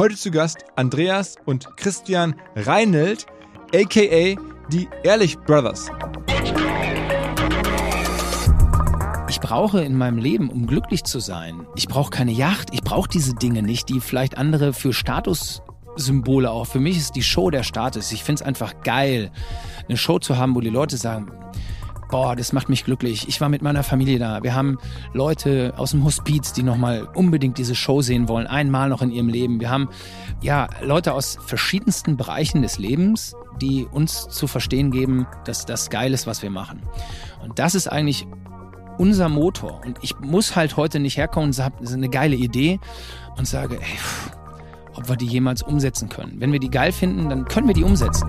Heute zu Gast Andreas und Christian Reinelt, aka die Ehrlich Brothers. Ich brauche in meinem Leben, um glücklich zu sein, ich brauche keine Yacht, ich brauche diese Dinge nicht, die vielleicht andere für Statussymbole auch. Für mich ist die Show der Status. Ich finde es einfach geil, eine Show zu haben, wo die Leute sagen, boah, das macht mich glücklich. Ich war mit meiner Familie da. Wir haben Leute aus dem Hospiz, die nochmal unbedingt diese Show sehen wollen, einmal noch in ihrem Leben. Wir haben ja Leute aus verschiedensten Bereichen des Lebens, die uns zu verstehen geben, dass das geil ist, was wir machen. Und das ist eigentlich unser Motor. Und ich muss halt heute nicht herkommen und ist eine geile Idee und sage, ey, pff, ob wir die jemals umsetzen können. Wenn wir die geil finden, dann können wir die umsetzen.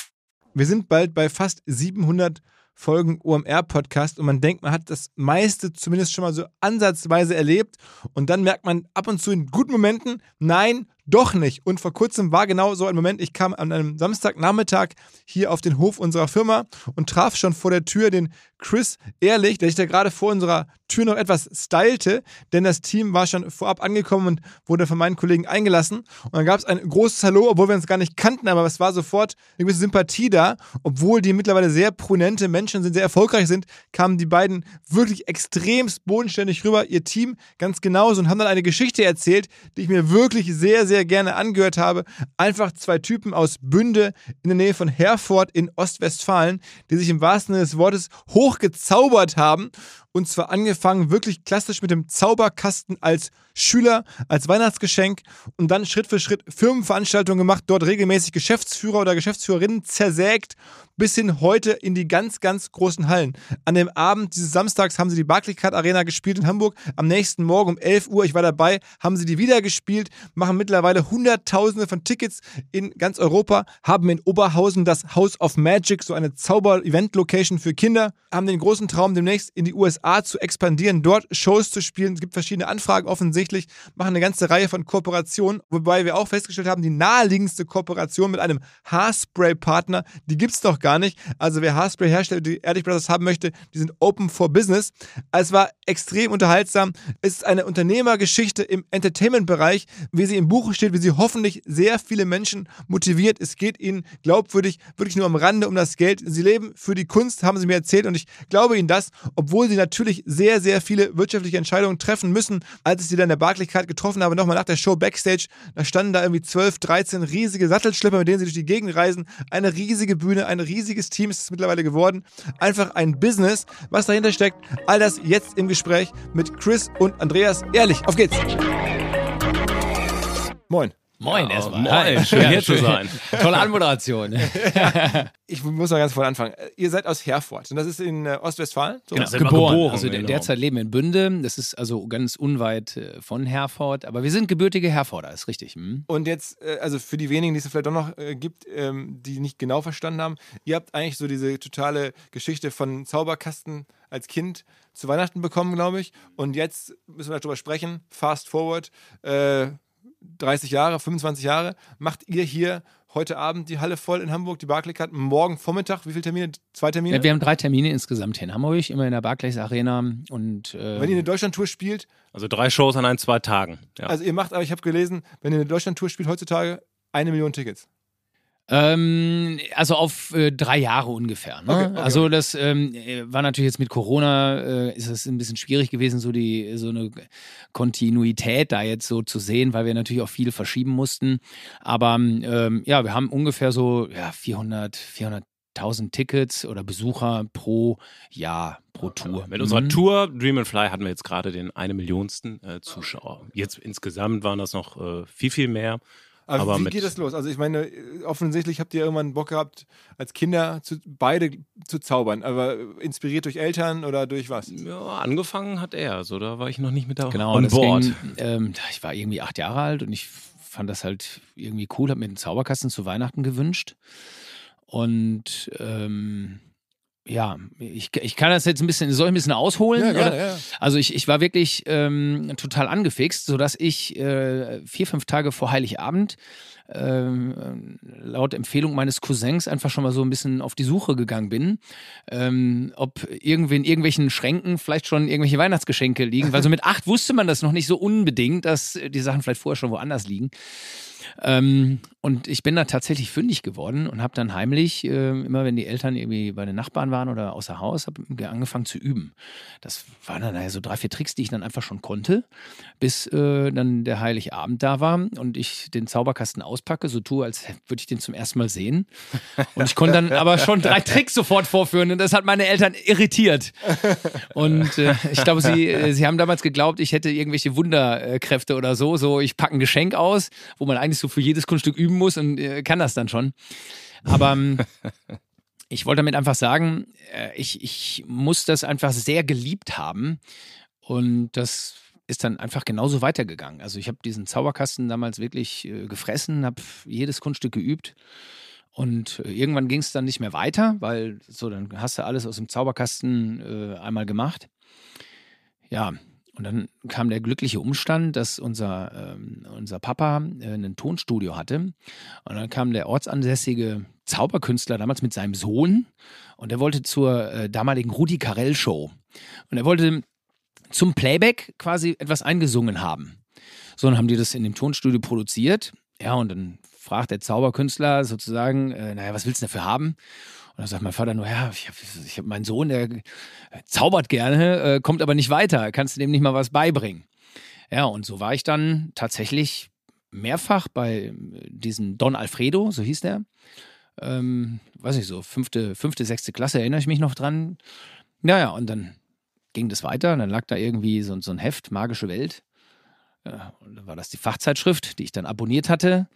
Wir sind bald bei fast 700 Folgen OMR-Podcast und man denkt, man hat das meiste zumindest schon mal so ansatzweise erlebt und dann merkt man ab und zu in guten Momenten, nein, doch nicht. Und vor kurzem war genau so ein Moment, ich kam an einem Samstagnachmittag hier auf den Hof unserer Firma und traf schon vor der Tür den Chris Ehrlich, der sich da gerade vor unserer Tür noch etwas stylte, denn das Team war schon vorab angekommen und wurde von meinen Kollegen eingelassen. Und dann gab es ein großes Hallo, obwohl wir uns gar nicht kannten, aber es war sofort eine gewisse Sympathie da. Obwohl die mittlerweile sehr prominente Menschen sind, sehr erfolgreich sind, kamen die beiden wirklich extremst bodenständig rüber, ihr Team ganz genauso und haben dann eine Geschichte erzählt, die ich mir wirklich sehr, sehr gerne angehört habe. Einfach zwei Typen aus Bünde in der Nähe von Herford in Ostwestfalen, die sich im wahrsten Sinne des Wortes hochgezaubert haben und zwar angefangen wirklich klassisch mit dem Zauberkasten als Schüler, als Weihnachtsgeschenk und dann Schritt für Schritt Firmenveranstaltungen gemacht, dort regelmäßig Geschäftsführer oder Geschäftsführerinnen zersägt, bis hin heute in die ganz, ganz großen Hallen. An dem Abend dieses Samstags haben sie die Barclaycard Arena gespielt in Hamburg. Am nächsten Morgen um 11 Uhr, ich war dabei, haben sie die wieder gespielt, machen mittlerweile Hunderttausende von Tickets in ganz Europa, haben in Oberhausen das House of Magic, so eine Zauber-Event-Location für Kinder, haben den großen Traum, demnächst in die USA zu expandieren, dort Shows zu spielen. Es gibt verschiedene Anfragen offensichtlich, machen eine ganze Reihe von Kooperationen, wobei wir auch festgestellt haben, die naheliegendste Kooperation mit einem Haarspray-Partner, die gibt es doch gar nicht. Also wer Haarspray herstellt, die Ehrlich Brothers haben möchte, die sind open for business. Es war extrem unterhaltsam. Es ist eine Unternehmergeschichte im Entertainment-Bereich, wie sie im Buch steht, wie sie hoffentlich sehr viele Menschen motiviert. Es geht ihnen glaubwürdig wirklich nur am Rande um das Geld. Sie leben für die Kunst, haben sie mir erzählt und ich glaube ihnen das, obwohl sie natürlich sehr, sehr viele wirtschaftliche Entscheidungen treffen müssen. Als ich sie dann der Barclaycard getroffen habe, nochmal nach der Show Backstage, da standen da irgendwie 12, 13 riesige Sattelschlepper, mit denen sie durch die Gegend reisen. Eine riesige Bühne, ein riesiges Team ist es mittlerweile geworden. Einfach ein Business, was dahinter steckt. All das jetzt im Gespräch mit Chris und Andreas. Ehrlich, auf geht's! Moin. Moin Ja, erstmal. moin, Hi. schön hier zu sein. Tolle Anmoderation. Ich muss noch ganz vorne anfangen. Ihr seid aus Herford und das ist in äh, Ostwestfalen. So? Genau. geboren. geboren, Also der, genau. derzeit leben wir in Bünde. Das ist also ganz unweit äh, von Herford. Aber wir sind gebürtige Herforder, ist richtig. Hm? Und jetzt, äh, also für die wenigen, die es vielleicht doch noch gibt, ähm, die nicht genau verstanden haben, ihr habt eigentlich so diese totale Geschichte von Zauberkasten als Kind zu Weihnachten bekommen, glaube ich. Und jetzt müssen wir darüber sprechen. Fast forward, äh, 30 Jahre, 25 Jahre, macht ihr hier heute Abend die Halle voll in Hamburg, die Barclaycard, morgen Vormittag, wie viele Termine? Zwei Termine? Ja, wir haben drei Termine insgesamt hier in Hamburg, immer in der Barclays Arena. Und äh, Wenn ihr eine Deutschlandtour spielt, Also drei Shows an ein, zwei Tagen. Ja. also ihr macht, aber ich habe gelesen, wenn ihr eine Deutschlandtour spielt heutzutage, eine Million Tickets. Ähm, also auf äh, drei Jahre ungefähr. Ne? Okay, okay, also das ähm, äh, war natürlich jetzt mit Corona äh, ist es ein bisschen schwierig gewesen, so die so eine Kontinuität da jetzt so zu sehen, weil wir natürlich auch viel verschieben mussten. Aber ähm, ja, wir haben ungefähr so ja 400 400.000 Tickets oder Besucher pro Jahr pro Tour. Mit unserer Mhm. Tour Dream and Fly hatten wir jetzt gerade den eine Millionsten äh, Zuschauer. Jetzt insgesamt waren das noch äh, viel, viel mehr. Aber, Aber wie geht das los? Also ich meine, äh, offensichtlich habt ihr irgendwann Bock gehabt, als Kinder zu, beide zu zaubern, aber inspiriert durch Eltern oder durch was? Ja, angefangen hat er, also da war ich noch nicht mit da Genau, on board. Ging, ähm, ich war irgendwie acht Jahre alt und ich fand das halt irgendwie cool, habe mir einen Zauberkasten zu Weihnachten gewünscht. Und ähm, ja, ich, ich kann das jetzt ein bisschen, soll ich ein bisschen ausholen? Ja, gerne, ja. Also ich, ich war wirklich ähm, total angefixt, sodass ich äh, vier, fünf Tage vor Heiligabend ähm, laut Empfehlung meines Cousins einfach schon mal so ein bisschen auf die Suche gegangen bin, ähm, ob irgendwie in irgendwelchen Schränken vielleicht schon irgendwelche Weihnachtsgeschenke liegen, weil so mit acht wusste man das noch nicht so unbedingt, dass die Sachen vielleicht vorher schon woanders liegen. Ähm, und ich bin da tatsächlich fündig geworden und habe dann heimlich, äh, immer wenn die Eltern irgendwie bei den Nachbarn waren oder außer Haus, habe angefangen zu üben. Das waren dann so drei, vier Tricks, die ich dann einfach schon konnte, bis äh, dann der Heiligabend da war und ich den Zauberkasten auspacke, so tue, als würde ich den zum ersten Mal sehen. Und ich konnte dann aber schon drei Tricks sofort vorführen und das hat meine Eltern irritiert. Und äh, ich glaube, sie, äh, sie haben damals geglaubt, ich hätte irgendwelche Wunderkräfte oder so. So, ich packe ein Geschenk aus, wo man eigentlich so für jedes Kunststück üben muss und äh, kann das dann schon. Aber ähm, ich wollte damit einfach sagen, äh, ich, ich muss das einfach sehr geliebt haben. Und das ist dann einfach genauso weitergegangen. Also ich habe diesen Zauberkasten damals wirklich äh, gefressen, habe jedes Kunststück geübt. Und äh, irgendwann ging es dann nicht mehr weiter, weil so, dann hast du alles aus dem Zauberkasten äh, einmal gemacht. Ja, und dann kam der glückliche Umstand, dass unser, ähm, unser Papa äh, ein Tonstudio hatte. Und dann kam der ortsansässige Zauberkünstler damals mit seinem Sohn und er wollte zur äh, damaligen Rudi Carell Show. Und er wollte zum Playback quasi etwas eingesungen haben. So, dann haben die das in dem Tonstudio produziert. Ja, und dann fragt der Zauberkünstler sozusagen, äh, naja, was willst du dafür haben? Und dann sagt mein Vater nur, ja, ich habe hab meinen Sohn, der zaubert gerne, äh, kommt aber nicht weiter. Kannst du dem nicht mal was beibringen? Ja, und so war ich dann tatsächlich mehrfach bei äh, diesem Don Alfredo, so hieß der. Ähm, weiß ich so, fünfte, fünfte, sechste Klasse, erinnere ich mich noch dran. Naja, und dann ging das weiter und dann lag da irgendwie so, so ein Heft, Magische Welt. Ja, und dann war das die Fachzeitschrift, die ich dann abonniert hatte.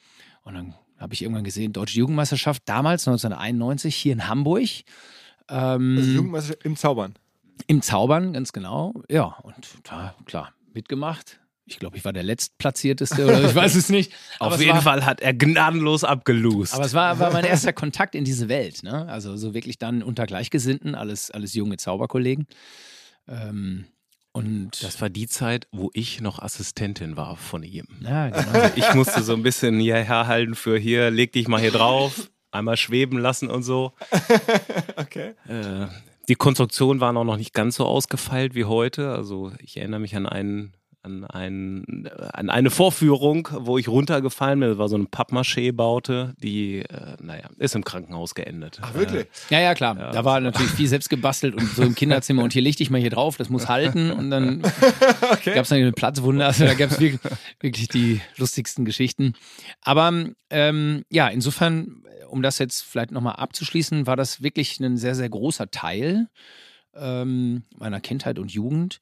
Und dann habe ich irgendwann gesehen, Deutsche Jugendmeisterschaft, damals 1991, hier in Hamburg. Ähm, Also Jugendmeisterschaft im Zaubern. Im Zaubern, ganz genau. Ja, und da, klar, mitgemacht. Ich glaube, ich war der Letztplatzierteste oder ich weiß es nicht. Auf es jeden war, Fall hat er gnadenlos abgelost. Aber es war, war mein erster Kontakt in diese Welt. Ne? Also so wirklich dann unter Gleichgesinnten, alles, alles junge Zauberkollegen. Ähm, und das war die Zeit, wo ich noch Assistentin war von ihm. ja, genau. Ich musste so ein bisschen hier herhalten für hier, leg dich mal hier drauf, einmal schweben lassen und so. Okay. Äh, die Konstruktion waren auch noch nicht ganz so ausgefeilt wie heute. Also ich erinnere mich an einen an, ein, an eine Vorführung, wo ich runtergefallen bin. Das war so eine Pappmaché-Baute, die, äh, naja, ist im Krankenhaus geendet. Ach, wirklich? Ja, ja, klar. da war natürlich viel selbst gebastelt und so im Kinderzimmer und hier leg dich mal hier drauf, das muss halten und dann gab es dann eine Platzwunde, also da gab es wirklich, wirklich die lustigsten Geschichten. Aber ähm, ja, insofern, um das jetzt vielleicht nochmal abzuschließen, war das wirklich ein sehr, sehr großer Teil ähm, meiner Kindheit und Jugend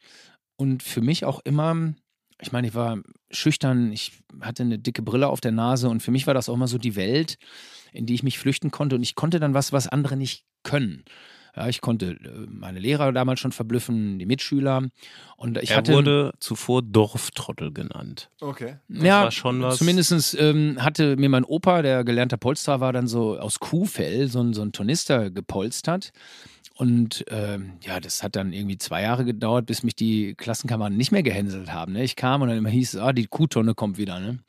und für mich auch immer ich meine, ich war schüchtern, ich hatte eine dicke Brille auf der Nase und für mich war das auch immer so die Welt, in die ich mich flüchten konnte und ich konnte dann was, was andere nicht können. Ja, ich konnte äh, meine Lehrer damals schon verblüffen, die Mitschüler. Und ich er hatte, wurde zuvor Dorftrottel genannt. Okay. ja, war schon was- zumindest ähm, hatte mir mein Opa, der gelernter Polsterer war, dann so aus Kuhfell so, ein- so ein Tornister gepolstert. Und ähm, ja, das hat dann irgendwie zwei Jahre gedauert, bis mich die Klassenkameraden nicht mehr gehänselt haben. Ne? Ich kam und dann immer hieß es, ah, die Kuhtonne kommt wieder. Ne?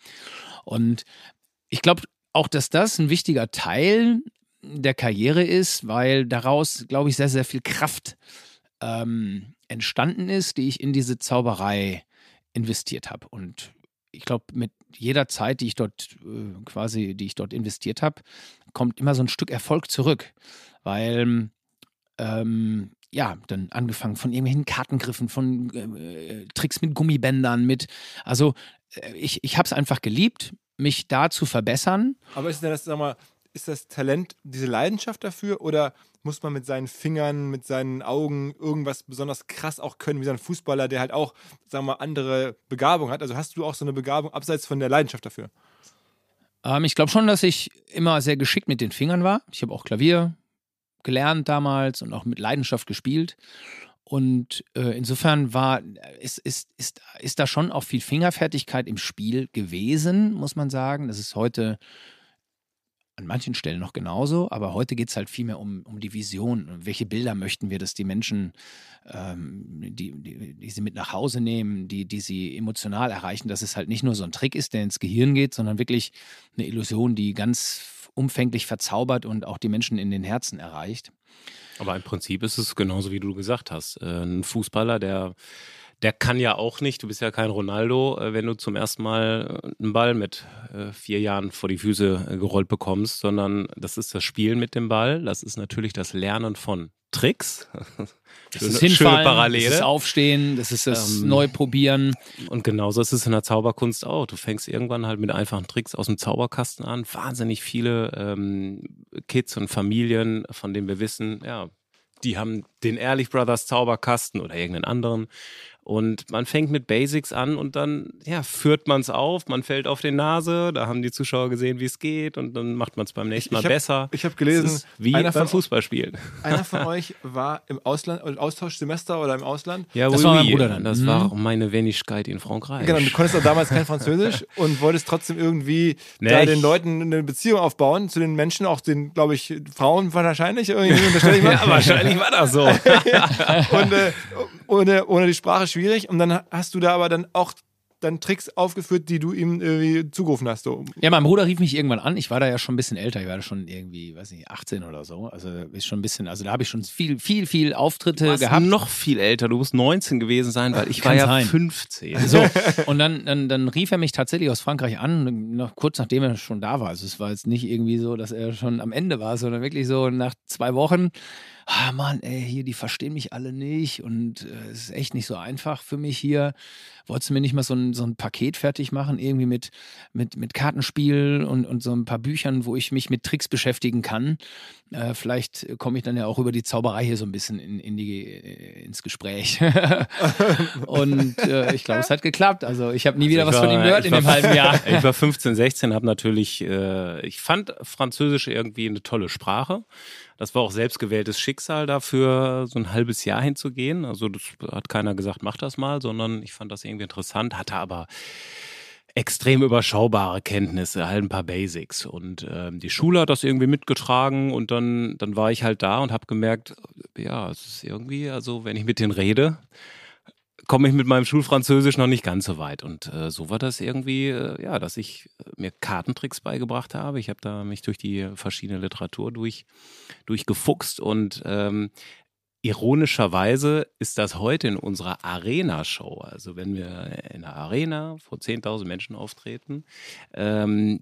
Und ich glaube auch, dass das ein wichtiger Teil der Karriere ist, weil daraus, glaube ich, sehr, sehr viel Kraft ähm, entstanden ist, die ich in diese Zauberei investiert habe. Und ich glaube, mit jeder Zeit, die ich dort äh, quasi, die ich dort investiert habe, kommt immer so ein Stück Erfolg zurück. Weil ähm, ja, dann angefangen von irgendwelchen Kartengriffen, von äh, Tricks mit Gummibändern, mit, also äh, ich, ich habe es einfach geliebt, mich da zu verbessern. Aber ist denn das, sag mal, ist das Talent diese Leidenschaft dafür oder muss man mit seinen Fingern, mit seinen Augen irgendwas besonders krass auch können, wie so ein Fußballer, der halt auch, sagen wir mal, andere Begabung hat? Also hast du auch so eine Begabung abseits von der Leidenschaft dafür? Ähm, ich glaube schon, dass ich immer sehr geschickt mit den Fingern war. Ich habe auch Klavier gelernt damals und auch mit Leidenschaft gespielt. Und äh, insofern war, ist, ist, ist, ist da schon auch viel Fingerfertigkeit im Spiel gewesen, muss man sagen. Das ist heute an manchen Stellen noch genauso, aber heute geht es halt viel mehr um, um die Vision. Welche Bilder möchten wir, dass die Menschen, ähm, die, die, die sie mit nach Hause nehmen, die, die sie emotional erreichen, dass es halt nicht nur so ein Trick ist, der ins Gehirn geht, sondern wirklich eine Illusion, die ganz umfänglich verzaubert und auch die Menschen in den Herzen erreicht. Aber im Prinzip ist es genauso, wie du gesagt hast. Äh, Ein Fußballer, der, der kann ja auch nicht, du bist ja kein Ronaldo, äh, wenn du zum ersten Mal äh, einen Ball mit vier Jahren vor die Füße gerollt bekommst, sondern das ist das Spielen mit dem Ball, das ist natürlich das Lernen von Tricks. Das Schöne- ist schöne Hinfallen, das Parallele. ist Aufstehen, das ist das Ähm, Neuprobieren. Und genauso ist es in der Zauberkunst auch. Du fängst irgendwann halt mit einfachen Tricks aus dem Zauberkasten an. Wahnsinnig viele ähm, Kids und Familien, von denen wir wissen, ja, die haben den Ehrlich Brothers Zauberkasten oder irgendeinen anderen. Und man fängt mit Basics an und dann ja, führt man es auf, man fällt auf die Nase, da haben die Zuschauer gesehen, wie es geht und dann macht man es beim nächsten Mal Ich hab- besser. ich hab gelesen, wie einer beim von- Fußballspielen. Einer von euch war im Ausland, im Austauschsemester oder im Ausland. Ja, Das oui, war mein. Bruder dann. Das Mhm. war meine Wenigkeit in Frankreich. Genau, du konntest auch damals kein Französisch und wolltest trotzdem irgendwie Nee, da ich- den Leuten eine Beziehung aufbauen, zu den Menschen, auch den, glaube ich, Frauen wahrscheinlich, irgendwie unterstelle ich mal. ja, wahrscheinlich war das so. und äh, ohne, ohne die Sprache schwierig. Und dann hast du da aber dann auch dann Tricks aufgeführt, die du ihm irgendwie zugerufen hast. So. Ja, mein Bruder rief mich irgendwann an. Ich war da ja schon ein bisschen älter. Ich war da schon irgendwie, weiß nicht, 18 oder so. Also ist schon ein bisschen, also da habe ich schon viel, viel, viel Auftritte Du warst gehabt. noch viel älter. Du musst 19 gewesen sein, weil ich Kann war ja sein. 15. So, und dann, dann, dann rief er mich tatsächlich aus Frankreich an, noch kurz nachdem er schon da war. Also es war jetzt nicht irgendwie so, dass er schon am Ende war, sondern wirklich so nach zwei Wochen. Ah Mann, ey, hier, die verstehen mich alle nicht und äh, es ist echt nicht so einfach für mich hier. Wolltest du mir nicht mal so ein, so ein Paket fertig machen, irgendwie mit, mit, mit Kartenspiel und, und so ein paar Büchern, wo ich mich mit Tricks beschäftigen kann? Äh, vielleicht komme ich dann ja auch über die Zauberei hier so ein bisschen in, in die, äh, ins Gespräch. und äh, ich glaube, es hat geklappt. Also ich habe nie wieder was von ihm gehört in dem war- halben Jahr. Ich war 15, 16, habe natürlich, äh, ich fand Französisch irgendwie eine tolle Sprache. Das war auch selbstgewähltes Schicksal dafür, so ein halbes Jahr hinzugehen. Also das hat keiner gesagt, mach das mal, sondern ich fand das irgendwie interessant, hatte aber extrem überschaubare Kenntnisse, halt ein paar Basics. Und ähm, die Schule hat das irgendwie mitgetragen und dann, dann war ich halt da und habe gemerkt, ja, es ist irgendwie, also wenn ich mit denen rede, komme ich mit meinem Schulfranzösisch noch nicht ganz so weit. Und äh, so war das irgendwie, äh, ja, dass ich äh, mir Kartentricks beigebracht habe. Ich habe da mich durch die verschiedene Literatur durch, durchgefuchst und ähm, ironischerweise ist das heute in unserer Arena-Show, also wenn wir in der Arena vor 10.000 Menschen auftreten, ähm,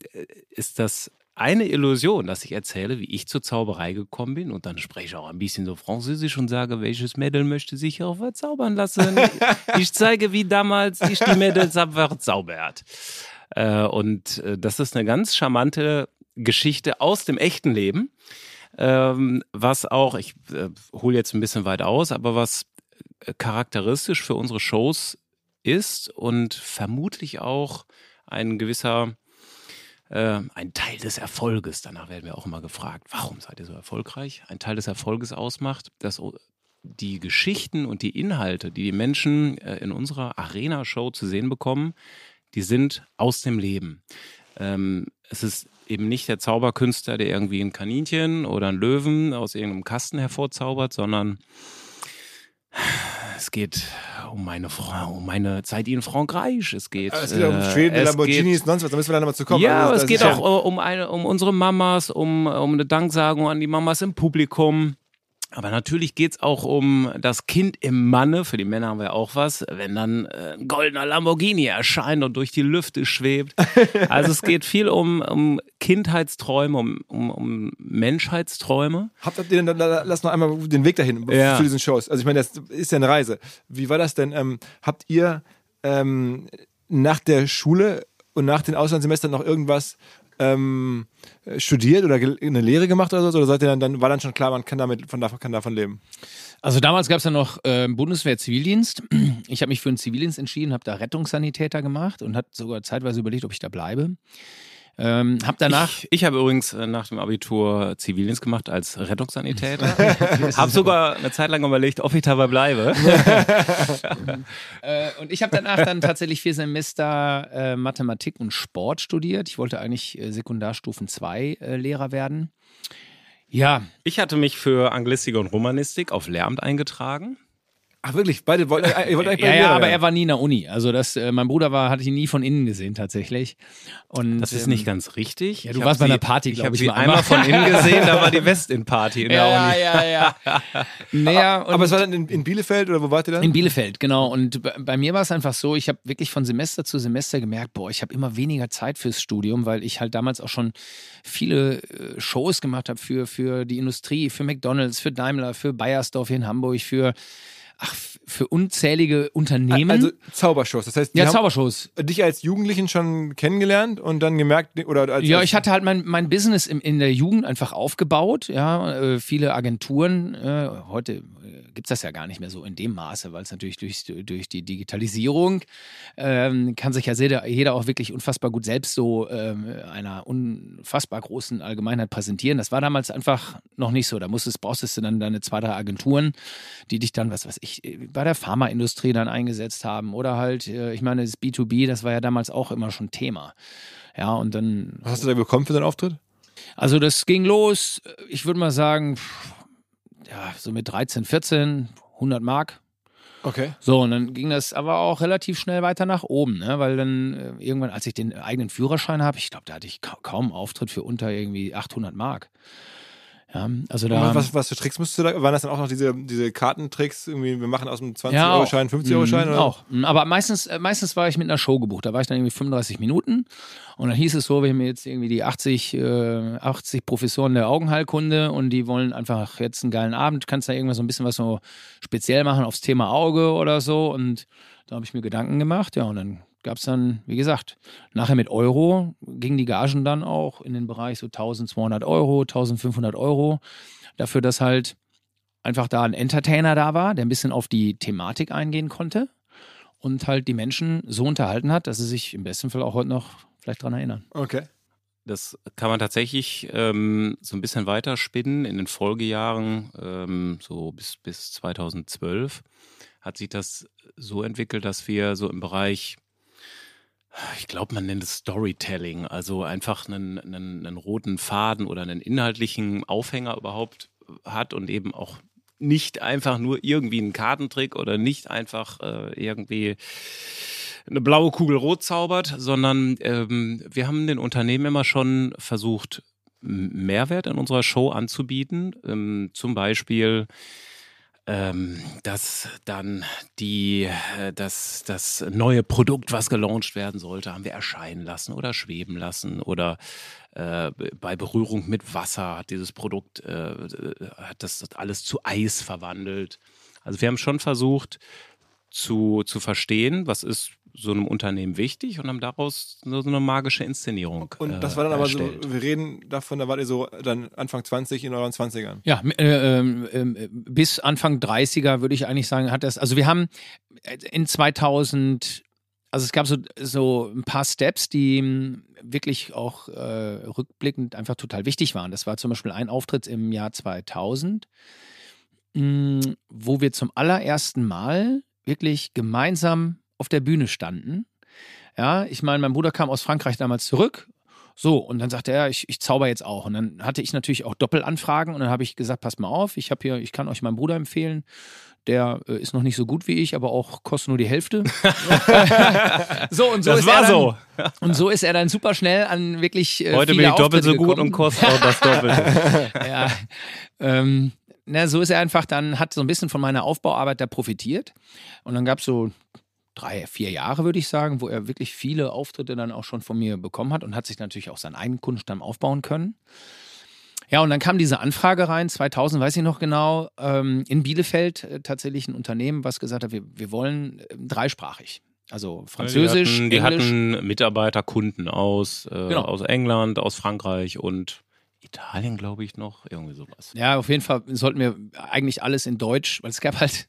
ist das eine Illusion, dass ich erzähle, wie ich zur Zauberei gekommen bin und dann spreche ich auch ein bisschen so Französisch und sage, welches Mädel möchte sich auch verzaubern lassen. ich zeige, wie damals ich die Mädels habe verzaubert. Äh, und äh, das ist eine ganz charmante Geschichte aus dem echten Leben, ähm, was auch, ich äh, hole jetzt ein bisschen weit aus, aber was charakteristisch für unsere Shows ist und vermutlich auch ein gewisser äh, ein Teil des Erfolges, danach werden wir auch immer gefragt, warum seid ihr so erfolgreich? Ein Teil des Erfolges ausmacht, dass die Geschichten und die Inhalte, die die Menschen äh, in unserer Arena-Show zu sehen bekommen, die sind aus dem Leben. Ähm, es ist eben nicht der Zauberkünstler, der irgendwie ein Kaninchen oder einen Löwen aus irgendeinem Kasten hervorzaubert, sondern es geht um meine Frau, um meine Zeit in Frankreich. Es geht, es geht um äh, Schweden, Lamborghinis, geht, sonst was. Da müssen wir dann nochmal zu kommen. Ja, also, es geht auch ja um, eine, um unsere Mamas, um, um eine Danksagung an die Mamas im Publikum. Aber natürlich geht's auch um das Kind im Manne, für die Männer haben wir auch was, wenn dann äh, ein goldener Lamborghini erscheint und durch die Lüfte schwebt. Also es geht viel um, um Kindheitsträume, um, um, um Menschheitsträume. Habt ihr denn, lass noch einmal den Weg dahin ja. zu diesen Shows. Also ich meine, das ist ja eine Reise. Wie war das denn? Ähm, habt ihr ähm, nach der Schule und nach den Auslandssemestern noch irgendwas ähm, studiert oder eine Lehre gemacht oder so? Oder seid ihr dann, dann war dann schon klar, man kann damit von davon, kann davon leben? Also damals gab es ja noch äh, Bundeswehr-Zivildienst. Ich habe mich für einen Zivildienst entschieden, habe da Rettungssanitäter gemacht und habe sogar zeitweise überlegt, ob ich da bleibe. Ähm, hab danach. Ich, ich habe übrigens äh, nach dem Abitur Zivildienst gemacht als Rettungssanitäter. habe sogar eine Zeit lang überlegt, ob ich dabei bleibe. äh, und ich habe danach dann tatsächlich vier Semester äh, Mathematik und Sport studiert. Ich wollte eigentlich äh, Sekundarstufen 2 äh, Lehrer werden. Ja. Ich hatte mich für Anglistik und Romanistik auf Lehramt eingetragen. Ach wirklich, beide wollten, ihr wollt eigentlich Ja, ja, aber er war nie in der Uni. Also das, äh, mein Bruder war, hatte ich nie von innen gesehen tatsächlich. Und, das ist ähm, nicht ganz richtig. Ja, du warst bei einer Party, glaube ich. Ich habe sie einmal von innen gesehen, da war die Westin-Party in der ja, Uni. Ja, ja, ja. naja, aber es war dann in, in, Bielefeld oder wo wart ihr dann? In Bielefeld, genau. Und bei mir war es einfach so, ich habe wirklich von Semester zu Semester gemerkt, boah, ich habe immer weniger Zeit fürs Studium, weil ich halt damals auch schon viele äh, Shows gemacht habe für, für die Industrie, für McDonalds, für Daimler, für Bayersdorf hier in Hamburg, für ach, für unzählige Unternehmen. Also Zaubershows, das heißt, ja, Zaubershows. Dich als Jugendlichen schon kennengelernt und dann gemerkt oder als, Ja, ich hatte halt mein, mein Business in, in der Jugend einfach aufgebaut, ja, äh, viele Agenturen, äh, heute äh, gibt es das ja gar nicht mehr so in dem Maße, weil es natürlich durch, durch die Digitalisierung ähm, kann sich ja jeder, jeder auch wirklich unfassbar gut selbst so ähm, einer unfassbar großen Allgemeinheit präsentieren. Das war damals einfach noch nicht so. Da musstest, brauchst du dann deine zwei, drei Agenturen, die dich dann, was weiß ich, bei der Pharmaindustrie dann eingesetzt haben oder halt, äh, ich meine, das B2B, das war ja damals auch immer schon Thema. Ja, und dann. Was hast du da bekommen für deinen Auftritt? Also, das ging los, ich würde mal sagen, ja, so mit 13, 14, 100 Mark. Okay. So, und dann ging das aber auch relativ schnell weiter nach oben, ne? weil dann äh, irgendwann, als ich den eigenen Führerschein habe, ich glaube, da hatte ich kaum Auftritt für unter irgendwie 800 Mark. Ja, also da, was, was für Tricks musst du da? Waren das dann auch noch diese, diese Kartentricks? Irgendwie, wir machen aus dem 20-Euro-Schein, 50-Euro-Schein? Mhm, auch. Mhm, aber meistens, äh, meistens war ich mit einer Show gebucht. Da war ich dann irgendwie 35 Minuten. Und dann hieß es so, wir haben jetzt irgendwie die 80, äh, 80 Professoren der Augenheilkunde und die wollen einfach jetzt einen geilen Abend. Kannst da irgendwas so ein bisschen was so speziell machen aufs Thema Auge oder so. Und da habe ich mir Gedanken gemacht. Ja, und dann gab es dann, wie gesagt, nachher mit Euro gingen die Gagen dann auch in den Bereich so 1200 Euro, 1500 Euro. Dafür, dass halt einfach da ein Entertainer da war, der ein bisschen auf die Thematik eingehen konnte und halt die Menschen so unterhalten hat, dass sie sich im besten Fall auch heute noch vielleicht dran erinnern. Okay. Das kann man tatsächlich ähm, so ein bisschen weiterspinnen. In den Folgejahren, ähm, so bis, bis 2012, hat sich das so entwickelt, dass wir so im Bereich ich glaube, man nennt es Storytelling, also einfach einen, einen, einen, roten Faden oder einen inhaltlichen Aufhänger überhaupt hat und eben auch nicht einfach nur irgendwie einen Kartentrick oder nicht einfach äh, irgendwie eine blaue Kugel rot zaubert, sondern ähm, wir haben den Unternehmen immer schon versucht, Mehrwert in unserer Show anzubieten. Ähm, zum Beispiel ähm, dass dann die, äh, das, das neue Produkt, was gelauncht werden sollte, haben wir erscheinen lassen oder schweben lassen oder äh, bei Berührung mit Wasser hat dieses Produkt, äh, hat das alles zu Eis verwandelt. Also wir haben schon versucht zu, zu verstehen, was ist so einem Unternehmen wichtig und haben daraus so eine magische Inszenierung. Und äh, das war dann aber erstellt. so, wir reden davon, da wart ihr so dann Anfang 20 in euren 20ern. Ja, äh, ähm, bis Anfang 30er würde ich eigentlich sagen, hat das, also wir haben in 2000, also es gab so, so ein paar Steps, die ähm, wirklich auch äh, rückblickend einfach total wichtig waren. Das war zum Beispiel ein Auftritt im Jahr 2000, mh, wo wir zum allerersten Mal wirklich gemeinsam auf der Bühne standen. Ja, ich meine, mein Bruder kam aus Frankreich damals zurück. So, und dann sagte er, ich, ich zauber jetzt auch. Und dann hatte ich natürlich auch Doppelanfragen und dann habe ich gesagt, passt mal auf, ich habe hier, ich kann euch meinen Bruder empfehlen. Der äh, ist noch nicht so gut wie ich, aber auch kostet nur die Hälfte. so und so Das ist war er dann, so. Und so ist er dann super schnell an wirklich äh, Heute bin ich doppelt Auftritte so gut gekommen. und kostet auch das Doppelte. ja, ähm, na, so ist er einfach dann, hat so ein bisschen von meiner Aufbauarbeit da profitiert. Und dann gab es so drei, vier Jahre, würde ich sagen, wo er wirklich viele Auftritte dann auch schon von mir bekommen hat und hat sich natürlich auch seinen eigenen Kundenstamm aufbauen können. Ja, und dann kam diese Anfrage rein, 2000, weiß ich noch genau, ähm, in Bielefeld äh, tatsächlich ein Unternehmen, was gesagt hat, wir, wir wollen äh, dreisprachig. Also Französisch, die hatten, die Englisch. hatten Mitarbeiter, Kunden aus, äh, Genau. aus England, aus Frankreich und Italien, glaube ich, noch. Irgendwie sowas. Ja, auf jeden Fall sollten wir eigentlich alles in Deutsch, weil es gab halt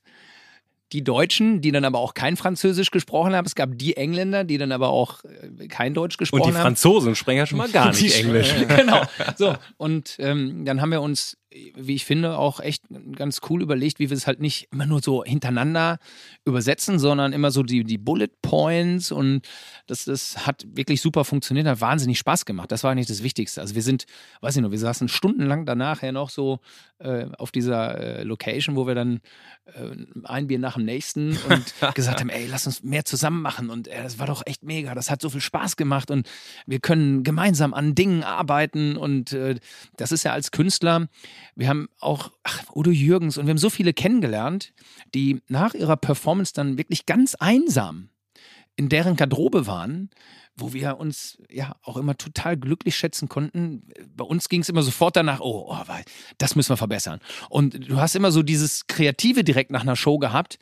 die Deutschen, die dann aber auch kein Französisch gesprochen haben. Es gab die Engländer, die dann aber auch äh, kein Deutsch gesprochen Und die haben. Franzosen sprechen ja schon mal gar nicht Englisch. genau. So, und ähm, dann haben wir uns, wie ich finde, auch echt ganz cool überlegt, wie wir es halt nicht immer nur so hintereinander übersetzen, sondern immer so die, die Bullet Points und das, das hat wirklich super funktioniert, hat wahnsinnig Spaß gemacht. Das war eigentlich das Wichtigste. Also wir sind, weiß ich noch, wir saßen stundenlang danach ja noch so äh, auf dieser äh, Location, wo wir dann äh, ein Bier nach dem nächsten und gesagt haben, ey, lass uns mehr zusammen machen und äh, das war doch echt mega, das hat so viel Spaß gemacht und wir können gemeinsam an Dingen arbeiten und äh, das ist ja als Künstler, wir haben auch ach, Udo Jürgens und wir haben so viele kennengelernt, die nach ihrer Performance dann wirklich ganz einsam in deren Garderobe waren, wo wir uns ja auch immer total glücklich schätzen konnten. Bei uns ging es immer sofort danach, oh, oh, das müssen wir verbessern. Und du hast immer so dieses Kreative direkt nach einer Show gehabt,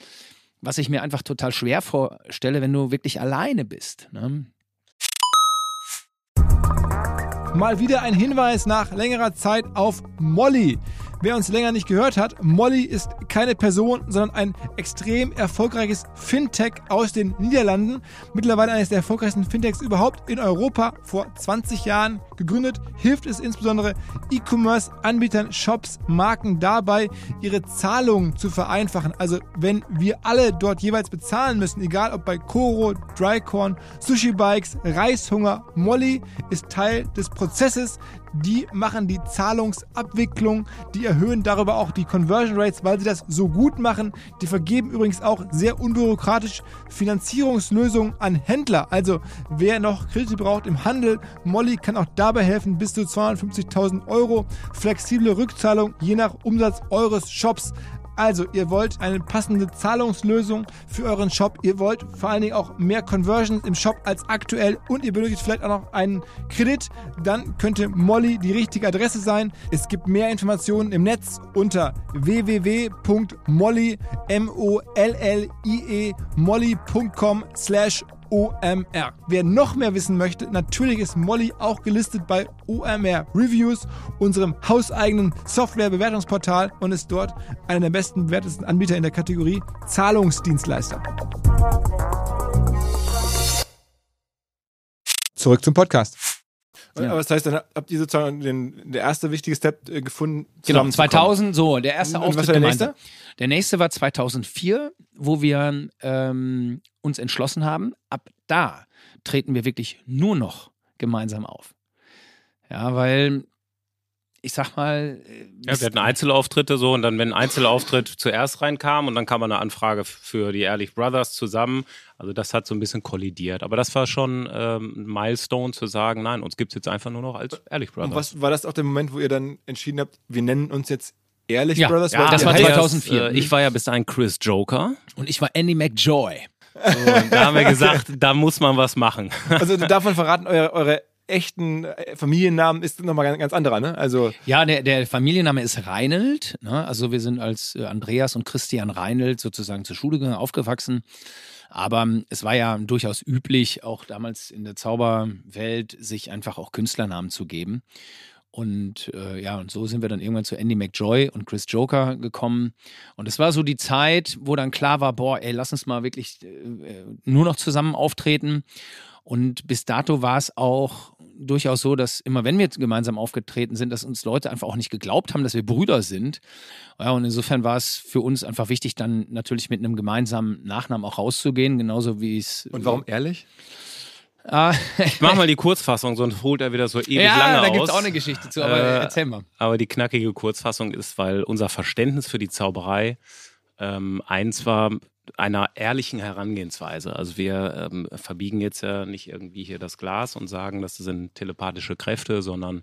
was ich mir einfach total schwer vorstelle, wenn du wirklich alleine bist. Ne? Mal wieder ein Hinweis nach längerer Zeit auf Molly. Wer uns länger nicht gehört hat, Molly ist keine Person, sondern ein extrem erfolgreiches Fintech aus den Niederlanden. Mittlerweile eines der erfolgreichsten Fintechs überhaupt in Europa. Vor 20 Jahren gegründet, hilft es insbesondere E-Commerce-Anbietern, Shops, Marken dabei, ihre Zahlungen zu vereinfachen. Also wenn wir alle dort jeweils bezahlen müssen, egal ob bei Koro, Drycorn, Sushi Bikes, Reishunger, Molly ist Teil des Prozesses. Die machen die Zahlungsabwicklung, die erhöhen darüber auch die Conversion Rates, weil sie das so gut machen. Die vergeben übrigens auch sehr unbürokratisch Finanzierungslösungen an Händler. Also wer noch Kredite braucht im Handel, Molly kann auch dabei helfen, bis zu 250.000 Euro. Flexible Rückzahlung je nach Umsatz eures Shops. Also, ihr wollt eine passende Zahlungslösung für euren Shop. Ihr wollt vor allen Dingen auch mehr Conversions im Shop als aktuell und ihr benötigt vielleicht auch noch einen Kredit. Dann könnte Molly die richtige Adresse sein. Es gibt mehr Informationen im Netz unter www.molly, M-O-L-L-I-E, molly.com slash OMR. Wer noch mehr wissen möchte, natürlich ist Molly auch gelistet bei OMR Reviews, unserem hauseigenen Software-Bewertungsportal und ist dort einer der besten bewertesten Anbieter in der Kategorie Zahlungsdienstleister. Zurück zum Podcast. Aber das heißt, dann habt ihr sozusagen den, der erste wichtige Step äh, gefunden. Genau, zusammenzukommen. 2000, so, der erste Und was Auftritt war der gemeinsam. nächste? Der nächste war 2004, wo wir ähm, uns entschlossen haben, ab da treten wir wirklich nur noch gemeinsam auf. Ja, weil ich sag mal, äh, Ja, wir hatten Einzelauftritte so und dann, wenn ein Einzelauftritt zuerst reinkam und dann kam eine Anfrage für die Ehrlich Brothers zusammen. Also das hat so ein bisschen kollidiert. Aber das war schon ähm, ein Milestone zu sagen, nein, uns gibt's jetzt einfach nur noch als Ehrlich Und Brothers. was war das auch der Moment, wo ihr dann entschieden habt, wir nennen uns jetzt Ehrlich Ja, Brothers? ja, das war heißt- 2004. Äh, ich war ja bis dahin Chris Joker. und ich war Andy McJoy. Und da haben wir gesagt, da muss man was machen. Also davon verraten, eure, eure echten äh, Familiennamen ist nochmal ganz, ganz anderer, ne? Also Ja, der, der Familienname ist Reinelt. Ne? Also wir sind als äh, Andreas und Christian Reinelt sozusagen zur Schule gegangen, aufgewachsen. Aber ähm, es war ja durchaus üblich, auch damals in der Zauberwelt, sich einfach auch Künstlernamen zu geben. Und äh, ja, und so sind wir dann irgendwann zu Andy McJoy und Chris Joker gekommen. Und es war so die Zeit, wo dann klar war, boah, ey, lass uns mal wirklich äh, nur noch zusammen auftreten. Und bis dato war es auch durchaus so, dass immer wenn wir gemeinsam aufgetreten sind, dass uns Leute einfach auch nicht geglaubt haben, dass wir Brüder sind. Ja, und insofern war es für uns einfach wichtig, dann natürlich mit einem gemeinsamen Nachnamen auch rauszugehen, genauso wie es. Und warum ehrlich? Ah, Ich mach mal die Kurzfassung, sonst holt er wieder so ewig ja, lange da aus. gibt es auch eine Geschichte zu, aber Äh, erzähl mal. Aber die knackige Kurzfassung ist, weil unser Verständnis für die Zauberei ähm, eins war einer ehrlichen Herangehensweise. Also wir ähm, verbiegen jetzt ja nicht irgendwie hier das Glas und sagen, das sind telepathische Kräfte, sondern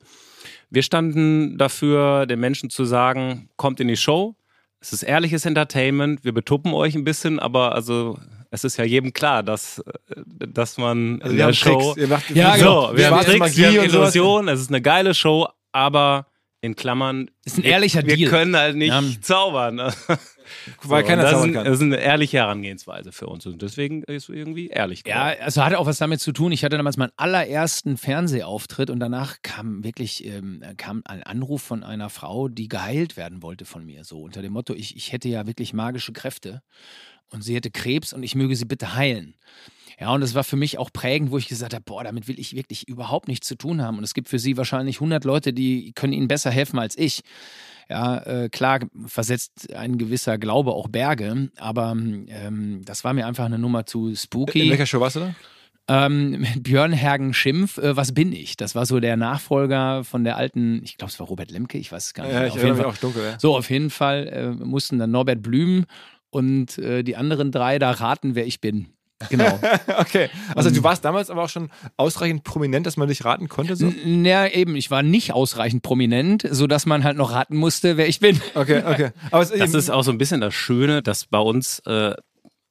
wir standen dafür, den Menschen zu sagen, kommt in die Show. Es ist ehrliches Entertainment, wir betuppen euch ein bisschen, aber also es ist ja jedem klar, dass, äh, dass man Also in wir der haben Show Tricks. Ja, so, genau. wir haben schwarze Tricks, Magie wir haben. Illusionen, es ist eine geile Show, aber in Klammern, Ist ein ehrlicher wir Deal. können halt nicht Ja. zaubern. Weil keiner das, zaubern ist, kann. das ist eine ehrliche Herangehensweise für uns und deswegen ist irgendwie ehrlich. Ja, geworden. also hatte auch was damit zu tun. Ich hatte damals meinen allerersten Fernsehauftritt und danach kam wirklich ähm, kam ein Anruf von einer Frau, die geheilt werden wollte von mir. So unter dem Motto, ich, ich hätte ja wirklich magische Kräfte und sie hätte Krebs und ich möge sie bitte heilen. Ja, und das war für mich auch prägend, wo ich gesagt habe, boah, damit will ich wirklich überhaupt nichts zu tun haben. Und es gibt für sie wahrscheinlich 100 Leute, die können ihnen besser helfen als ich. Ja, äh, klar versetzt ein gewisser Glaube auch Berge, aber ähm, das war mir einfach eine Nummer zu spooky. In welcher Show warst du da? Ähm, mit Björn Hergen Schimpf, äh, was bin ich? Das war so der Nachfolger von der alten, ich glaube, es war Robert Lemke, ich weiß es gar nicht. Ja, ich Auf jeden Fall. auch dunkel. Ja. So, auf jeden Fall äh, mussten dann Norbert Blüm und äh, die anderen drei da raten, wer ich bin. Genau. Okay, also du warst damals aber auch schon ausreichend prominent, dass man dich raten konnte. So? N- Ja, eben, ich war nicht ausreichend prominent, sodass man halt noch raten musste, wer ich bin. Okay, okay. Aber es, Das ist auch so ein bisschen das Schöne, dass bei uns, äh,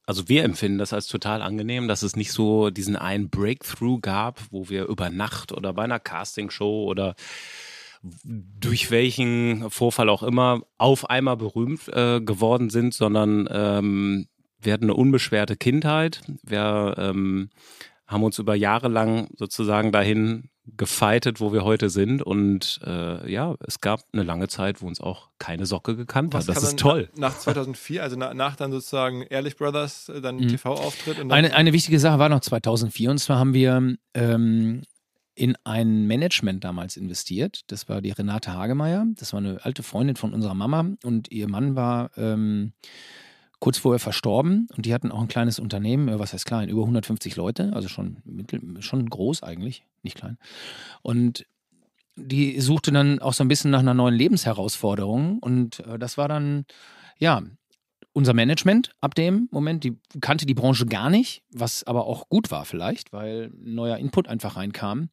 also wir empfinden das als total angenehm, dass es nicht so diesen einen Breakthrough gab, wo wir über Nacht oder bei einer Castingshow oder durch welchen Vorfall auch immer auf einmal berühmt äh, geworden sind, sondern ähm, wir hatten eine unbeschwerte Kindheit. Wir ähm, haben uns über Jahre lang sozusagen dahin gefeitet, wo wir heute sind. Und äh, ja, es gab eine lange Zeit, wo uns auch keine Socke gekannt hat. Das ist toll. Nach 2004, also nach, nach dann sozusagen Ehrlich Brothers, äh, dann Mhm. TV-Auftritt. Eine, eine wichtige Sache war noch 2004 und zwar haben wir ähm, in ein Management damals investiert. Das war die Renate Hagemeyer. Das war eine alte Freundin von unserer Mama und ihr Mann war ähm, kurz vorher verstorben und die hatten auch ein kleines Unternehmen, äh, was heißt klein, über 150 Leute, also schon, mittel, schon groß eigentlich, nicht klein. Und die suchte dann auch so ein bisschen nach einer neuen Lebensherausforderung und äh, das war dann, ja, unser Management ab dem Moment, die kannte die Branche gar nicht, was aber auch gut war vielleicht, weil neuer Input einfach reinkam.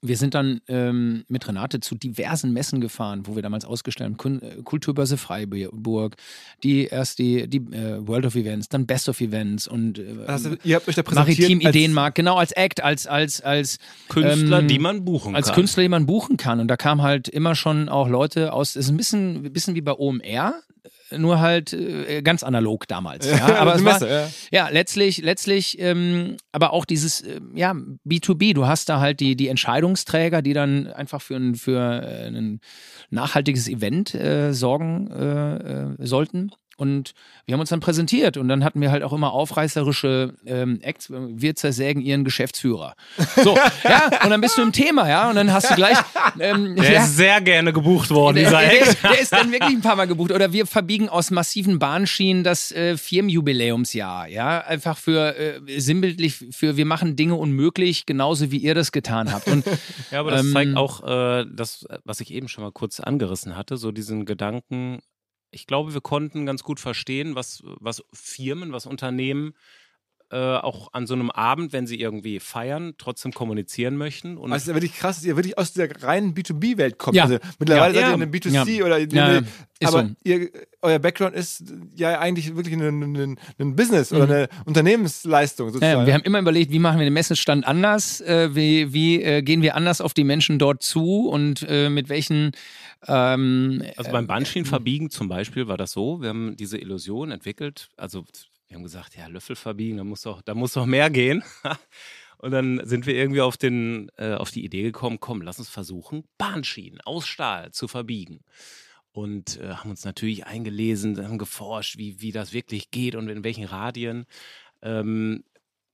Und wir sind dann ähm, mit Renate zu diversen Messen gefahren, wo wir damals ausgestellt haben, äh, Kulturbörse Freiburg, die erst die, die äh, World of Events, dann Best of Events und äh, also, ihr habt euch da präsentiert. Maritim als- Ideenmarkt, genau als Act, als, als, als Künstler, ähm, die man buchen als kann. Künstler, die man buchen kann. Und da kam halt immer schon auch Leute aus, es ist ein bisschen, ein bisschen wie bei OMR, nur halt äh, ganz analog damals. Ja, aber es war, Messe, ja. ja, letztlich, letztlich, ähm, aber auch dieses, äh, ja, B2B, du hast da halt die, die Entscheidungsträger, die dann einfach für ein, für äh, ein nachhaltiges Event äh, sorgen äh, äh, sollten. Und wir haben uns dann präsentiert und dann hatten wir halt auch immer aufreißerische ähm, Acts. Wir zersägen ihren Geschäftsführer. So, ja, und dann bist du im Thema, ja, und dann hast du gleich. Ähm, Der ja, ist sehr gerne gebucht worden, der, dieser der, Ex. ist, der ist dann wirklich ein paar Mal gebucht. Oder wir verbiegen aus massiven Bahnschienen das äh, Firmenjubiläumsjahr. Ja, einfach für äh, sinnbildlich für wir machen Dinge unmöglich, genauso wie ihr das getan habt. Und Ja, aber das Ähm, zeigt auch äh, das, was ich eben schon mal kurz angerissen hatte, so diesen Gedanken. Ich glaube, wir konnten ganz gut verstehen, was, was Firmen, was Unternehmen äh, auch an so einem Abend, wenn sie irgendwie feiern, trotzdem kommunizieren möchten. Und Also es ist ja wirklich krass, dass ihr wirklich aus der reinen B2B-Welt kommt. Ja. Also mittlerweile Ja. seid ihr Ja. eine B2C Ja. oder Ja, ja. eine, aber so. ihr, euer Background ist ja eigentlich wirklich ein, ein, ein Business Mhm. oder eine Unternehmensleistung sozusagen. Ja, wir haben immer überlegt, wie machen wir den Messestand anders, äh, wie, wie äh, gehen wir anders auf die Menschen dort zu und äh, mit welchen ähm, Also beim Bandschienenverbiegen zum Beispiel war das so, wir haben diese Illusion entwickelt, also Wir haben gesagt, ja, Löffel verbiegen, da muss doch, da muss doch mehr gehen. Und dann sind wir irgendwie auf, den, äh, auf die Idee gekommen, komm, lass uns versuchen, Bahnschienen aus Stahl zu verbiegen. Und äh, haben uns natürlich eingelesen, haben geforscht, wie, wie das wirklich geht und in welchen Radien. Ähm,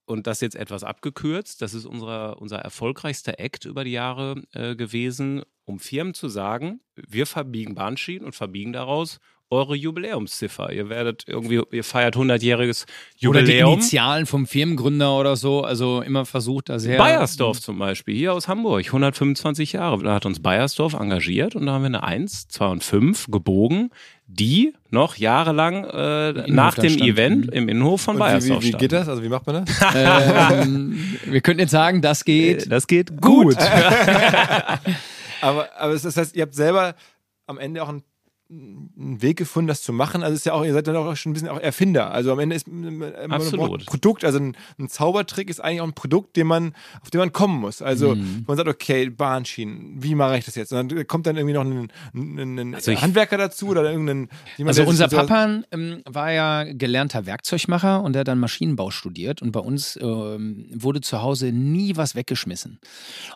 und das jetzt etwas abgekürzt. Das ist unser, unser erfolgreichster Act über die Jahre äh, gewesen, um Firmen zu sagen, wir verbiegen Bahnschienen und verbiegen daraus eure Jubiläumsziffer. Ihr werdet irgendwie, ihr feiert 100-jähriges Oder die Jubiläum. Initialen vom Firmengründer oder so. Also immer versucht, da sehr. Bayersdorf zum Beispiel, hier aus Hamburg, 125 Jahre. Da hat uns Bayersdorf engagiert und da haben wir eine 1, 2 und 5 gebogen, die noch jahrelang äh, nach dem standen. Event im Innenhof von Und wie, Bayersdorf wie, wie geht standen. das? Also wie macht man das? Ähm, wir könnten jetzt sagen, das geht. Das geht gut. aber, aber es- das heißt, ihr habt selber am Ende auch einen, einen Weg gefunden, das zu machen. Also ist ja auch, ihr seid dann auch schon ein bisschen auch Erfinder. Also am Ende ist man Absolut. ein Produkt, also ein, ein Zaubertrick ist eigentlich auch ein Produkt, den man, auf den man kommen muss. Also Mhm. man sagt, okay, Bahnschienen, wie mache ich das jetzt? Und dann kommt dann irgendwie noch ein, ein, ein Also ich- Handwerker dazu oder irgendein jemand, Also unser Papa ähm, war ja gelernter Werkzeugmacher und der hat dann Maschinenbau studiert und bei uns ähm, wurde zu Hause nie was weggeschmissen.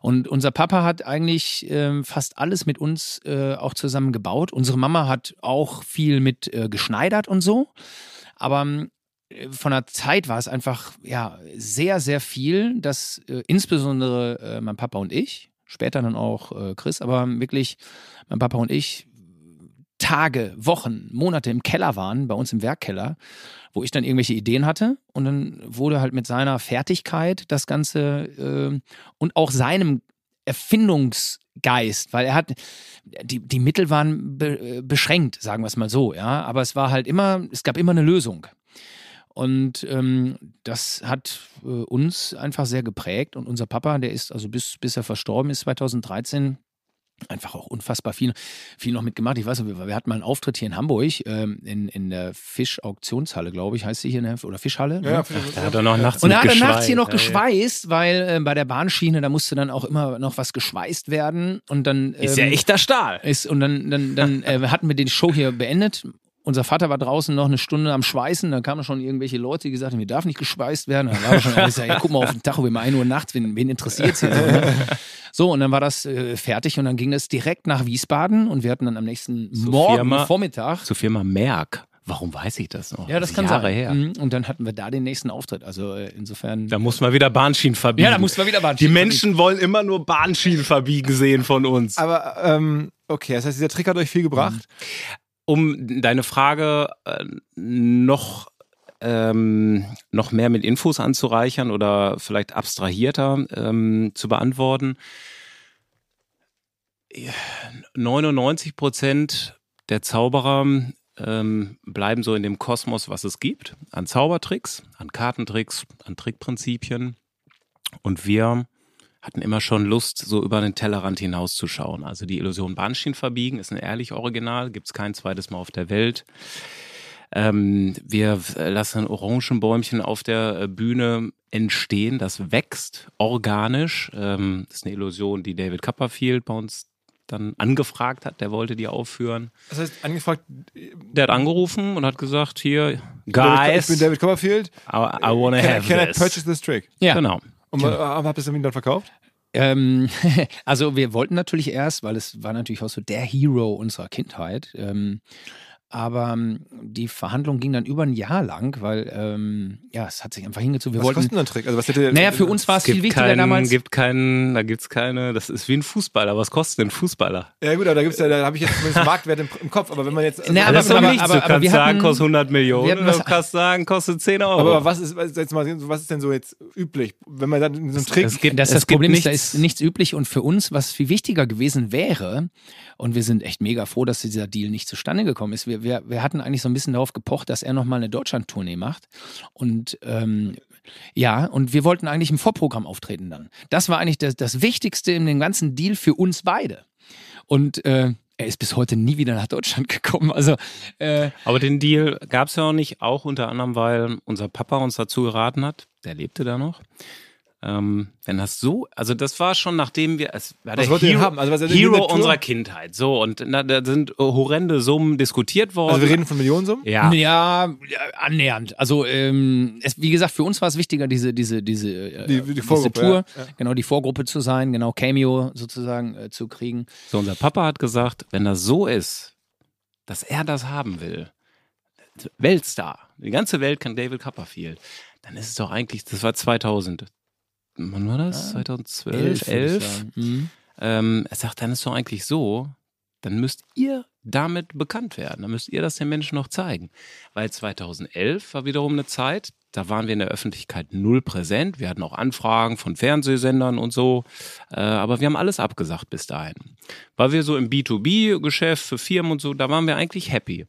Und unser Papa hat eigentlich ähm, fast alles mit uns äh, auch zusammen gebaut. Unsere Mama hat auch viel mit äh, geschneidert und so. Aber ähm, von der Zeit war es einfach ja sehr, sehr viel, dass äh, insbesondere äh, mein Papa und ich, später dann auch äh, Chris, aber wirklich mein Papa und ich Tage, Wochen, Monate im Keller waren, bei uns im Werkkeller, wo ich dann irgendwelche Ideen hatte und dann wurde halt mit seiner Fertigkeit das Ganze äh, und auch seinem Erfindungsgeist, weil er hat, die, die Mittel waren be, beschränkt, sagen wir es mal so, ja, aber es war halt immer, es gab immer eine Lösung. Und ähm, das hat äh, uns einfach sehr geprägt. Und unser Papa, der ist also bis, bis er verstorben ist, 2013, einfach auch unfassbar viel, viel noch mitgemacht. Ich weiß noch, wir, wir hatten mal einen Auftritt hier in Hamburg, ähm, in, in der Fischauktionshalle, glaube ich, heißt sie hier, ne? oder Fischhalle. Ja, ne? für, Da hat er noch nachts Und da hat er nachts hier noch geschweißt. geschweißt, weil äh, bei der Bahnschiene, da musste dann auch immer noch was geschweißt werden. Und dann. Ist ja ähm, echter Stahl. ist, und dann, dann, dann äh, hatten wir die Show hier beendet. Unser Vater war draußen noch eine Stunde am Schweißen. Dann kamen schon irgendwelche Leute, die gesagt haben, hier darf nicht geschweißt werden. Dann war er schon alles, ja, guck mal auf den Tacho, wir haben 1 Uhr nachts, wen, wen interessiert hier? So, ne? so, und dann war das äh, fertig und dann ging es direkt nach Wiesbaden und wir hatten dann am nächsten Zur Morgen, Firma- Vormittag. Zur Firma Merck. Warum weiß ich das noch? Ja, das ist kann Jahre sein. her. Mhm. Und dann hatten wir da den nächsten Auftritt. Also äh, insofern. Da muss man wieder Bahnschienen verbiegen. ja, da mussten wir wieder Die Bahnschienen Menschen wollen immer nur Bahnschienen verbiegen sehen von uns. aber ähm, okay, das heißt, dieser Trick hat euch viel gebracht. Um deine Frage äh, noch, ähm, noch mehr mit Infos anzureichern oder vielleicht abstrahierter ähm, zu beantworten. 99 Prozent der Zauberer ähm, bleiben so in dem Kosmos, was es gibt, an Zaubertricks, an Kartentricks, an Trickprinzipien. Und wir hatten immer schon Lust, so über den Tellerrand hinauszuschauen. Also die Illusion Bahnschienen verbiegen ist ein ehrlich Original, gibt es kein zweites Mal auf der Welt. Ähm, wir lassen Orangenbäumchen auf der äh, Bühne entstehen, das wächst organisch. Ähm, das ist eine Illusion, die David Copperfield bei uns dann angefragt hat, der wollte die aufführen. Das heißt, angefragt, Der hat angerufen und hat gesagt, hier, ich guys, bin David Copperfield. I, I wanna Can, I- have can I this. purchase this trick? Ja. Genau. Und äh, habt ihr es dann verkauft? Ähm, also wir wollten natürlich erst, weil es war natürlich auch so der Hero unserer Kindheit. Ähm, aber ähm, die Verhandlung ging dann über ein Jahr lang, weil ähm, ja, es hat sich einfach hingezogen. Wir Was wollten. kostet denn ein Trick? Also was hätte Naja, für uns war es viel Gibt wichtiger keinen, damals. gibt keinen, da gibt's keine, das ist wie ein Fußballer. Was kostet denn ein Fußballer? Ja gut, aber da gibt's ja, da habe ich jetzt zumindest einen Marktwert im, im Kopf. Aber wenn man jetzt, also, Nee, aber- das ist doch aber- nichts. aber- du aber kannst wir sagen, hatten- kostet 100 Millionen wir hatten was- du kannst sagen, kostet 10 Euro. aber was ist, was, jetzt mal, was ist denn so jetzt üblich, wenn man dann so einen Trick? es gibt, das, es das gibt Problem ist, da nichts, ist nichts üblich und für uns, was viel wichtiger gewesen wäre, und wir sind echt mega froh, dass dieser Deal nicht zustande gekommen ist. Wir, wir, wir hatten eigentlich so ein bisschen darauf gepocht, dass er nochmal eine Deutschland-Tournee macht. Und ähm, ja, und wir wollten eigentlich im Vorprogramm auftreten dann. Das war eigentlich das, das Wichtigste in dem ganzen Deal für uns beide. Und äh, er ist bis heute nie wieder nach Deutschland gekommen. Also äh, Aber den Deal gab's ja auch nicht, auch unter anderem, weil unser Papa uns dazu geraten hat, der lebte da noch, Ähm, wenn das so, also das war schon nachdem wir, es war Was der Hero, haben? Also was Hero unserer Kindheit. So, und na, da sind äh, horrende Summen diskutiert worden. Also wir reden von Millionensummen? ja. Ja, ja, annähernd. Also ähm, es, wie gesagt, für uns war es wichtiger, diese diese diese äh, Die- die diese Vorgruppe, Tour, ja, ja. genau die Vorgruppe zu sein, genau Cameo sozusagen äh, zu kriegen. So, unser Papa hat gesagt, wenn das so ist, dass er das haben will, Weltstar, die ganze Welt kann David Copperfield, dann ist es doch eigentlich, das war 2000. Wann war das? 2012, würde ich 11? sagen. Mhm. Ähm, er sagt, dann ist es doch eigentlich so, dann müsst ihr damit bekannt werden. Dann müsst ihr das den Menschen noch zeigen. Weil 2011 war wiederum eine Zeit, da waren wir in der Öffentlichkeit null präsent. Wir hatten auch Anfragen von Fernsehsendern und so. Äh, aber wir haben alles abgesagt bis dahin. Weil wir so im B2B-Geschäft für Firmen und so, da waren wir eigentlich happy.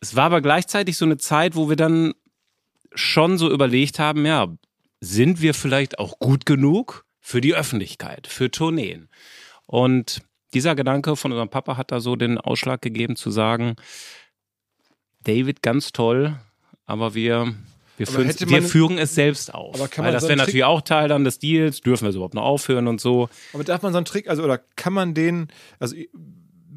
Es war aber gleichzeitig so eine Zeit, wo wir dann schon so überlegt haben, ja, sind wir vielleicht auch gut genug für die Öffentlichkeit, für Tourneen? Und dieser Gedanke von unserem Papa hat da so den Ausschlag gegeben zu sagen, David, ganz toll, aber wir, wir, führen, hätte wir man- führen es selbst kann Weil man das so wäre natürlich auch Teil dann des Deals, dürfen wir es überhaupt noch aufhören und so. Aber darf man so einen Trick, also oder kann man den, also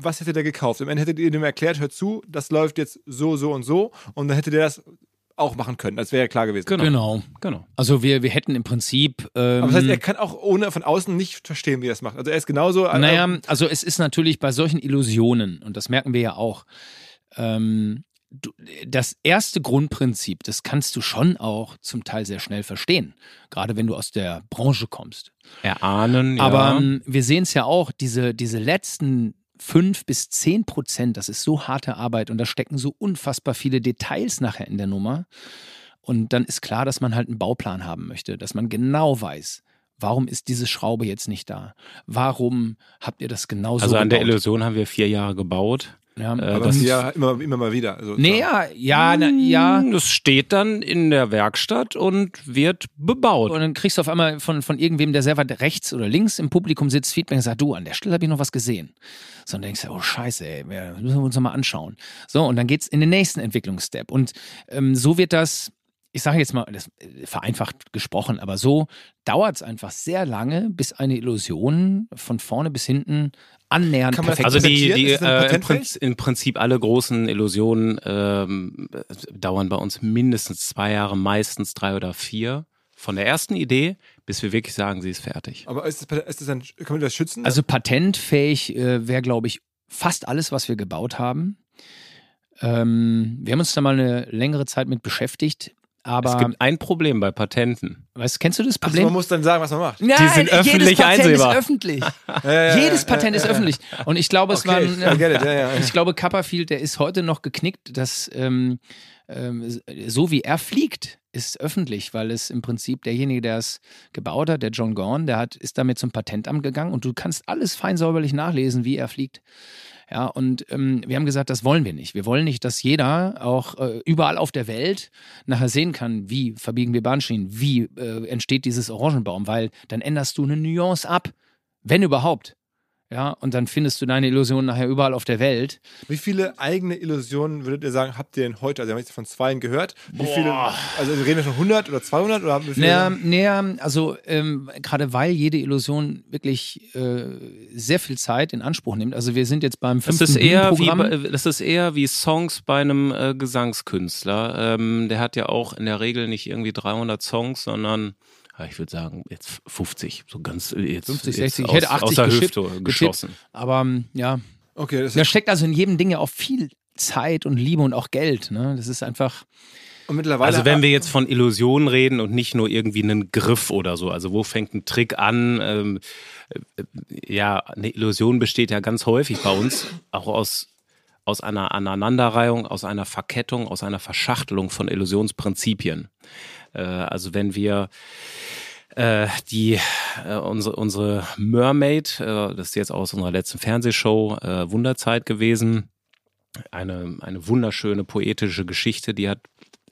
was hätte der gekauft? Im Ende hättet ihr dem erklärt, hört zu, das läuft jetzt so, so und so und dann hätte der das auch machen können. Das wäre ja klar gewesen. Genau. Genau. Genau. Also wir wir hätten im Prinzip ähm, Aber das heißt, er kann auch ohne von außen nicht verstehen, wie er es macht. Also er ist genauso. Naja, also es ist natürlich bei solchen Illusionen, und das merken wir ja auch, ähm, du, das erste Grundprinzip, das kannst du schon auch zum Teil sehr schnell verstehen, gerade wenn du aus der Branche kommst. Erahnen, ja. Aber ähm, wir sehen es ja auch, diese, diese letzten fünf bis zehn Prozent, das ist so harte Arbeit und da stecken so unfassbar viele Details nachher in der Nummer. Und dann ist klar, dass man halt einen Bauplan haben möchte, dass man genau weiß, warum ist diese Schraube jetzt nicht da? Warum habt ihr das genauso also an der? Illusion haben wir vier Jahre gebaut. Ja. Äh, aber das- ja immer, immer mal wieder. Also nee, ja, ja, na, ja. Das steht dann in der Werkstatt und wird bebaut. Und dann kriegst du auf einmal von, von irgendwem, der sehr weit rechts oder links im Publikum sitzt, Feedback und sagt, du, an der Stelle habe ich noch was gesehen. So, und dann denkst du, oh scheiße, ey, müssen wir uns noch mal anschauen. So, und dann geht's in den nächsten Entwicklungsstep. Und ähm, so wird das, ich sage jetzt mal, das äh, vereinfacht gesprochen, aber so dauert es einfach sehr lange, bis eine Illusion von vorne bis hinten annähernd Kann man perfekt Also ist. die, die ein äh, im? Prinzip, im Prinzip alle großen Illusionen ähm, dauern bei uns mindestens zwei Jahre, meistens drei oder vier. Von der ersten Idee, bis wir wirklich sagen, sie ist fertig. Aber ist das, ist das dann, kann man das schützen? Also patentfähig äh, wäre, glaube ich, fast alles, was wir gebaut haben. Ähm, wir haben uns da mal eine längere Zeit mit beschäftigt, es aber gibt ein Problem bei Patenten. weißt, kennst du das Ach so, Problem? man muss dann sagen, was man macht. Nein, Die sind öffentlich jedes Patent einsehbar. ist öffentlich. Ja, ja, jedes Patent ja, ist öffentlich. Und ich glaube, es Okay, war. Ja. Ich glaube, Copperfield, der ist heute noch geknickt, dass ähm, ähm, so wie er fliegt, ist öffentlich, weil es im Prinzip derjenige, der es gebaut hat, der John Gorn, der hat, ist damit zum Patentamt gegangen und du kannst alles fein säuberlich nachlesen, wie er fliegt. Ja, und ähm, wir haben gesagt, das wollen wir nicht. Wir wollen nicht, dass jeder auch äh, überall auf der Welt nachher sehen kann, wie verbiegen wir Bahnschienen, wie äh, entsteht dieses Orangenbaum, weil dann änderst du eine Nuance ab, wenn überhaupt. Ja, und dann findest du deine Illusion nachher überall auf der Welt. Wie viele eigene Illusionen würdet ihr sagen, habt ihr denn heute? Also, wir haben jetzt von zweien gehört. Wie viele? Also, reden wir von 100 oder 200? Oder wie viele? Naja, naja also ähm, gerade weil jede Illusion wirklich äh, sehr viel Zeit in Anspruch nimmt. Also wir sind jetzt beim Das fünften ist, eher wie, das ist eher wie Songs bei einem äh, Gesangskünstler. Ähm, der hat ja auch in der Regel nicht irgendwie 300 Songs, sondern ich würde sagen jetzt 50, so ganz jetzt, 50, jetzt 60. Ich aus, hätte 80 aus der geschippt- Hüfte getippt. geschossen. Aber ähm, ja, Okay, das da steckt also in jedem Ding ja auch viel Zeit und Liebe und auch Geld. Ne? Das ist einfach. und mittlerweile. Also wenn wir jetzt von Illusionen reden und nicht nur irgendwie einen Griff oder so, also wo fängt ein Trick an? Ähm, äh, ja, eine Illusion besteht ja ganz häufig bei uns auch aus aus einer Aneinanderreihung, aus einer Verkettung, aus einer Verschachtelung von Illusionsprinzipien. Äh, also wenn wir äh, die äh, unsere unsere Mermaid, äh, das ist jetzt aus unserer letzten Fernsehshow äh, Wunderzeit gewesen, eine eine wunderschöne poetische Geschichte, die hat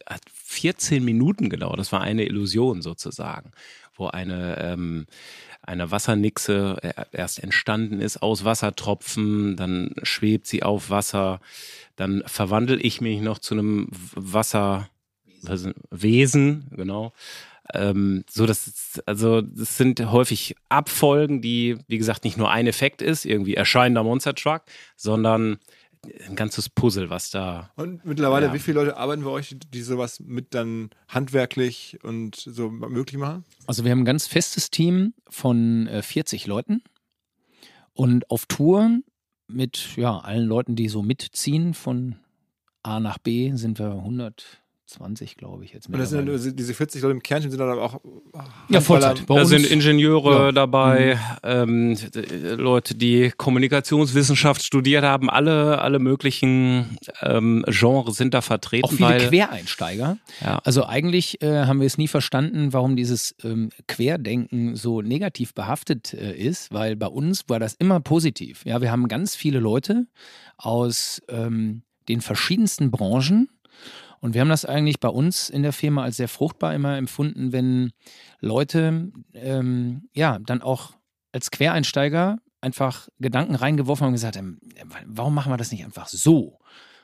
hat 14 Minuten gedauert. Das war eine Illusion sozusagen, wo eine ähm, eine Wassernixe erst entstanden ist aus Wassertropfen, dann schwebt sie auf Wasser, dann verwandle ich mich noch zu einem Wasserwesen, genau. Ähm, so, das also das sind häufig Abfolgen, die, wie gesagt, nicht nur ein Effekt ist, irgendwie erscheinender Monster Truck, sondern ein ganzes Puzzle, was da. Und mittlerweile, Ja. wie viele Leute arbeiten bei euch, die sowas mit dann handwerklich und so möglich machen? Also wir haben ein ganz festes Team von äh, 40 Leuten und auf Tour mit ja, allen Leuten, die so mitziehen von A nach B, sind wir 120, glaube ich jetzt. Und das sind dann mittlerweile. nur diese 40 Leute im Kernteam sind dann aber auch Ja, Vollzeit. Bei Da uns- sind Ingenieure Ja. dabei, ähm, d- Leute, die Kommunikationswissenschaft studiert haben, alle, alle möglichen ähm, Genres sind da vertreten. auch viele weil, Quereinsteiger. Ja. Also eigentlich äh, haben wir es nie verstanden, warum dieses ähm, Querdenken so negativ behaftet äh, ist, weil bei uns war das immer positiv. Ja, wir haben ganz viele Leute aus ähm, den verschiedensten Branchen und wir haben das eigentlich bei uns in der Firma als sehr fruchtbar immer empfunden, wenn Leute ähm, ja dann auch als Quereinsteiger einfach Gedanken reingeworfen haben und gesagt haben, warum machen wir das nicht einfach so?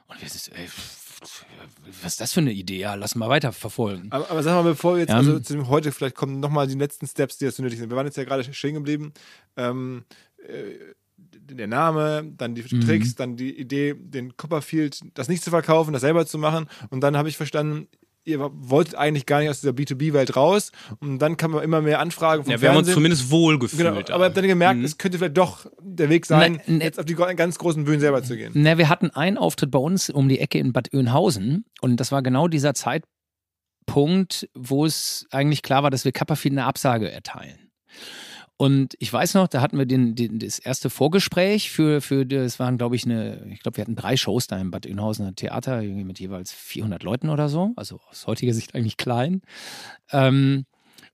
Und wir sind, ey, was ist das für eine Idee? Ja, lass mal weiter verfolgen. Aber, aber sag mal, bevor wir jetzt Ja. also zu dem heute vielleicht kommen nochmal die letzten Steps, die jetzt so nötig sind. Wir waren jetzt ja gerade stehen geblieben. Ähm, äh, der Name, dann die Mhm. Tricks, dann die Idee, den Copperfield, das nicht zu verkaufen, das selber zu machen. Und dann habe ich verstanden, ihr wolltet eigentlich gar nicht aus dieser B2B-Welt raus. Und dann kam immer mehr Anfragen vom ja, wir haben uns Fernsehen. zumindest wohlgefühlt. Genau, aber habt dann gemerkt, Mhm. es könnte vielleicht doch der Weg sein, Ne, ne. jetzt auf die ganz großen Bühnen selber zu gehen. Na, wir hatten einen Auftritt bei uns um die Ecke in Bad Oeynhausen und das war genau dieser Zeitpunkt, wo es eigentlich klar war, dass wir Copperfield eine Absage erteilen. Und ich weiß noch, da hatten wir den, den, das erste Vorgespräch für, für das waren, glaube ich, eine, ich glaube, wir hatten drei Shows da in Bad Oeynhausen, ein Theater mit jeweils 400 Leuten oder so, also aus heutiger Sicht eigentlich klein. Ähm,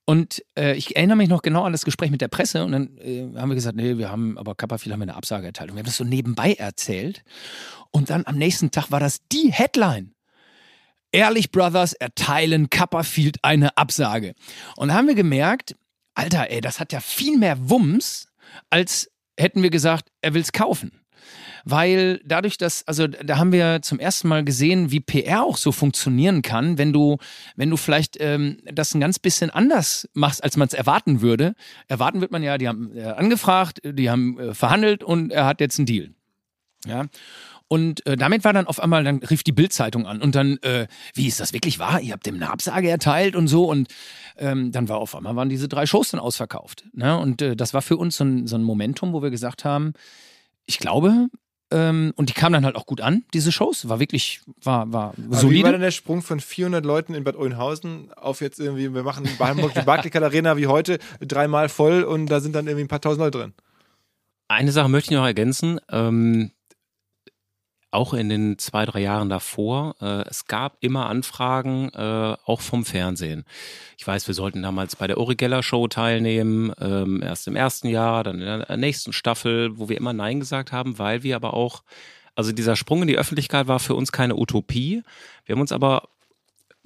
und äh, ich erinnere mich noch genau an das Gespräch mit der Presse und dann äh, haben wir gesagt, nee, wir haben, aber Copperfield haben wir eine Absage erteilt. Und wir haben das so nebenbei erzählt. Und dann am nächsten Tag war das die Headline. Ehrlich Brothers erteilen Copperfield eine Absage. Und da haben wir gemerkt, Alter, ey, das hat ja viel mehr Wumms, als hätten wir gesagt, er will's kaufen. Weil dadurch, dass, also da haben wir zum ersten Mal gesehen, wie PR auch so funktionieren kann, wenn du, wenn du vielleicht ähm, das ein ganz bisschen anders machst, als man es erwarten würde. Erwarten wird man ja, die haben äh, angefragt, die haben äh, verhandelt und er hat jetzt einen Deal. Ja. Und äh, damit war dann auf einmal, dann rief die Bildzeitung an und dann, äh, wie ist das wirklich wahr? Ihr habt dem eine Absage erteilt und so und ähm, dann war auf einmal waren diese drei Shows dann ausverkauft. Ne? Und äh, das war für uns so ein, so ein Momentum, wo wir gesagt haben, ich glaube, ähm, und die kamen dann halt auch gut an, diese Shows, war wirklich, war, war Aber Wie war solide. denn der Sprung von 400 Leuten in Bad Oeynhausen auf jetzt irgendwie, wir machen bei Hamburg die Barclaycard Arena wie heute dreimal voll und da sind dann irgendwie ein paar tausend Leute drin. Eine Sache möchte ich noch ergänzen. Ähm, auch in den zwei, drei Jahren davor, äh, es gab immer Anfragen, äh, auch vom Fernsehen. Ich weiß, wir sollten damals bei der Uri Geller Show teilnehmen, ähm, erst im ersten Jahr, dann in der nächsten Staffel, wo wir immer Nein gesagt haben, weil wir aber auch, also dieser Sprung in die Öffentlichkeit war für uns keine Utopie. Wir haben uns aber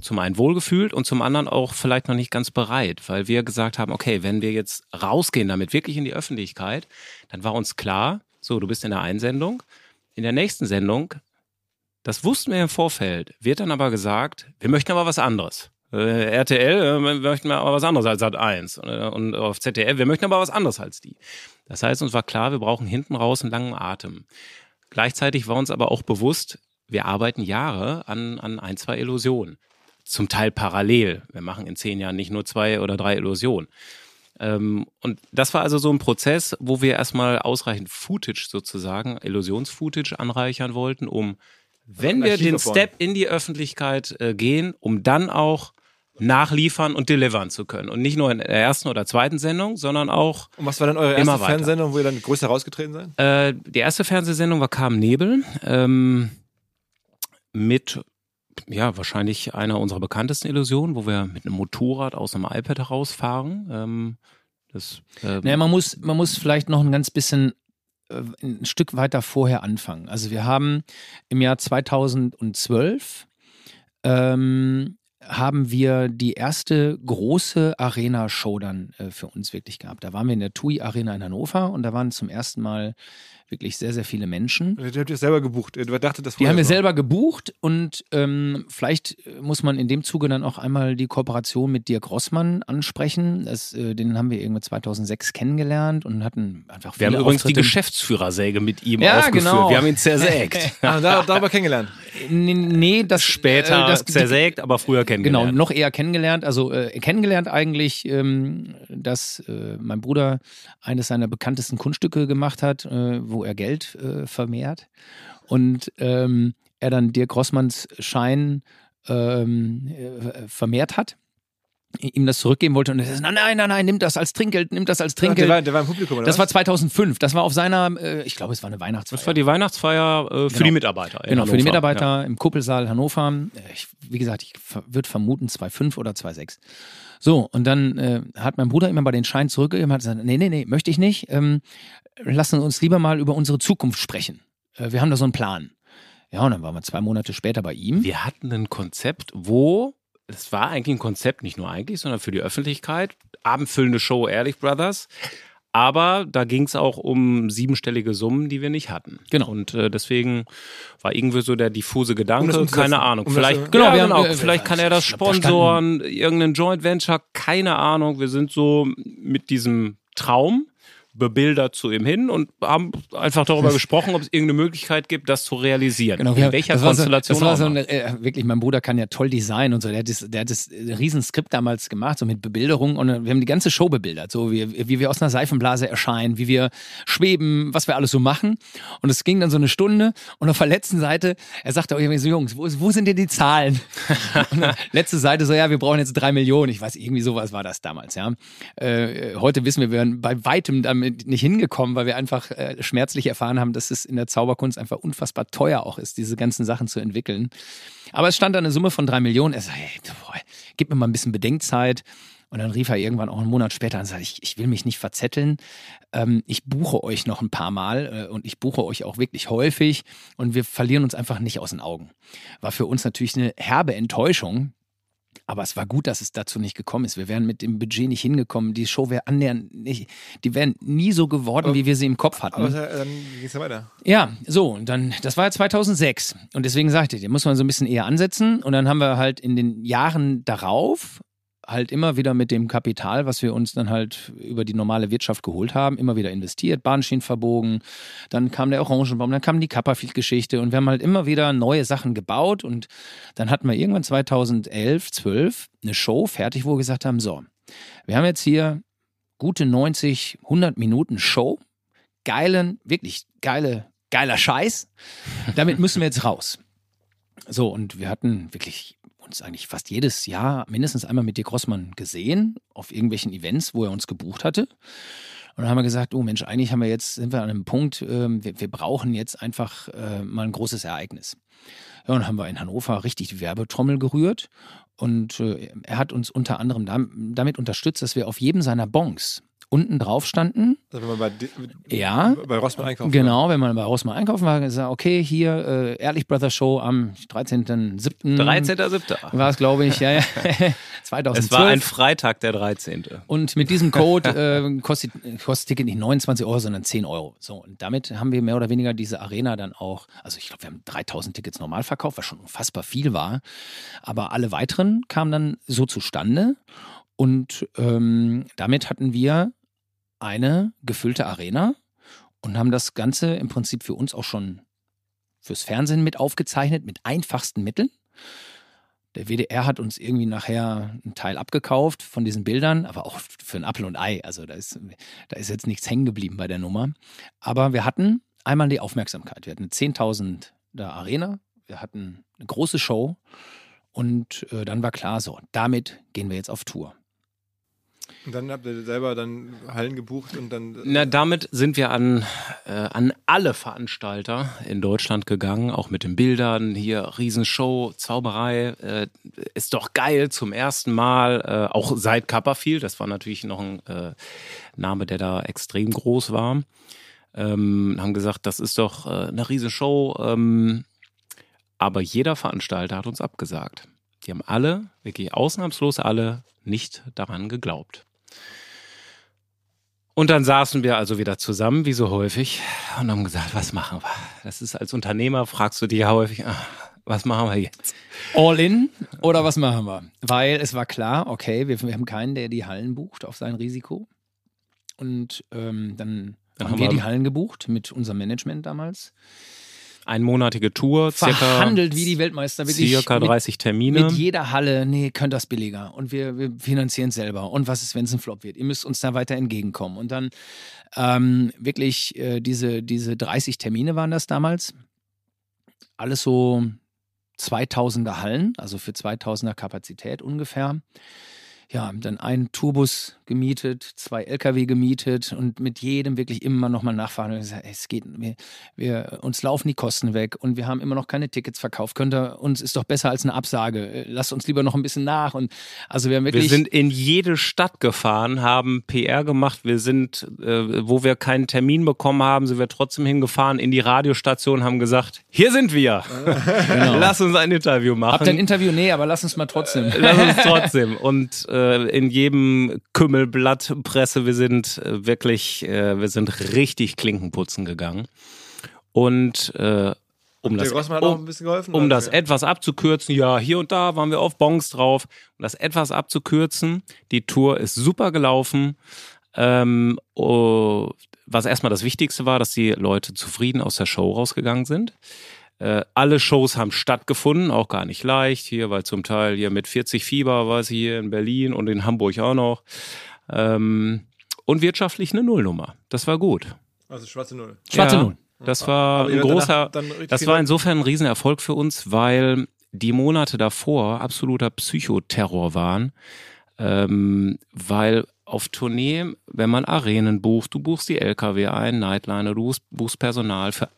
zum einen wohlgefühlt und zum anderen auch vielleicht noch nicht ganz bereit, weil wir gesagt haben, okay, wenn wir jetzt rausgehen damit wirklich in die Öffentlichkeit, dann war uns klar, so, du bist in der Einsendung, in der nächsten Sendung, das wussten wir im Vorfeld, wird dann aber gesagt, wir möchten aber was anderes. Äh, RTL, äh, wir möchten aber was anderes als Sat 1 äh, und auf ZDF, wir möchten aber was anderes als die. Das heißt, uns war klar, wir brauchen hinten raus einen langen Atem. Gleichzeitig war uns aber auch bewusst, wir arbeiten Jahre an, an ein, zwei Illusionen. Zum Teil parallel. Wir machen in zehn Jahren nicht nur zwei oder drei Illusionen. Ähm, und das war also so ein Prozess, wo wir erstmal ausreichend Footage sozusagen, Illusionsfootage anreichern wollten, um, wenn wir den aufbauen. Step in die Öffentlichkeit äh, gehen, um dann auch nachliefern und delivern zu können. Und nicht nur in der ersten oder zweiten Sendung, sondern auch Und was war dann eure erste. Fernsehsendung, wo ihr dann größer rausgetreten seid? äh, die erste Fernsehsendung war Carmen Nebel ähm, mit ja wahrscheinlich einer unserer bekanntesten Illusionen, wo wir mit einem Motorrad aus einem iPad herausfahren. Ähm, das, äh, Naja, man muss, man muss vielleicht noch ein ganz bisschen äh, ein Stück weiter vorher anfangen. Also wir haben im Jahr 2012 ähm, haben wir die erste große Arena-Show dann äh, für uns wirklich gehabt. Da waren wir in der TUI Arena in Hannover und da waren zum ersten Mal wirklich sehr, sehr viele Menschen. Die habt ihr selber gebucht. Du dachte, das Die haben wir selber gebucht und ähm, vielleicht muss man in dem Zuge dann auch einmal die Kooperation mit Dirk Rossmann ansprechen. Das, äh, den haben wir irgendwie 2006 kennengelernt und hatten einfach Wir viele haben übrigens die Auftritte. Geschäftsführersäge mit ihm Ja, aufgeführt. genau. Wir haben ihn zersägt. Ah, da, darüber kennengelernt. Nee, nee das Später äh, das, zersägt, aber früher Genau, kennengelernt. noch eher kennengelernt. Also äh, kennengelernt eigentlich, ähm, dass äh, mein Bruder eines seiner bekanntesten Kunststücke gemacht hat, äh, wo er Geld äh, vermehrt. Und ähm, er dann Dirk Rossmanns Schein ähm, äh, vermehrt hat, ihm das zurückgeben wollte und er sagt, nein, nein, nein, nein, nimm das als Trinkgeld, nimm das als Der Trinkgeld. war, der war im Publikum, oder Das war was? 2005, das war auf seiner, äh, ich glaube, es war eine Weihnachtsfeier. Das war die Weihnachtsfeier äh, für Genau. die Mitarbeiter. Genau, für die Hannover. Mitarbeiter im Kuppelsaal Hannover. Ich, wie gesagt, ich würde vermuten 2,5 oder 2,6. So, und dann äh, hat mein Bruder immer bei den Schein zurückgegeben und hat gesagt, nee, nee, nee, möchte ich nicht. Ähm, lassen uns lieber mal über unsere Zukunft sprechen. Äh, wir haben da so einen Plan. Ja, und dann waren wir zwei Monate später bei ihm. Wir hatten ein Konzept, wo, es war eigentlich ein Konzept, nicht nur eigentlich, sondern für die Öffentlichkeit. Abendfüllende Show, Ehrlich Brothers. Aber da ging es auch um siebenstellige Summen, die wir nicht hatten. Genau. Und äh, deswegen war irgendwie so der diffuse Um Gedanke, das umzusetzen. keine Ahnung. Um vielleicht, Genau, ja, wir haben, äh, vielleicht kann er das ich glaub, da sponsoren, irgendein Joint Venture, keine Ahnung. Wir sind so mit diesem Traum bebildert zu ihm hin und haben einfach darüber gesprochen, ob es irgendeine Möglichkeit gibt, das zu realisieren. Genau, In welcher das war so, Konstellation das war so immer. ein, äh, wirklich, mein Bruder kann ja toll designen und so. Der hat das, der hat das äh, Riesenskript damals gemacht, so mit Bebilderung und äh, wir haben die ganze Show bebildert, so wie, wie wir aus einer Seifenblase erscheinen, wie wir schweben, was wir alles so machen. Und es ging dann so eine Stunde und auf der letzten Seite, er sagte auch irgendwie so, Jungs, wo, wo sind denn die Zahlen? letzte Seite so, ja, wir brauchen jetzt drei Millionen. Ich weiß, irgendwie sowas war das damals, ja. Äh, heute wissen wir, wir wären bei weitem damit nicht hingekommen, weil wir einfach äh, schmerzlich erfahren haben, dass es in der Zauberkunst einfach unfassbar teuer auch ist, diese ganzen Sachen zu entwickeln. Aber es stand da eine Summe von drei Millionen. Er sagte, hey, boah, gib mir mal ein bisschen Bedenkzeit. Und dann rief er irgendwann auch einen Monat später und sagte, ich, ich will mich nicht verzetteln. Ähm, ich buche euch noch ein paar Mal äh, und ich buche euch auch wirklich häufig und wir verlieren uns einfach nicht aus den Augen. War für uns natürlich eine herbe Enttäuschung, aber es war gut, dass es dazu nicht gekommen ist. Wir wären mit dem Budget nicht hingekommen. Die Show wäre annähernd nicht, die wären nie so geworden, Aber- wie wir sie im Kopf hatten. Aber äh, dann ging es ja weiter. Ja, so, und dann, das war ja 2006. Und deswegen sagte ich, den muss man so ein bisschen eher ansetzen. Und dann haben wir halt in den Jahren darauf halt immer wieder mit dem Kapital, was wir uns dann halt über die normale Wirtschaft geholt haben, immer wieder investiert, Bahnschienen verbogen, dann kam der Orangenbaum, dann kam die Copperfield-Geschichte und wir haben halt immer wieder neue Sachen gebaut und dann hatten wir irgendwann 2011, 12 eine Show fertig, wo wir gesagt haben, so, wir haben jetzt hier gute 90, 100 Minuten Show, geilen, wirklich geile, geiler Scheiß. Damit müssen wir jetzt raus. So, und wir hatten wirklich uns eigentlich fast jedes Jahr mindestens einmal mit Dirk Rossmann gesehen, auf irgendwelchen Events, wo er uns gebucht hatte. Und dann haben wir gesagt, oh Mensch, eigentlich haben wir jetzt, sind wir an einem Punkt, ähm, wir, wir brauchen jetzt einfach äh, mal ein großes Ereignis. Ja, und dann haben wir in Hannover richtig die Werbetrommel gerührt. Und äh, er hat uns unter anderem dam- damit unterstützt, dass wir auf jedem seiner Bonks unten drauf standen. Also wenn man bei, Ja. bei Rossmann einkauft. Genau, wenn man bei Rossmann einkaufen war, gesagt, okay, hier äh, Ehrlich Brothers Show am 13.07. 13.07. war es, glaube ich, ja, ja. 2012. Es war ein Freitag, der 13. und mit diesem Code äh, kostet, kostet Ticket nicht 29 Euro, sondern 10 Euro. So, und damit haben wir mehr oder weniger diese Arena dann auch, also ich glaube, wir haben 3000 Tickets normal verkauft, was schon unfassbar viel war. Aber alle weiteren kamen dann so zustande. Und ähm, damit hatten wir eine gefüllte Arena und haben das Ganze im Prinzip für uns auch schon fürs Fernsehen mit aufgezeichnet, mit einfachsten Mitteln. Der WDR hat uns irgendwie nachher einen Teil abgekauft von diesen Bildern, aber auch für ein Apfel und Ei. Also da ist, da ist jetzt nichts hängen geblieben bei der Nummer. Aber wir hatten einmal die Aufmerksamkeit. Wir hatten eine 10.000 Arena, wir hatten eine große Show und äh, dann war klar, so, damit gehen wir jetzt auf Tour. Und dann habt ihr selber dann Hallen gebucht und dann. Na, damit sind wir an, äh, an alle Veranstalter in Deutschland gegangen, auch mit den Bildern, hier Riesenshow, Zauberei, äh, ist doch geil zum ersten Mal, äh, auch seit Copperfield, das war natürlich noch ein äh, Name, der da extrem groß war, ähm, haben gesagt, das ist doch äh, eine Riesenshow, ähm, aber jeder Veranstalter hat uns abgesagt. Die haben alle, wirklich ausnahmslos alle, nicht daran geglaubt. Und dann saßen wir also wieder zusammen, wie so häufig, und haben gesagt, was machen wir? Das ist als Unternehmer, fragst du dich ja häufig, ah, was machen wir jetzt? All in oder was machen wir? Weil es war klar, okay, wir, wir haben keinen, der die Hallen bucht auf sein Risiko. Und ähm, dann, Dann haben haben wir- die Hallen gebucht mit unserem Management damals. Einmonatige Tour, circa, Verhandelt wie die Weltmeister, wirklich circa mit, 30 Termine. mit jeder Halle, nee, könnt das billiger. Und wir, wir finanzieren es selber. Und was ist, wenn es ein Flop wird? Ihr müsst uns da weiter entgegenkommen. Und dann ähm, wirklich äh, diese, diese 30 Termine waren das damals. Alles so 2000er Hallen, also für 2000er Kapazität ungefähr. Ja, dann einen Tourbus gemietet, zwei LKW gemietet und mit jedem wirklich immer nochmal nachfahren. Und gesagt, es geht, wir, wir, uns laufen die Kosten weg und wir haben immer noch keine Tickets verkauft. Könnte uns ist doch besser als eine Absage. Lasst uns lieber noch ein bisschen nach. Und also wir haben wirklich. Wir sind in jede Stadt gefahren, haben PR gemacht. Wir sind, äh, wo wir keinen Termin bekommen haben, sind wir trotzdem hingefahren in die Radiostation, haben gesagt, hier sind wir. Lass uns ein Interview machen. Habt ihr ein Interview? Nee, aber lass uns mal trotzdem. Lass uns trotzdem. Und äh, in jedem Kümmelblatt Presse, wir sind äh, wirklich, äh, wir sind richtig Klinkenputzen gegangen. Und äh, um das, um, geholfen. um das etwas abzukürzen, ja, hier und da waren wir auf Bongs drauf. Um das etwas abzukürzen, die Tour ist super gelaufen. Ähm, oh, was erstmal das Wichtigste war, dass die Leute zufrieden aus der Show rausgegangen sind. Äh, alle Shows haben stattgefunden, auch gar nicht leicht hier, weil zum Teil hier mit 40 Fieber war sie hier in Berlin und in Hamburg auch noch. Ähm, und wirtschaftlich eine Nullnummer. Das war gut. Also schwarze Null. Schwarze ja, Null. Das war ein großer, danach das war insofern ein Riesenerfolg für uns, weil die Monate davor absoluter Psychoterror waren, ähm, weil auf Tournee, wenn man Arenen bucht, du buchst die LKW ein, Nightliner, du buchst, buchst Personal für,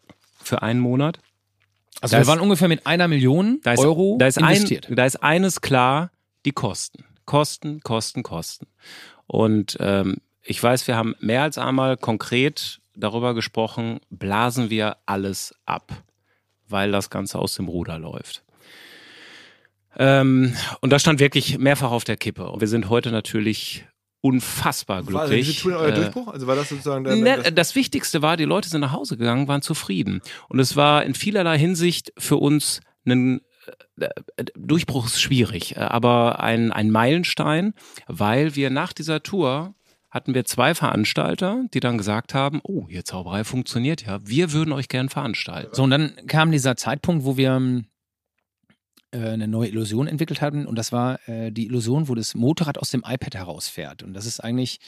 für einen Monat. Also Da wir ist- waren ungefähr mit einer Million Da ist, Euro da ist, investiert. ein, da ist eines klar, die Kosten. Kosten, Kosten, Kosten. Und ähm, ich weiß, wir haben mehr als einmal konkret darüber gesprochen, blasen wir alles ab, weil das Ganze aus dem Ruder läuft. Ähm, und das stand wirklich mehrfach auf der Kippe. Und wir sind heute natürlich unfassbar War glücklich. diese Tour euer Äh, Durchbruch? Also war das sozusagen der, Ne, das, das Wichtigste war, die Leute sind nach Hause gegangen, waren zufrieden. Und es war in vielerlei Hinsicht für uns ein Durchbruch ist schwierig, äh, aber ein, ein Meilenstein, weil wir nach dieser Tour hatten wir zwei Veranstalter, die dann gesagt haben, oh, hier Zauberei funktioniert ja, wir würden euch gern veranstalten. So, und dann kam dieser Zeitpunkt, wo wir äh, eine neue Illusion entwickelt hatten. Und das war äh, die Illusion, wo das Motorrad aus dem iPad herausfährt. Und das ist eigentlich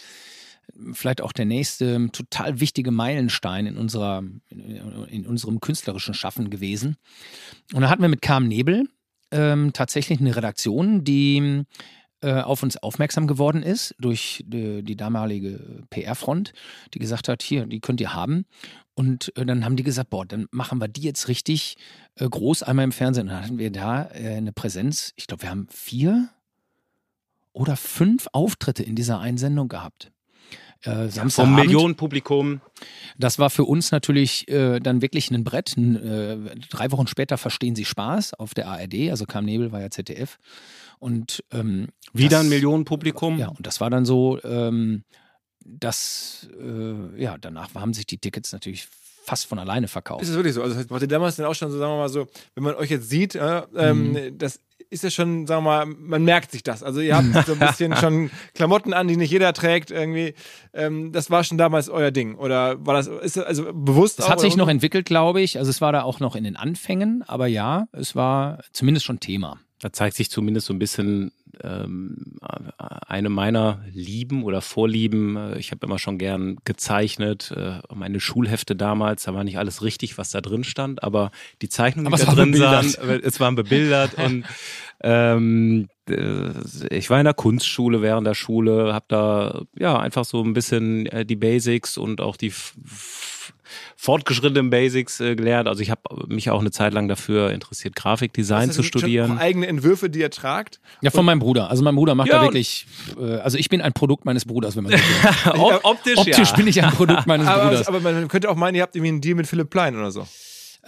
vielleicht auch der nächste total wichtige Meilenstein in, unserer, in, unserem künstlerischen Schaffen gewesen. Und da hatten wir mit Carmen Nebel ähm, tatsächlich eine Redaktion, die äh, auf uns aufmerksam geworden ist durch die, die damalige PR-Front, die gesagt hat, hier, die könnt ihr haben. Und äh, dann haben die gesagt, boah, dann machen wir die jetzt richtig äh, groß einmal im Fernsehen. Und dann hatten wir da äh, eine Präsenz, ich glaube, wir haben vier oder fünf Auftritte in dieser Einsendung gehabt. Äh, Vom Samstagabend. Millionenpublikum. Das war für uns natürlich äh, dann wirklich ein Brett. N- Äh, drei Wochen später verstehen Sie Spaß auf der ARD, also Kam Nebel war ja ZDF. Und ähm, Wieder das, ein Millionenpublikum. Ja, und das war dann so, ähm, dass äh, ja danach haben sich die Tickets natürlich fast von alleine verkauft. ist es wirklich so? Also wart ihr damals dann auch schon so, sagen wir mal so, wenn man euch jetzt sieht, äh, ähm, Mhm. das ist ja schon, sagen wir mal, man merkt sich das. Also ihr habt so ein bisschen schon Klamotten an, die nicht jeder trägt irgendwie. Ähm, das war schon damals euer Ding. Oder war das, ist das also bewusst Es auch, hat sich oder? noch entwickelt, glaube ich. Also es war da auch noch in den Anfängen, aber ja, es war zumindest schon Thema. Da zeigt sich zumindest so ein bisschen ähm, eine meiner Lieben oder Vorlieben. Äh, Ich habe immer schon gern gezeichnet. Äh, meine Schulhefte damals, da war nicht alles richtig, was da drin stand, aber die Zeichnungen, Aber die da drin bebildert. sahen, äh, es waren bebildert und ähm, äh, ich war in der Kunstschule während der Schule, habe da ja einfach so ein bisschen äh, die Basics und auch die fortgeschrittenen Basics äh, gelernt. Also ich habe mich auch eine Zeit lang dafür interessiert, Grafikdesign Das zu sind schon studieren. eigene Entwürfe, die ihr tragt. Ja, von meinem Bruder. Also mein Bruder macht Ja, da und- wirklich, äh, also ich bin ein Produkt meines Bruders, wenn man so will. Op- optisch, Optisch ja. bin ich ein Produkt meines Aber, Bruders. aber man könnte auch meinen, ihr habt irgendwie einen Deal mit Philipp Plein oder so.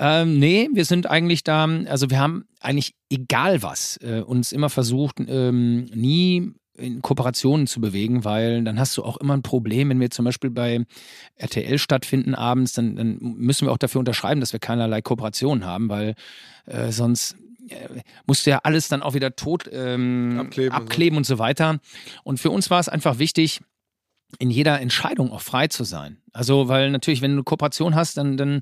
Ähm, nee, wir sind eigentlich da, also wir haben eigentlich egal was, äh, uns immer versucht, ähm, nie in Kooperationen zu bewegen, weil dann hast du auch immer ein Problem, wenn wir zum Beispiel bei RTL stattfinden abends, dann, dann müssen wir auch dafür unterschreiben, dass wir keinerlei Kooperationen haben, weil äh, sonst äh, musst du ja alles dann auch wieder tot ähm, Abkleben und so. abkleben und so weiter. Und für uns war es einfach wichtig, in jeder Entscheidung auch frei zu sein. Also, weil natürlich, wenn du eine Kooperation hast, dann, dann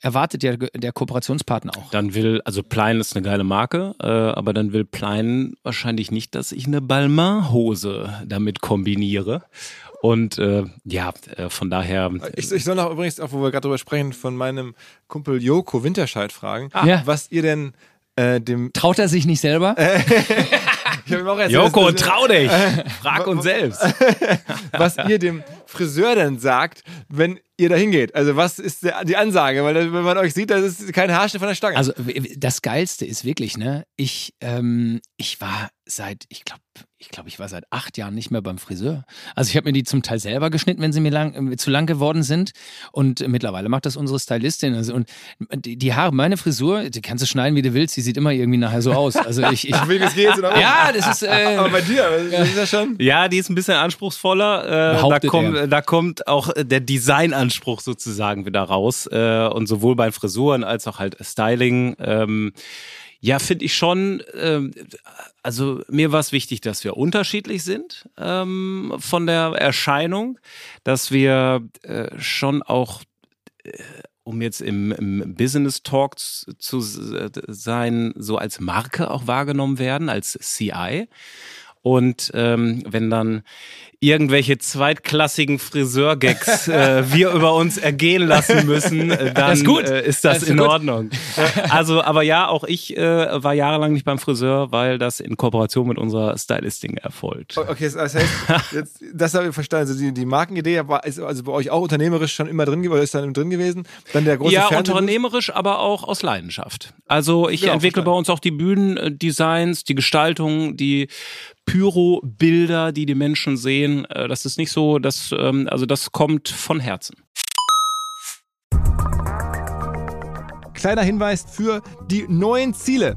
erwartet ja der Kooperationspartner auch. Dann will, also Plein ist eine geile Marke, äh, aber dann will Plein wahrscheinlich nicht, dass ich eine Balmain-Hose damit kombiniere. Und äh, ja, äh, von daher. Ich, ich soll noch übrigens, auch wo wir gerade drüber sprechen, von meinem Kumpel Joko Winterscheid fragen, Ja. was ihr denn äh, dem. Traut er sich nicht selber? Erzählt, Joko, dass- trau dich! Frag uns selbst. was ihr dem Friseur denn sagt, wenn ihr da hingeht. Also was ist die Ansage? Weil wenn man euch sieht, das ist kein Haarschnitt von der Stange. Also das Geilste ist wirklich, ne? Ich, ähm, ich war seit, ich glaube, ich glaube, ich war seit acht Jahren nicht mehr beim Friseur. Also ich habe mir die zum Teil selber geschnitten, wenn sie mir lang, äh, zu lang geworden sind. Und äh, mittlerweile macht das unsere Stylistin. Also, und die, die Haare, meine Frisur, die kannst du schneiden, wie du willst. Die sieht immer irgendwie nachher so aus. Also ich, ich wie es geht oder ja, das ist. Äh, Aber bei dir, das ist ja schon. Ja, die ist ein bisschen anspruchsvoller. Äh, da, kommt, da kommt auch äh, der Designanspruch sozusagen wieder raus. Äh, und sowohl bei Frisuren als auch halt Styling. Ähm, ja, finde ich schon. Ähm, also mir war es wichtig, dass wir unterschiedlich sind ähm, von der Erscheinung, dass wir äh, schon auch äh, um jetzt im, im Business Talk zu, zu sein, so als Marke auch wahrgenommen werden, als CI. Und ähm, wenn dann irgendwelche zweitklassigen Friseurgags äh, wir über uns ergehen lassen müssen, äh, dann ist gut. Äh, ist das, Das ist in gut. Ordnung. Also, aber ja, auch ich äh, war jahrelang nicht beim Friseur, weil das in Kooperation mit unserer Stylistin erfolgt. Okay, das heißt, jetzt, das habe ich verstanden. Also die, die Markenidee war, ist also bei euch auch unternehmerisch schon immer drin gewesen, oder ist dann drin gewesen? Dann der große Ja, Fernsehbus? unternehmerisch, aber auch aus Leidenschaft. Also ich Ja, entwickle bei uns auch die Bühnendesigns, die Gestaltung, die Pyro-Bilder, die die Menschen sehen. Äh, Das ist nicht so, dass, ähm, also das kommt von Herzen. Kleiner Hinweis für die neuen Ziele.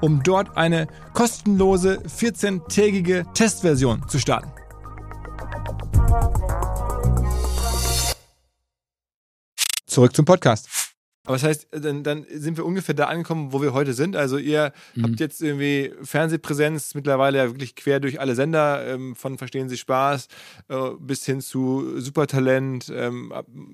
um dort eine kostenlose 14-tägige Testversion zu starten. Zurück zum Podcast. Aber das heißt, dann, dann sind wir ungefähr da angekommen, wo wir heute sind. Also ihr habt jetzt irgendwie Fernsehpräsenz mittlerweile ja wirklich quer durch alle Sender, ähm, von Verstehen Sie Spaß äh, bis hin zu Supertalent. Ähm,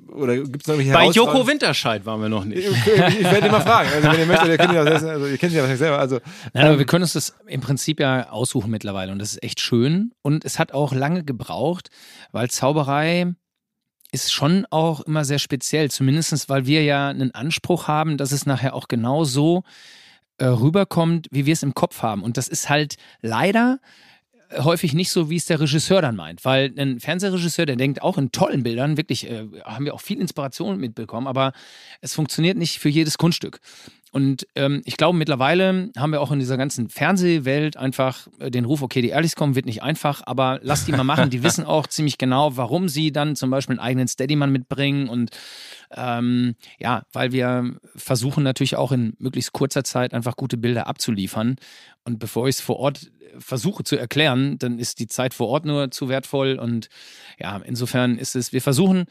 oder gibt es noch irgendwelche Bei Joko? Winterscheid waren wir noch nicht. Ich, ich werde immer fragen. Also wenn ihr möchtet, ihr kennt ja, also ihr kennt ja wahrscheinlich selber. Also Nein, aber wir können uns das im Prinzip ja aussuchen mittlerweile und das ist echt schön. Und es hat auch lange gebraucht, weil Zauberei ist schon auch immer sehr speziell, zumindest weil wir ja einen Anspruch haben, dass es nachher auch genau so äh, rüberkommt, wie wir es im Kopf haben. Und das ist halt leider äh, häufig nicht so, wie es der Regisseur dann meint. Weil ein Fernsehregisseur, der denkt auch in tollen Bildern, wirklich, äh, haben wir auch viel Inspiration mitbekommen, aber es funktioniert nicht für jedes Kunststück. Und ähm, ich glaube, mittlerweile haben wir auch in dieser ganzen Fernsehwelt einfach äh, den Ruf, okay, die Ehrlichkommen wird nicht einfach, aber lass die mal machen. Die wissen auch ziemlich genau, warum sie dann zum Beispiel einen eigenen Steadyman mitbringen. Und ähm, ja, weil wir versuchen natürlich auch in möglichst kurzer Zeit einfach gute Bilder abzuliefern. Und bevor ich es vor Ort versuche zu erklären, dann ist die Zeit vor Ort nur zu wertvoll. Und ja, insofern ist es, wir versuchen,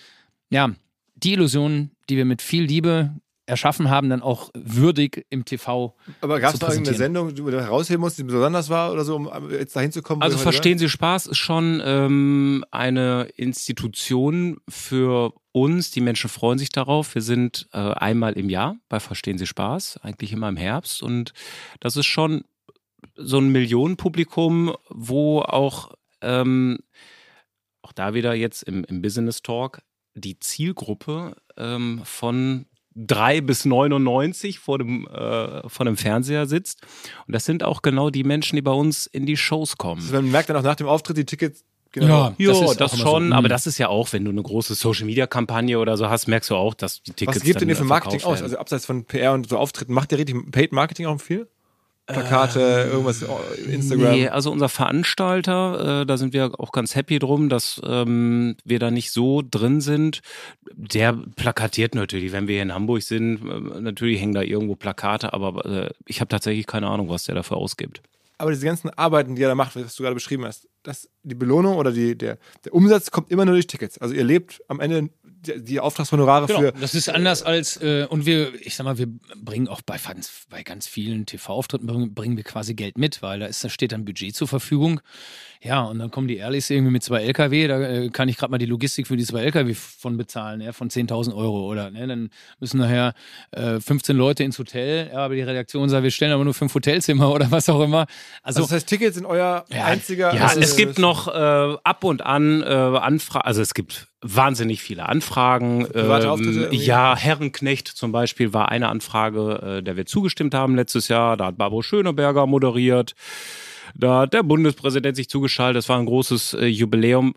ja, die Illusion, die wir mit viel Liebe erschaffen haben, dann auch würdig im TV. aber gab es noch irgendeine. Sendung, die du herausheben musst, die besonders war oder so, um jetzt dahin zu kommen? Also verstehen Sie Spaß ist schon ähm, eine Institution für uns. Die Menschen freuen sich darauf. Wir sind äh, einmal im Jahr bei Verstehen Sie Spaß, eigentlich immer im Herbst. Und das ist schon so ein Millionenpublikum, wo auch, ähm, auch da wieder jetzt im, im Business Talk, die Zielgruppe ähm, von drei bis 99 vor dem, äh, vor dem Fernseher sitzt. Und das sind auch genau die Menschen, die bei uns in die Shows kommen. Also man merkt dann auch nach dem Auftritt die Tickets. Genau. Ja, Ja, das das, schon, so. aber Mhm. das ist ja auch, wenn du eine große Social-Media-Kampagne oder so hast, merkst du auch, dass die Tickets Was gibt denn ihr für Marketing aus? Also abseits von PR und so Auftritten, macht ihr richtig Paid Marketing auch viel? Plakate, irgendwas, oh, Instagram. Nee, also unser Veranstalter, äh, da sind wir auch ganz happy drum, dass ähm, wir da nicht so drin sind. Der plakatiert natürlich, wenn wir hier in Hamburg sind, äh, natürlich hängen da irgendwo Plakate, aber äh, ich habe tatsächlich keine Ahnung, was der dafür ausgibt. Aber diese ganzen Arbeiten, die er da macht, was du gerade beschrieben hast, das, die Belohnung oder die, der, der Umsatz kommt immer nur durch Tickets. Also ihr lebt am Ende die, Auftragshonorare Genau, für. das ist anders als, äh, und wir, ich sag mal, wir bringen auch bei ganz, bei ganz vielen TV-Auftritten bringen, bringen wir quasi Geld mit, weil da ist, da steht dann Budget zur Verfügung. Ja, und dann kommen die Ehrlichs irgendwie mit zwei LKW, da äh, kann ich gerade mal die Logistik für die zwei LKW von bezahlen, ja, von 10.000 Euro oder, ne, dann müssen nachher äh, 15 Leute ins Hotel, ja, aber die Redaktion sagt, wir stellen aber nur fünf Hotelzimmer oder was auch immer. Also, Also das heißt, Tickets sind euer Ja, einziger. ja, also es gibt noch äh, ab und an äh, Anfragen, also es gibt wahnsinnig viele Anfragen. Ähm, ja, Herrenknecht zum Beispiel war eine Anfrage, äh, der wir zugestimmt haben letztes Jahr. Da hat Barbara Schöneberger moderiert. Da hat der Bundespräsident sich zugeschaltet. Das war ein großes äh, Jubiläum.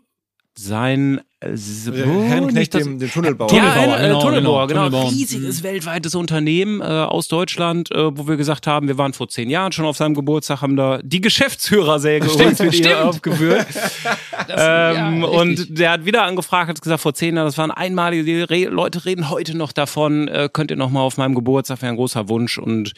Sein äh, Herrn Herrenknecht, nicht, dass- dem, dem Tunnelbauer. Tunnelbauer, ja, ein, äh, genau, Tunnelbauer, genau, genau. Tunnelbauer. Riesiges weltweites Unternehmen äh, aus Deutschland, äh, wo wir gesagt haben, wir waren vor zehn Jahren schon auf seinem Geburtstag, haben da die Geschäftsführersäge uns mit stimmt. aufgeführt. das, ähm, ja, und der hat wieder angefragt, hat gesagt, vor zehn Jahren, das waren einmalige, die Re Leute reden heute noch davon, äh, könnt ihr noch mal auf meinem Geburtstag, wäre ein großer Wunsch und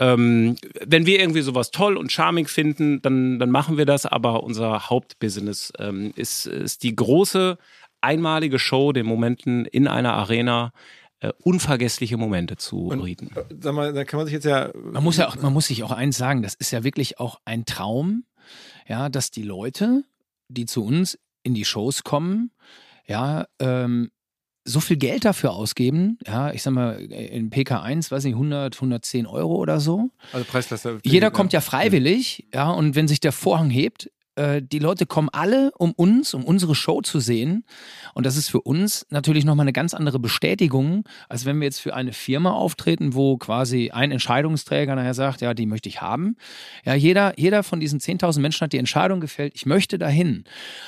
ähm, wenn wir irgendwie sowas toll und charming finden, dann, dann machen wir das, aber unser Hauptbusiness ähm, ist, ist die große einmalige Show, den Momenten in einer Arena äh, unvergessliche Momente zu bieten. Äh, Sag mal, da kann man sich jetzt ja. Man muss ja auch, man muss sich auch eins sagen, das ist ja wirklich auch ein Traum, ja, dass die Leute, die zu uns in die Shows kommen, ja, ähm, so viel Geld dafür ausgeben, ja, ich sag mal, in PK1, weiß nicht, 100, 110 Euro oder so. Also Preisklasse. Jeder kommt ja freiwillig, ja, und wenn sich der Vorhang hebt, äh, die Leute kommen alle, um uns, um unsere Show zu sehen. Und das ist für uns natürlich nochmal eine ganz andere Bestätigung, als wenn wir jetzt für eine Firma auftreten, wo quasi ein Entscheidungsträger nachher sagt, ja, die möchte ich haben. Ja, jeder, jeder von diesen 10.000 Menschen hat die Entscheidung gefällt, ich möchte dahin.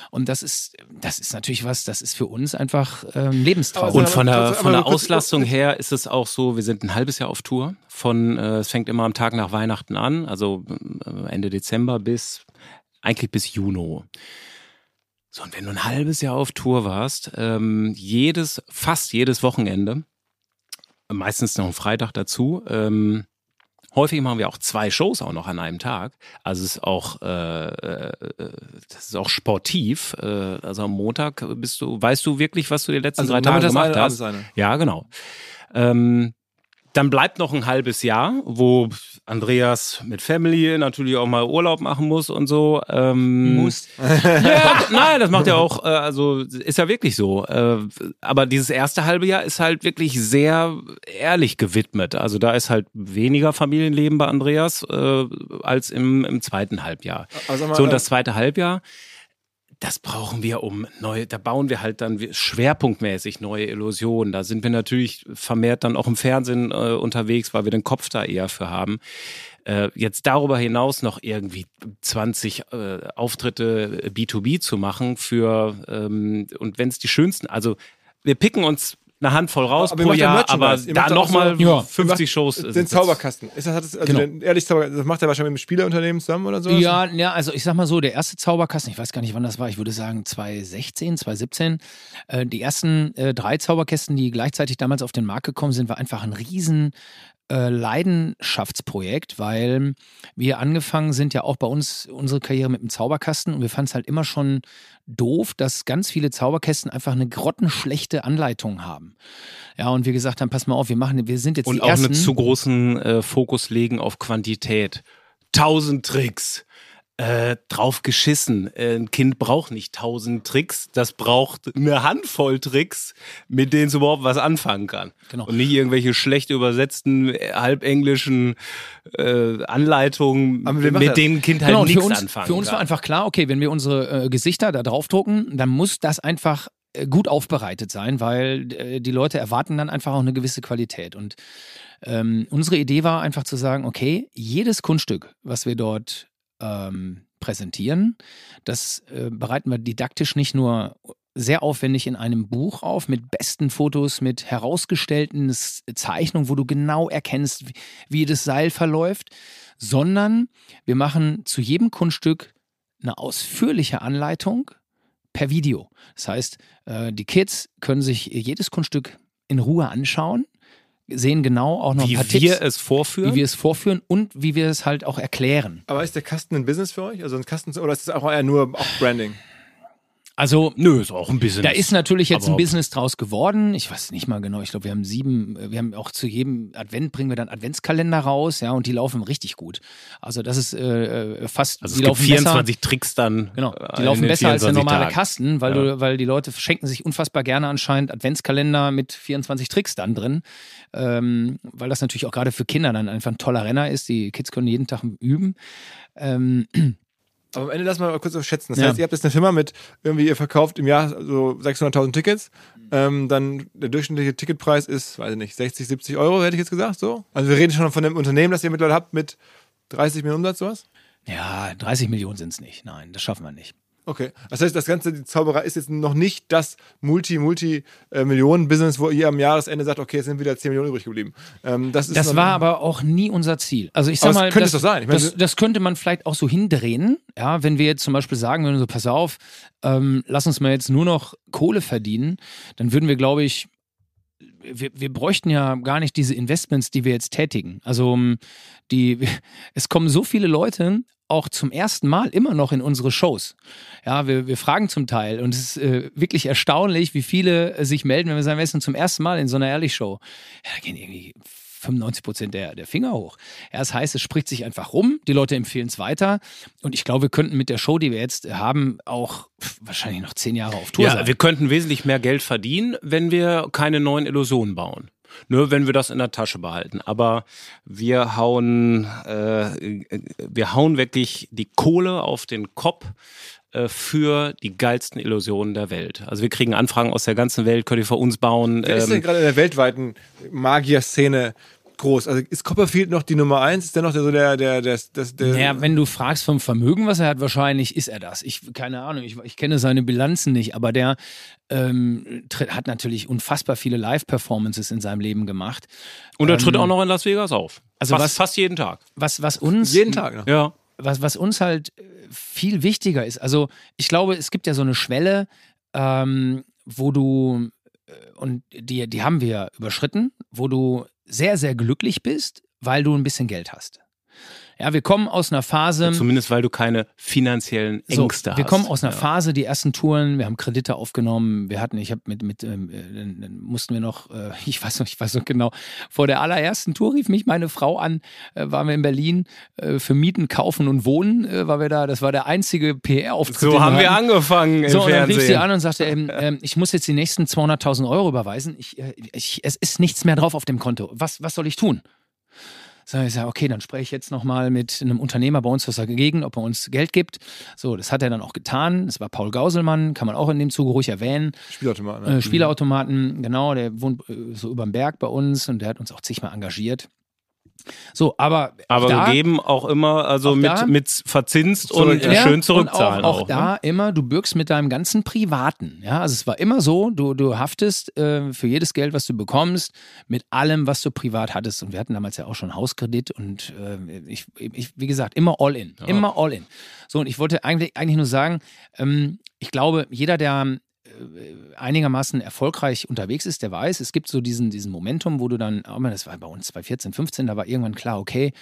Und das ist, das ist natürlich was, das ist für uns einfach ähm, Lebenstraum. Also, Und von der, von der Auslastung her ist es auch so, wir sind ein halbes Jahr auf Tour. Von, äh, es fängt immer am Tag nach Weihnachten an, also äh, Ende Dezember bis, eigentlich bis Juni. So, und wenn du ein halbes Jahr auf Tour warst, ähm, jedes, fast jedes Wochenende, meistens noch ein Freitag dazu, ähm, Häufig machen wir auch zwei Shows auch noch an einem Tag. Also es ist auch, äh, äh, das ist auch sportiv. Äh, also am Montag bist du, weißt du wirklich, was du die letzten Also drei Tage gemacht hast? Ja, genau. Ähm, dann bleibt noch ein halbes Jahr, wo Andreas mit Family natürlich auch mal Urlaub machen muss und so. Ähm, Muss. ja, nein, das macht ja auch, äh, also ist ja wirklich so. Äh, aber dieses erste halbe Jahr ist halt wirklich sehr ehrlich gewidmet. Also da ist halt weniger Familienleben bei Andreas äh, als im, im zweiten Halbjahr. Sag mal, So, und äh, das zweite Halbjahr, das brauchen wir um neue, da bauen wir halt dann schwerpunktmäßig neue Illusionen. Da sind wir natürlich vermehrt dann auch im Fernsehen äh, unterwegs, weil wir den Kopf da eher für haben. Äh, jetzt darüber hinaus noch irgendwie 20 äh, Auftritte B2B zu machen für ähm, und wenn es die schönsten, also wir picken uns eine Handvoll raus Aber pro Jahr, aber da nochmal so- Ja. 50 Shows. Den Zauberkasten. Ist das, hat das, also Genau. den, ehrlich Zauberkasten, das macht er wahrscheinlich mit dem Spielerunternehmen zusammen oder so? Ja, ja, also ich sag mal so, der erste Zauberkasten, ich weiß gar nicht, wann das war, ich würde sagen 2016, 2017. Äh, die ersten äh, drei Zauberkästen, die gleichzeitig damals auf den Markt gekommen sind, war einfach ein riesen äh, Leidenschaftsprojekt, weil wir angefangen sind ja auch bei uns unsere Karriere mit dem Zauberkasten und wir fanden es halt immer schon doof, dass ganz viele Zauberkästen einfach eine grottenschlechte Anleitung haben. Ja, und wir gesagt haben, pass mal auf, wir machen, wir sind jetzt und die auch ersten. einen zu großen äh, Fokus legen auf Quantität. Tausend Tricks. Äh, drauf geschissen. Äh, ein Kind braucht nicht tausend Tricks, das braucht eine Handvoll Tricks, mit denen es überhaupt was anfangen kann. Genau. Und nicht irgendwelche schlecht übersetzten, halbenglischen äh, Anleitungen, mit denen ein Kind halt Genau, nichts uns, anfangen für uns kann. war einfach klar, okay, wenn wir unsere äh, Gesichter da draufdrucken, dann muss das einfach äh, gut aufbereitet sein, weil äh, die Leute erwarten dann einfach auch eine gewisse Qualität. Und ähm, unsere Idee war einfach zu sagen, okay, jedes Kunststück, was wir dort ähm, präsentieren, das äh, bereiten wir didaktisch nicht nur sehr aufwendig in einem Buch auf mit besten Fotos, mit herausgestellten Zeichnungen, wo du genau erkennst, wie, wie das Seil verläuft, sondern wir machen zu jedem Kunststück eine ausführliche Anleitung per Video. Das heißt, äh, die Kids können sich jedes Kunststück in Ruhe anschauen, sehen genau auch noch wie ein paar wir Tipps, es vorführen. wie wir es vorführen und wie wir es halt auch erklären. Aber ist der Kasten ein Business für euch? Also ein Kasten oder ist es auch eher nur auch Branding? Also Nö, ist auch ein bisschen. Da ist natürlich jetzt ein Business draus geworden. Ich weiß nicht mal genau. Ich glaube, wir haben sieben, wir haben auch zu jedem Advent bringen wir dann Adventskalender raus, ja, und die laufen richtig gut. Also das ist äh, äh, fast, also die es gibt laufen 24 Tricks dann. Besser, genau, äh, die in laufen besser als der 24 normale Tagen. Kasten, weil, Ja. du, weil die Leute schenken sich unfassbar gerne anscheinend Adventskalender mit 24 Tricks dann drin, ähm, weil das natürlich auch gerade für Kinder dann einfach ein toller Renner ist. Die Kids können jeden Tag üben. Ähm, Aber am Ende lass mal kurz auf schätzen. Das Ja. heißt, ihr habt jetzt eine Firma mit irgendwie, ihr verkauft im Jahr so 600.000 Tickets. Ähm, dann der durchschnittliche Ticketpreis ist, weiß ich nicht, 60, 70 Euro, hätte ich jetzt gesagt, so. Also wir reden schon von einem Unternehmen, das ihr mittlerweile habt mit 30 Millionen Umsatz, sowas? ja, 30 Millionen sind es nicht. Nein, das schaffen wir nicht. Okay. Das heißt, das ganze, die Zauberei ist jetzt noch nicht das Multi-Multi-Millionen-Business, wo ihr am Jahresende sagt, okay, es sind wieder 10 Millionen übrig geblieben. Ähm, das ist Das war aber auch nie unser Ziel. Also ich sag Aber mal, könnte das, doch sein. Ich meine, das, das könnte man vielleicht auch so hindrehen, ja, wenn wir jetzt zum Beispiel sagen würden, so pass auf, ähm, lass uns mal jetzt nur noch Kohle verdienen, dann würden wir, glaube ich, wir, wir bräuchten ja gar nicht diese Investments, die wir jetzt tätigen. Also ähm, die, es kommen so viele Leute auch zum ersten Mal immer noch in unsere Shows. Ja, wir, wir fragen zum Teil und es ist äh, wirklich erstaunlich, wie viele äh, sich melden, wenn wir sagen, wir sind zum ersten Mal in so einer Ehrlich-Show. Ja, da gehen irgendwie 95 Prozent der, der Finger hoch. Das heißt, es spricht sich einfach rum, die Leute empfehlen es weiter und ich glaube, wir könnten mit der Show, die wir jetzt haben, auch wahrscheinlich noch zehn Jahre auf Tour Ja, sein. wir könnten wesentlich mehr Geld verdienen, wenn wir keine neuen Illusionen bauen. Nur wenn wir das in der Tasche behalten. Aber wir hauen, äh, wir hauen wirklich die Kohle auf den Kopf äh, für die geilsten Illusionen der Welt. Also wir kriegen Anfragen aus der ganzen Welt, könnt ihr für uns bauen. Wer ist denn Ähm, gerade in der weltweiten Magier-Szene groß? Also ist Copperfield noch die Nummer eins? Ist der noch der, so der, der, der, der, der Naja, wenn du fragst vom Vermögen, was er hat, wahrscheinlich ist er das. Ich, keine Ahnung, ich, ich kenne seine Bilanzen nicht, aber der ähm, hat natürlich unfassbar viele Live-Performances in seinem Leben gemacht. und er tritt ähm, auch noch in Las Vegas auf. also fast, was- fast jeden Tag. Was, was uns jeden Tag noch. Ja. Was, was uns halt äh, viel wichtiger ist, also ich glaube, es gibt ja so eine Schwelle, ähm, wo du, äh, und die, die haben wir überschritten, wo du sehr, sehr glücklich bist, weil du ein bisschen Geld hast. Ja, wir kommen aus einer Phase. Zumindest weil du keine finanziellen So, Ängste hast. wir kommen aus einer ja. Phase, die ersten Touren, wir haben Kredite aufgenommen, wir hatten, ich habe mit, mit ähm, äh, dann, mussten wir noch, äh, ich weiß noch, ich weiß noch genau, vor der allerersten Tour rief mich meine Frau an, äh, waren wir in Berlin äh, für Mieten, Kaufen und Wohnen, äh, war wir da, das war der einzige PR-Auftritt. So haben wir hatten. angefangen im So, und dann Fernsehen. rief sie an und sagte, ähm, ähm, ich muss jetzt die nächsten 200.000 Euro überweisen. Ich, äh, ich, es ist nichts mehr drauf auf dem Konto. Was, was soll ich tun? So, ich sage, okay, dann spreche ich jetzt nochmal mit einem Unternehmer bei uns aus der Gegend, ob er uns Geld gibt. So, das hat er dann auch getan. Das war Paul Gauselmann, kann man auch in dem Zuge ruhig erwähnen. Spielautomaten. ne? Äh, Spielautomaten, genau, der wohnt äh, so überm Berg bei uns und der hat uns auch zigmal engagiert. So, aber Aber da, wir geben auch immer, also Auch mit, da- mit verzinst und ja. schön Und zurückzahlen auch, auch, auch. da ne? immer, du bürgst mit deinem ganzen Privaten. Ja, also es war immer so, du, du haftest äh, für jedes Geld, was du bekommst, mit allem, was du privat hattest. Und wir hatten damals ja auch schon Hauskredit und äh, ich, ich, wie gesagt, immer all in. Immer all in. So, und ich wollte eigentlich, eigentlich nur sagen, ähm, ich glaube, jeder, der einigermaßen erfolgreich unterwegs ist, der weiß, es gibt so diesen, diesen Momentum, wo du dann, oh man, das war bei uns 2014, 15, da war irgendwann klar, okay,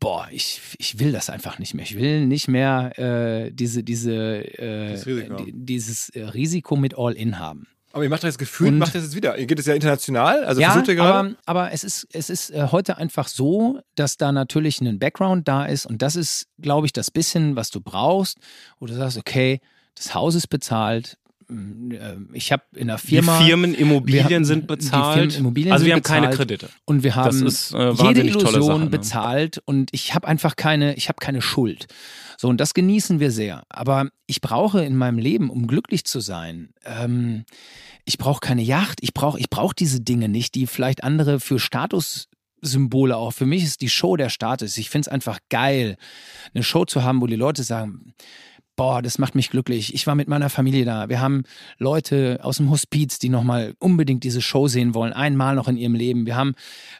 boah, ich, ich will das einfach nicht mehr. Ich will nicht mehr äh, diese, diese, äh, Das Risiko. die, dieses äh, Risiko mit All-In haben. Aber ihr macht das gefühlt, Und- macht das jetzt wieder. Ihr geht es ja international, also ja, versucht ihr gerade. aber, aber es ist, es ist äh, heute einfach so, dass da natürlich ein Background da ist und das ist, glaube ich, das bisschen, was du brauchst, wo du sagst, okay, das Haus ist bezahlt, äh, ich habe in der Firma. Die Firmenimmobilien wir haben- sind die bezahlt. Firmenimmobilien also wir haben keine. Kredite. Und wir haben ist, äh, jede Illusion Sache, ne? bezahlt und ich habe einfach keine, ich habe keine Schuld. So, und das genießen wir sehr. Aber ich brauche in meinem Leben, um glücklich zu sein, ähm, ich brauche keine Yacht, ich brauche ich brauch diese Dinge nicht, die vielleicht andere für Statussymbole auch. Für mich ist die Show der Status. Ich finde es einfach geil, eine Show zu haben, wo die Leute sagen, boah, das macht mich glücklich. Ich war mit meiner Familie da. Wir haben Leute aus dem Hospiz, die nochmal unbedingt diese Show sehen wollen, einmal noch in ihrem Leben. Wir haben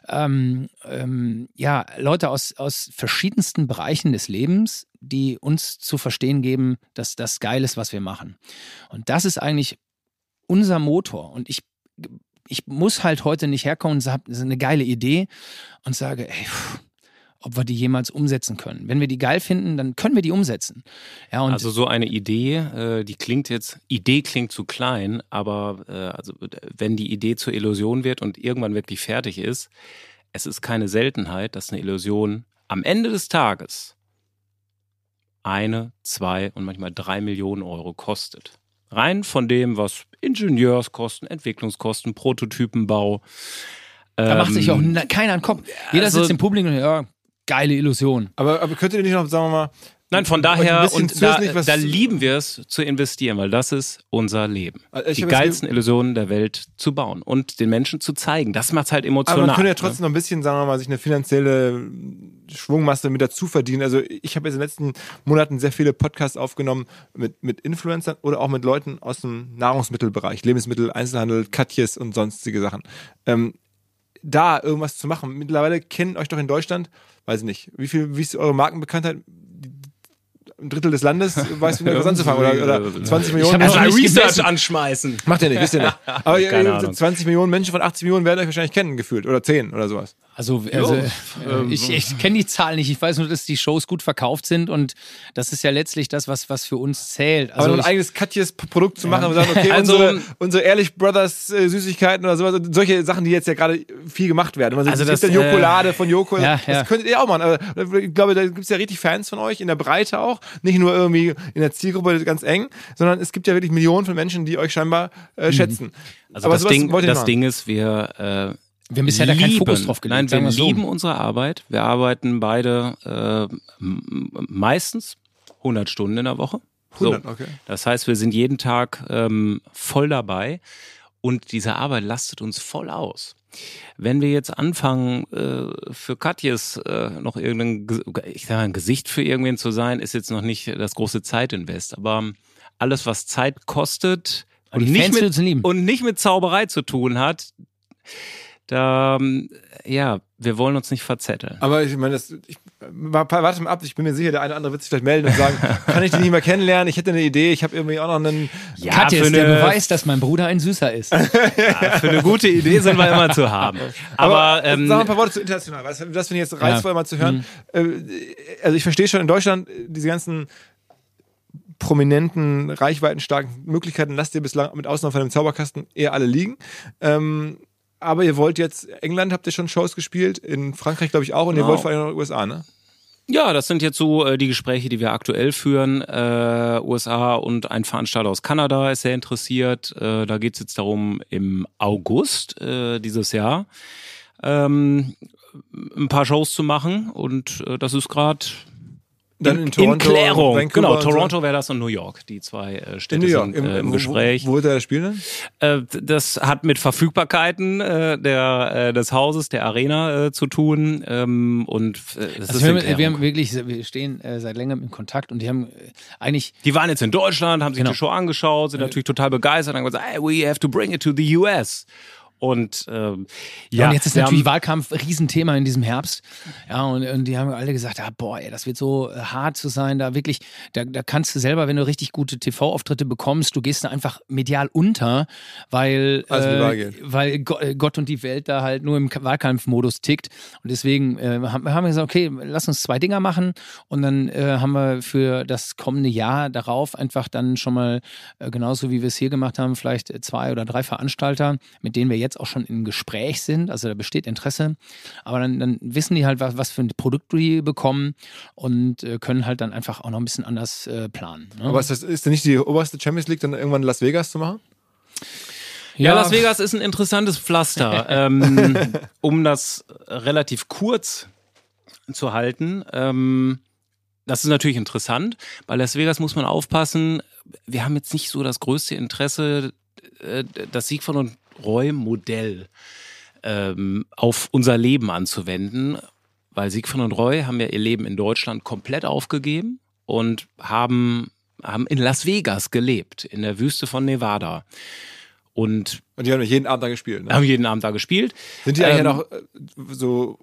ähm, ähm, ja Leute aus, aus verschiedensten Bereichen des Lebens, die uns zu verstehen geben, dass das geil ist, was wir machen. Und das ist eigentlich unser Motor. Und ich, ich muss halt heute nicht herkommen und habe eine geile Idee und sage, ey, pff, ob wir die jemals umsetzen können. Wenn wir die geil finden, dann können wir die umsetzen. Ja, und Also so eine Idee, äh, die klingt jetzt, Idee klingt zu klein, aber äh, also wenn die Idee zur Illusion wird und irgendwann wirklich fertig ist, es ist keine Seltenheit, dass eine Illusion am Ende des Tages eine, zwei und manchmal drei Millionen Euro kostet. Rein von dem, was Ingenieurskosten, Entwicklungskosten, Prototypenbau. da macht sich auch ähm, keiner einen Kopf. Jeder also- sitzt im Publikum und ja, geile Illusion. Aber, aber könnt ihr nicht noch, sagen wir mal, Nein, von daher, und da, da lieben wir es zu investieren, weil das ist unser Leben. Also die geilsten Illusionen der Welt zu bauen und den Menschen zu zeigen. Das macht halt emotional. Aber man könnte ja ne? trotzdem noch ein bisschen, sagen wir mal, sich eine finanzielle Schwungmasse mit dazu verdienen. Also ich habe jetzt in den letzten Monaten sehr viele Podcasts aufgenommen mit, mit Influencern oder auch mit Leuten aus dem Nahrungsmittelbereich, Lebensmittel, Einzelhandel, Katjes und sonstige Sachen. Ähm, da irgendwas zu machen. Mittlerweile kennen euch doch in Deutschland, weiß ich nicht, wie viel, wie ist eure Markenbekanntheit? Ein Drittel des Landes weiß nicht, was anzufangen oder, oder 20 Millionen. hab Erst noch mal nicht Research anschmeißen. Macht ihr nicht, wisst ihr nicht. Aber ihr- Keine ihr- Ahnung. 20 Millionen Menschen von 80 Millionen werden euch wahrscheinlich kennen, gefühlt. Oder 10 oder sowas. Also, also äh, ähm, ich, ich kenne die Zahlen nicht. Ich weiß nur, dass die Shows gut verkauft sind und das ist ja letztlich das, was, was für uns zählt. Aber Also ein ich, eigenes Katjes Produkt zu machen und sagen, okay, Also- unsere, unsere Ehrlich Brothers äh, Süßigkeiten oder sowas, solche Sachen, die jetzt ja gerade viel gemacht werden. Also also das, das, ja Jokolade äh, von Joko, ja, das ja. könntet ihr auch machen. Aber ich glaube, da gibt es ja richtig Fans von euch, in der Breite auch, nicht nur irgendwie in der Zielgruppe ganz eng, sondern es gibt ja wirklich Millionen von Menschen, die euch scheinbar äh, schätzen. Also Aber das, Ding, das machen. Ding ist, wir, äh, wir haben bisher da keinen lieben, Fokus drauf gelegt. Nein, wir wir's so. lieben unsere Arbeit. Wir arbeiten beide äh, meistens 100 Stunden in der Woche. 100, okay. Das heißt, wir sind jeden Tag ähm, voll dabei und diese Arbeit lastet uns voll aus. Wenn wir jetzt anfangen, äh, für Katjes äh, noch irgendein, Ge- ich sag mal, ein Gesicht für irgendwen zu sein, ist jetzt noch nicht das große Zeitinvest. Aber alles, was Zeit kostet Und nicht, mit, lieben. und nicht mit Zauberei zu tun hat, da, ähm, ja, wir wollen uns nicht verzetteln. Aber ich meine, das, ich, warte mal ab, ich bin mir sicher, der eine oder andere wird sich vielleicht melden und sagen, kann ich den nicht mehr kennenlernen? Ich hätte eine Idee, ich habe irgendwie auch noch einen. Ja, Katja für ist der eine- Beweis, dass mein Bruder ein Süßer ist. Ja, für eine gute Idee sind wir immer zu haben. Aber, ähm, sag mal ein paar Worte zu international. Was, das finde ich jetzt reizvoll, mal zu hören. Äh, also ich verstehe schon in Deutschland äh, diese ganzen prominenten, reichweitenstarken Möglichkeiten lasst ihr bislang mit Ausnahme von dem Zauberkasten eher alle liegen. Ähm, aber ihr wollt jetzt, England habt ihr schon Shows gespielt, in Frankreich glaube ich auch und ihr Genau. wollt vor allem noch USA, ne? Ja, das sind jetzt so äh, die Gespräche, die wir aktuell führen. Äh, USA und ein Veranstalter aus Kanada ist sehr interessiert. Äh, da geht's jetzt darum, im August äh, dieses Jahr ähm, ein paar Shows zu machen. Und äh, das ist gerade Dann in Toronto, Klärung. Vancouver genau, und so. Toronto wäre das und New York. Die zwei äh, In Städte New York, sind äh, im Gespräch. Wo, wo wird er das spielen dann? Äh, das hat mit Verfügbarkeiten äh, der, äh, des Hauses, der Arena äh, zu tun. Ähm, und äh, das Also ist wir, in haben, wir haben wirklich, wir stehen äh, seit längerem in Kontakt und die haben äh, eigentlich Die waren jetzt in Deutschland, haben sich Genau. die Show angeschaut, sind natürlich total begeistert und haben gesagt, hey, we have to bring it to the US. Und ähm, ja, und jetzt ist natürlich haben, Wahlkampf Riesenthema in diesem Herbst. Ja, und, und die haben alle gesagt, ah, boah, ey, das wird so äh, hart zu sein, da wirklich, da, da kannst du selber, wenn du richtig gute TV-Auftritte bekommst, du gehst da einfach medial unter, weil, äh, weil äh, Gott und die Welt da halt nur im Ka- Wahlkampfmodus tickt. Und deswegen äh, haben, haben wir gesagt, okay, lass uns zwei Dinger machen und dann äh, haben wir für das kommende Jahr darauf einfach dann schon mal, äh, genauso wie wir es hier gemacht haben, vielleicht zwei oder drei Veranstalter, mit denen wir jetzt jetzt auch schon im Gespräch sind, also da besteht Interesse, aber dann, dann wissen die halt, was, was für ein Produkt die bekommen und äh, können halt dann einfach auch noch ein bisschen anders äh, planen. Ne? Aber ist, das, ist denn nicht die oberste Champions League dann irgendwann in Las Vegas zu machen? Ja, Las Vegas ist ein interessantes Pflaster. ähm, um das relativ kurz zu halten, ähm, das ist natürlich interessant. Bei Las Vegas muss man aufpassen. Wir haben jetzt nicht so das größte Interesse, äh, das Siegfried und Roy-Modell ähm, auf unser Leben anzuwenden, weil Siegfried und Roy haben ja ihr Leben in Deutschland komplett aufgegeben und haben, haben in Las Vegas gelebt, in der Wüste von Nevada. Und Und die haben jeden Abend da gespielt. Ne? haben jeden Abend da gespielt. Sind die eigentlich Ähm, noch äh, so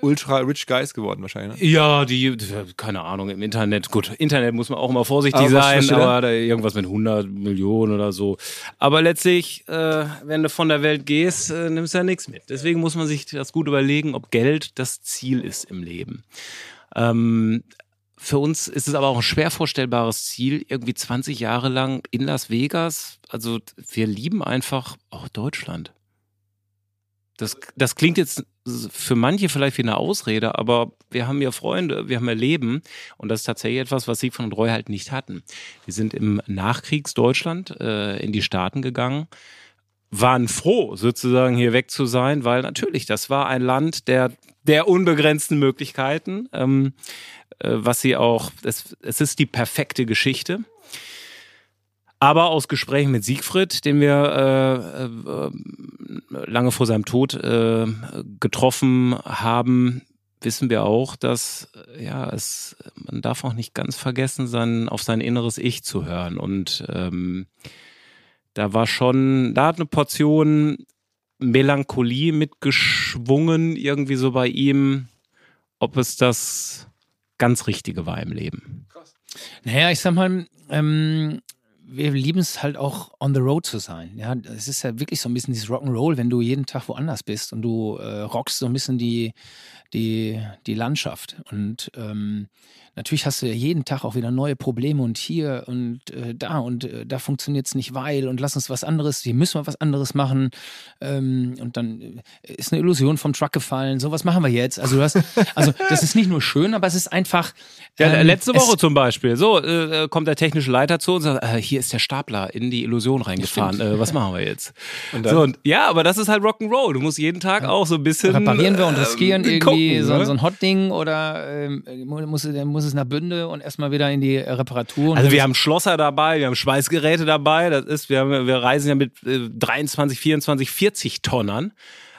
ultra rich guys geworden wahrscheinlich? Ne? Ja, die, keine Ahnung, im Internet, gut, Internet muss man auch immer vorsichtig Aber sein, aber da irgendwas mit 100 Millionen oder so. Aber letztlich, äh, wenn du von der Welt gehst, äh, nimmst du ja nichts mit. Deswegen muss man sich das gut überlegen, ob Geld das Ziel ist im Leben. Ähm, für uns ist es aber auch ein schwer vorstellbares Ziel, irgendwie 20 Jahre lang in Las Vegas. Also wir lieben einfach auch Deutschland. Das, das klingt jetzt für manche vielleicht wie eine Ausrede, aber wir haben ja Freunde, wir haben ja Leben und das ist tatsächlich etwas, was Siegfried und Roy halt nicht hatten. Wir sind im Nachkriegsdeutschland äh, in die Staaten gegangen, waren froh, sozusagen hier weg zu sein, weil natürlich, das war ein Land der, der unbegrenzten Möglichkeiten, ähm, äh, was sie auch, es, es ist die perfekte Geschichte. Aber aus Gesprächen mit Siegfried, den wir äh, äh, lange vor seinem Tod äh, getroffen haben, wissen wir auch, dass äh, ja es man darf auch nicht ganz vergessen, sein, auf sein inneres Ich zu hören. Und ähm, da war schon, da hat eine Portion Melancholie mitgeschwungen, irgendwie so bei ihm, ob es das ganz Richtige war im Leben. Naja, ich sag mal, ähm, wir lieben es halt auch on the road zu sein. Ja, es ist ja wirklich so ein bisschen dieses Rock'n'Roll, wenn du jeden Tag woanders bist und du äh, rockst so ein bisschen die, die, die Landschaft. Und ähm, natürlich hast du ja jeden Tag auch wieder neue Probleme und hier und äh, da und äh, da funktioniert es nicht, weil und lass uns was anderes, hier müssen wir was anderes machen. Ähm, und dann äh, ist eine Illusion vom Truck gefallen. So, was machen wir jetzt? Also du hast, also das ist nicht nur schön, aber es ist einfach. Ja, ähm, letzte Woche zum Beispiel. So, äh, kommt der technische Leiter zu und sagt, äh, hier ist der Stapler in die Illusion reingefahren. Äh, was machen wir jetzt? Und dann- so, und, ja, aber das ist halt Rock'n'Roll. Du musst jeden Tag auch so ein bisschen. reparieren wir und riskieren äh, irgendwie gucken, so, ne? so ein Hot-Ding oder ähm, muss, dann muss es nach Bünde und erstmal wieder in die äh, Reparatur. Also wir haben Schlosser dabei, wir haben Schweißgeräte dabei. Das ist, wir, haben, wir reisen ja mit äh, 23, 24, 40 Tonnern.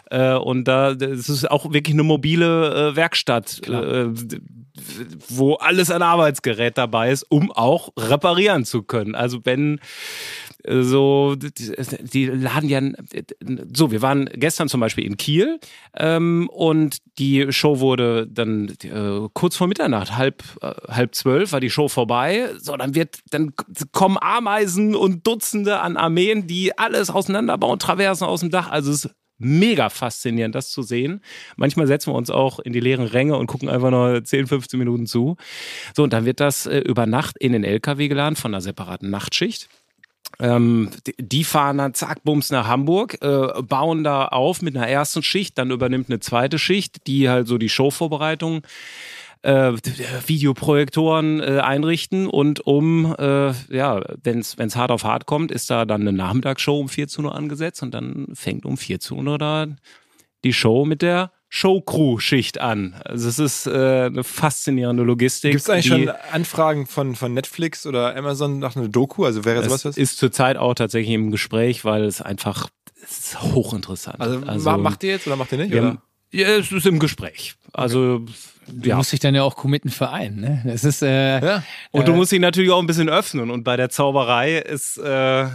Äh, und da das ist auch wirklich eine mobile äh, Werkstatt, äh, wo alles an Arbeitsgerät dabei ist, um auch reparieren zu können. Also wenn so die, laden ja so wir waren gestern zum Beispiel in Kiel ähm, und die Show wurde dann äh, kurz vor Mitternacht halb äh, halb zwölf war die Show vorbei so dann wird dann kommen Ameisen und Dutzende an Armeen die alles auseinanderbauen Traversen aus dem Dach also es ist mega faszinierend, das zu sehen. Manchmal setzen wir uns auch in die leeren Ränge und gucken einfach noch 10, 15 Minuten zu. So, und dann wird das äh, über Nacht in den LKW geladen von einer separaten Nachtschicht. Ähm, die- fahren dann zack, bums nach Hamburg, äh, bauen da auf mit einer ersten Schicht, dann übernimmt eine zweite Schicht, die halt so die Showvorbereitung äh, Videoprojektoren äh, einrichten und um, äh, ja, wenn es hart auf hart kommt, ist da dann eine Nachmittagsshow um 14 Uhr angesetzt und dann fängt um 14 Uhr da die Show mit der Showcrew-Schicht an. Also es ist äh, eine faszinierende Logistik. Gibt es eigentlich die- schon Anfragen von, von Netflix oder Amazon nach einer Doku? Also wäre sowas Es was? ist zurzeit auch tatsächlich im Gespräch, weil es einfach es ist hochinteressant. Also, ma- macht ihr jetzt oder macht ihr nicht? haben, ja, es ist im Gespräch. Also Du ja. musst dich dann ja auch committen für einen. Ne? Das ist äh, Ja. Und du musst dich natürlich auch ein bisschen öffnen. Und bei der Zauberei ist äh,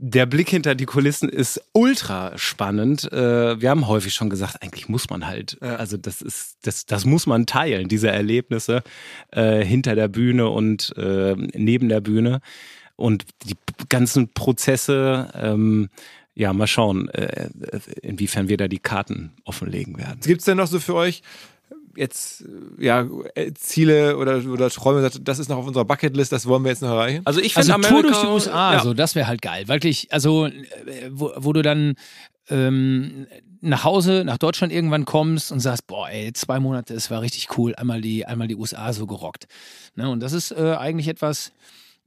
der Blick hinter die Kulissen ist ultra spannend. Äh, wir haben häufig schon gesagt, eigentlich muss man halt, Ja. also das ist, das, das muss man teilen, diese Erlebnisse äh, hinter der Bühne und äh, neben der Bühne. Und die ganzen Prozesse, ähm, ja, mal schauen, äh, inwiefern wir da die Karten offenlegen werden. Gibt es denn noch so für euch jetzt ja äh, Ziele oder, oder Träume, sagt, das ist noch auf unserer Bucketlist, das wollen wir jetzt noch erreichen? Also ich Also finde Tour Amerika, durch die USA, ja. so, das wäre halt geil. Wirklich, also, äh, wo, wo du dann ähm, nach Hause, nach Deutschland irgendwann kommst und sagst, boah, ey, zwei Monate, es war richtig cool, einmal die, einmal die USA so gerockt. Ne? Und das ist äh, eigentlich etwas,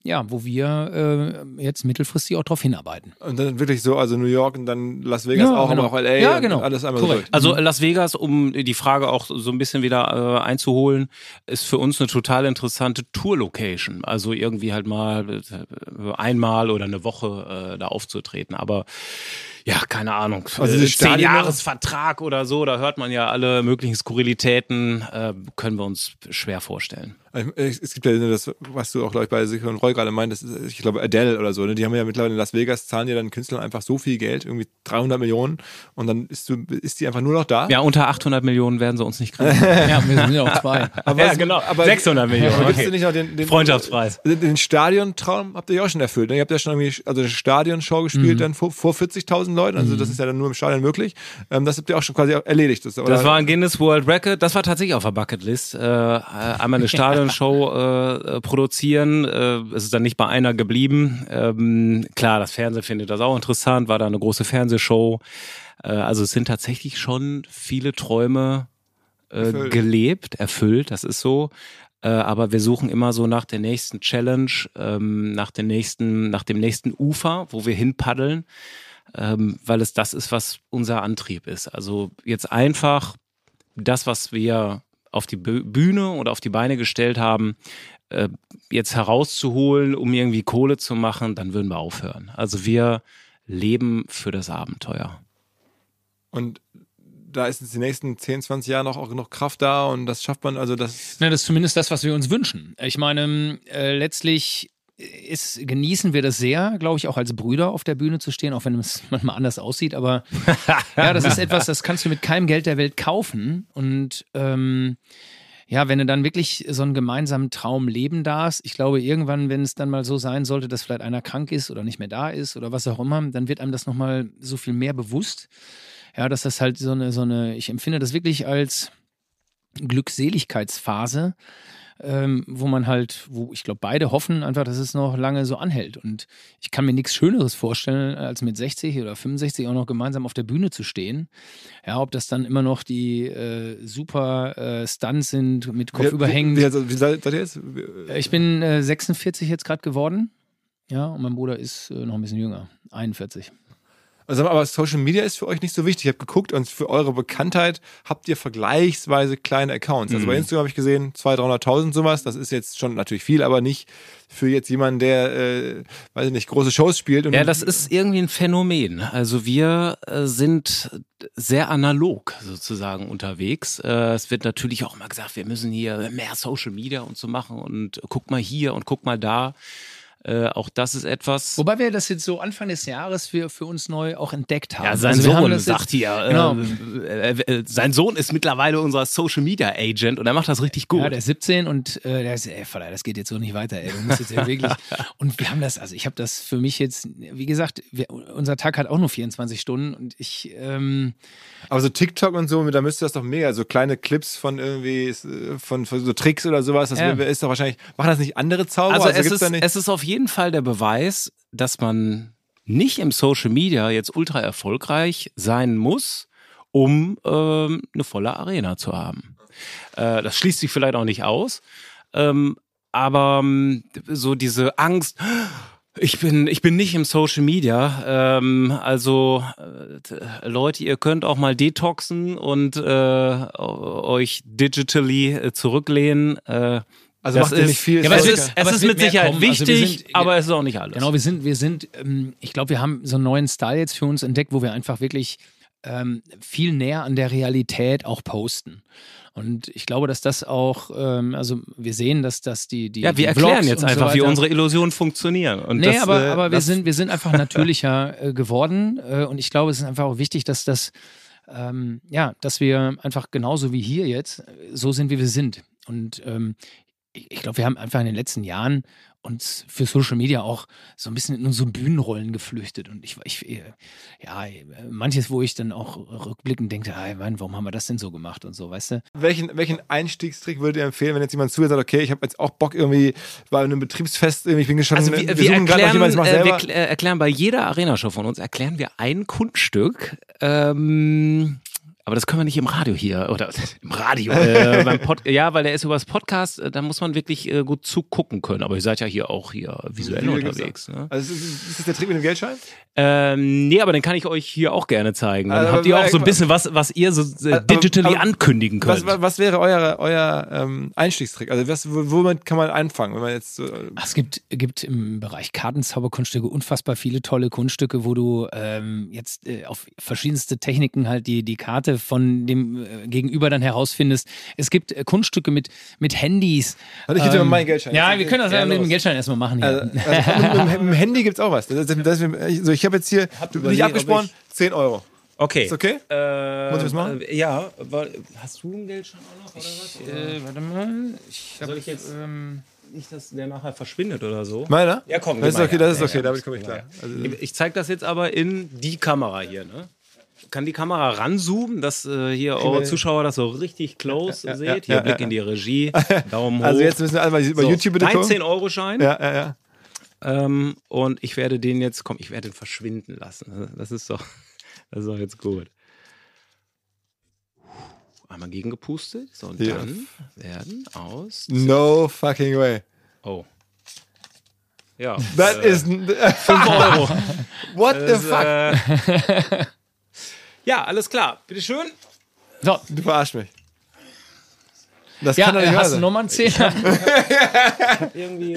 ja, wo wir äh, jetzt mittelfristig auch drauf hinarbeiten. Und dann wirklich so, also New York und dann Las Vegas Ja, auch, genau. aber auch LA Ja, und genau. alles einmal Korrekt. so. Also Las Vegas, um die Frage auch so ein bisschen wieder äh, einzuholen, ist für uns eine total interessante Tour-Location. Also irgendwie halt mal äh, einmal oder eine Woche äh, da aufzutreten. Aber ja, keine Ahnung. Also äh, zehn Jahresvertrag oder so, da hört man ja alle möglichen Skurrilitäten, äh, können wir uns schwer vorstellen. Es gibt ja das, was du auch, glaube ich, bei Sicher und Roy gerade meintest, ist, ich glaube Adele oder so, ne? die haben ja mittlerweile in Las Vegas, zahlen ja dann Künstlern einfach so viel Geld, irgendwie 300 Millionen und dann ist, du, ist die einfach nur noch da. Ja, unter 800 Millionen werden sie uns nicht kriegen. Ja, wir sind ja auch zwei. aber ja, genau. Aber, 600 Millionen. Aber okay. denn nicht noch den, den Freundschaftspreis. Den, den Stadiontraum habt ihr ja auch schon erfüllt. Ne? Ihr habt ja schon irgendwie also eine Stadionshow gespielt Mhm. dann vor, vor 40.000 Leuten. Also das ist ja dann nur im Stadion möglich. Ähm, das habt ihr auch schon quasi erledigt. Das, Das war ein Guinness World Record. Das war tatsächlich auf der Bucketlist. Äh, einmal eine Stadionshow äh, äh, produzieren. Äh, es ist dann nicht bei einer geblieben. Ähm, klar, das Fernsehen findet das auch interessant. War da eine große Fernsehshow. Äh, also es sind tatsächlich schon viele Träume äh, Erfüllt. gelebt, erfüllt. Das ist so. Äh, aber wir suchen immer so nach der nächsten Challenge, ähm, nach, den nächsten, nach dem nächsten Ufer, wo wir hinpaddeln ähm, weil es das ist, was unser Antrieb ist. Also jetzt einfach das, was wir auf die Bü- Bühne oder auf die Beine gestellt haben, äh, jetzt herauszuholen, um irgendwie Kohle zu machen, dann würden wir aufhören. Also wir leben für das Abenteuer. Und da ist jetzt die nächsten 10, 20 Jahre noch auch genug Kraft da und das schafft man, also das Na, das ist zumindest das, was wir uns wünschen. Ich meine, äh, letztlich ist, genießen wir das sehr, glaube ich, auch als Brüder auf der Bühne zu stehen, auch wenn es manchmal anders aussieht. Aber ja, das ist etwas, das kannst du mit keinem Geld der Welt kaufen. Und ähm, ja, wenn du dann wirklich so einen gemeinsamen Traum leben darfst, ich glaube, irgendwann, wenn es dann mal so sein sollte, dass vielleicht einer krank ist oder nicht mehr da ist oder was auch immer, dann wird einem das nochmal so viel mehr bewusst. Ja, dass das halt so eine, so eine, ich empfinde das wirklich als Glückseligkeitsphase, ähm, wo man halt, wo ich glaube, beide hoffen einfach, dass es noch lange so anhält. Und ich kann mir nichts Schöneres vorstellen, als mit 60 oder 65 auch noch gemeinsam auf der Bühne zu stehen. Ja, ob das dann immer noch die äh, super äh, Stunts sind mit Kopfüberhängen. Wie, wie, wie seid ihr jetzt? Ich bin äh, 46 jetzt gerade geworden. Ja, und mein Bruder ist äh, noch ein bisschen jünger, 41. Also, aber Social Media ist für euch nicht so wichtig. Ich habe geguckt und für eure Bekanntheit habt ihr vergleichsweise kleine Accounts. Also bei Instagram habe ich gesehen, 200.000, 300.000 sowas. Das ist jetzt schon natürlich viel, aber nicht für jetzt jemanden, der, äh, weiß ich nicht, große Shows spielt. Ja, das ist irgendwie ein Phänomen. Also wir äh, sind sehr analog sozusagen unterwegs. Äh, es wird natürlich auch mal gesagt, wir müssen hier mehr Social Media und so machen und guck mal hier und guck mal da. Äh, auch das ist etwas. Wobei wir das jetzt so Anfang des Jahres für, für uns neu auch entdeckt haben. Ja, sein Also Sohn sagt hier, Genau. äh, äh, äh, sein Sohn ist mittlerweile unser Social Media Agent und er macht das richtig gut. Ja, der ist 17 und äh, der ist, ey, Vater, das geht jetzt so nicht weiter, ey. Du musst jetzt ja wirklich. Und wir haben das, also ich habe das für mich jetzt, wie gesagt, wir, unser Tag hat auch nur 24 Stunden und ich, ähm, Aber so TikTok und so, da müsste das doch mega, so kleine Clips von irgendwie, äh, von, von so Tricks oder sowas, das Ja. ist doch wahrscheinlich, machen das nicht andere Zauberer? Also, es, gibt's ist, da nicht? es ist auf jeden Fall der Beweis, dass man nicht im Social Media jetzt ultra erfolgreich sein muss, um ähm, eine volle Arena zu haben. Äh, das schließt sich vielleicht auch nicht aus, ähm, aber ähm, so diese Angst, ich bin, ich bin nicht im Social Media. Ähm, also äh, Leute, ihr könnt auch mal detoxen und äh, euch digitally äh, zurücklehnen. Äh, Also das macht ist, nicht viel. Ja, Es aber es ist- es ist mit Sicherheit kommen. Also wichtig, sind- aber es ist auch nicht alles. Genau, wir sind, wir sind, ähm, ich glaube, wir haben so einen neuen Style jetzt für uns entdeckt, wo wir einfach wirklich ähm, viel näher an der Realität auch posten. Und ich glaube, dass das auch, ähm, also wir sehen, dass das die, die ja, wir die erklären Vlogs jetzt und so einfach, wie unsere Illusionen funktionieren. Und nee, das, aber, äh, aber wir, das- sind, wir sind einfach natürlicher äh, geworden äh, und ich glaube, es ist einfach auch wichtig, dass das, ähm, ja, dass wir einfach genauso wie hier jetzt äh, so sind, wie wir sind. Und ähm, ich, ich glaube, wir haben einfach in den letzten Jahren und für Social Media auch so ein bisschen in unsere Bühnenrollen geflüchtet. Und ich, ich äh, ja, manches, wo ich dann auch rückblickend denke, hey, Mann, warum haben wir das denn so gemacht und so, weißt du? Welchen, welchen Einstiegstrick würdet ihr empfehlen, wenn jetzt jemand zuhört und sagt, okay, ich habe jetzt auch Bock irgendwie bei einem Betriebsfest, irgendwie, ich bin schon, Also wir, wir, grad noch erklären, jemanden, ich mach äh, wir äh, erklären bei jeder Arena-Show von uns, erklären wir ein Kunststück. Ähm, aber das können wir nicht im Radio hier oder im Radio. Äh, beim Pod, ja, weil der ist über das Podcast, äh, da muss man wirklich äh, gut zugucken können. Aber ihr seid ja hier auch hier visuell gibt's unterwegs. Ne? Also ist, ist ist das der Trick mit dem Geldschein? Ähm, nee, aber den kann ich euch hier auch gerne zeigen. Dann Also, habt ihr auch so ein aber- bisschen was, was ihr so äh, Aber- digitally aber- ankündigen Was, könnt. was, was wäre euer, euer ähm, Einstiegstrick? Also was, womit kann man anfangen, wenn man jetzt so, Ach, Es gibt, gibt im Bereich Kartenzauberkunststücke unfassbar viele tolle Kunststücke, wo du ähm, jetzt äh, auf verschiedenste Techniken halt die, die Karte von dem äh, Gegenüber dann herausfindest. Es gibt äh, Kunststücke mit, mit Handys. Warte, ich gebe dir mal meinen Geldschein. Ja, wir können das Ja, mit dem. Geldschein erstmal machen hier. Also, also mit, mit dem Handy gibt es auch was. Das, das, also ich habe jetzt hier, du bin nicht abgesprochen, ich- 10 Euro. okay. Ist okay? Äh, Muss ich was machen? äh, Ja, hast du einen Geldschein auch noch oder was? Äh, warte mal. Ich Soll ich jetzt ähm, nicht, dass der nachher verschwindet oder so? Meiner? Ja, komm, Das ist okay, her. das ist okay, damit komme ich klar. Also, Ich zeige das jetzt aber in die Kamera hier, ne? Kann die Kamera ranzoomen, dass äh, hier eure Zuschauer das so richtig close Ja, seht? Hier Blick in die Regie, Daumen hoch. also jetzt müssen wir alle mal bei So, YouTube bitte gucken. 10-Euro-Schein. Ja, ja, ja. Ähm, und ich werde den jetzt, komm, ich werde den verschwinden lassen. Das ist doch, das ist doch jetzt gut. Einmal gegengepustet. So, und Ja. dann werden aus. No fucking way. Oh. Ja. That äh, is 5 Euro. What the das, fuck? äh, ja, alles klar. Bitteschön. so, Du verarsch mich. Das ja, kann doch äh, nicht wahr hast du nochmal einen Zehner? Irgendwie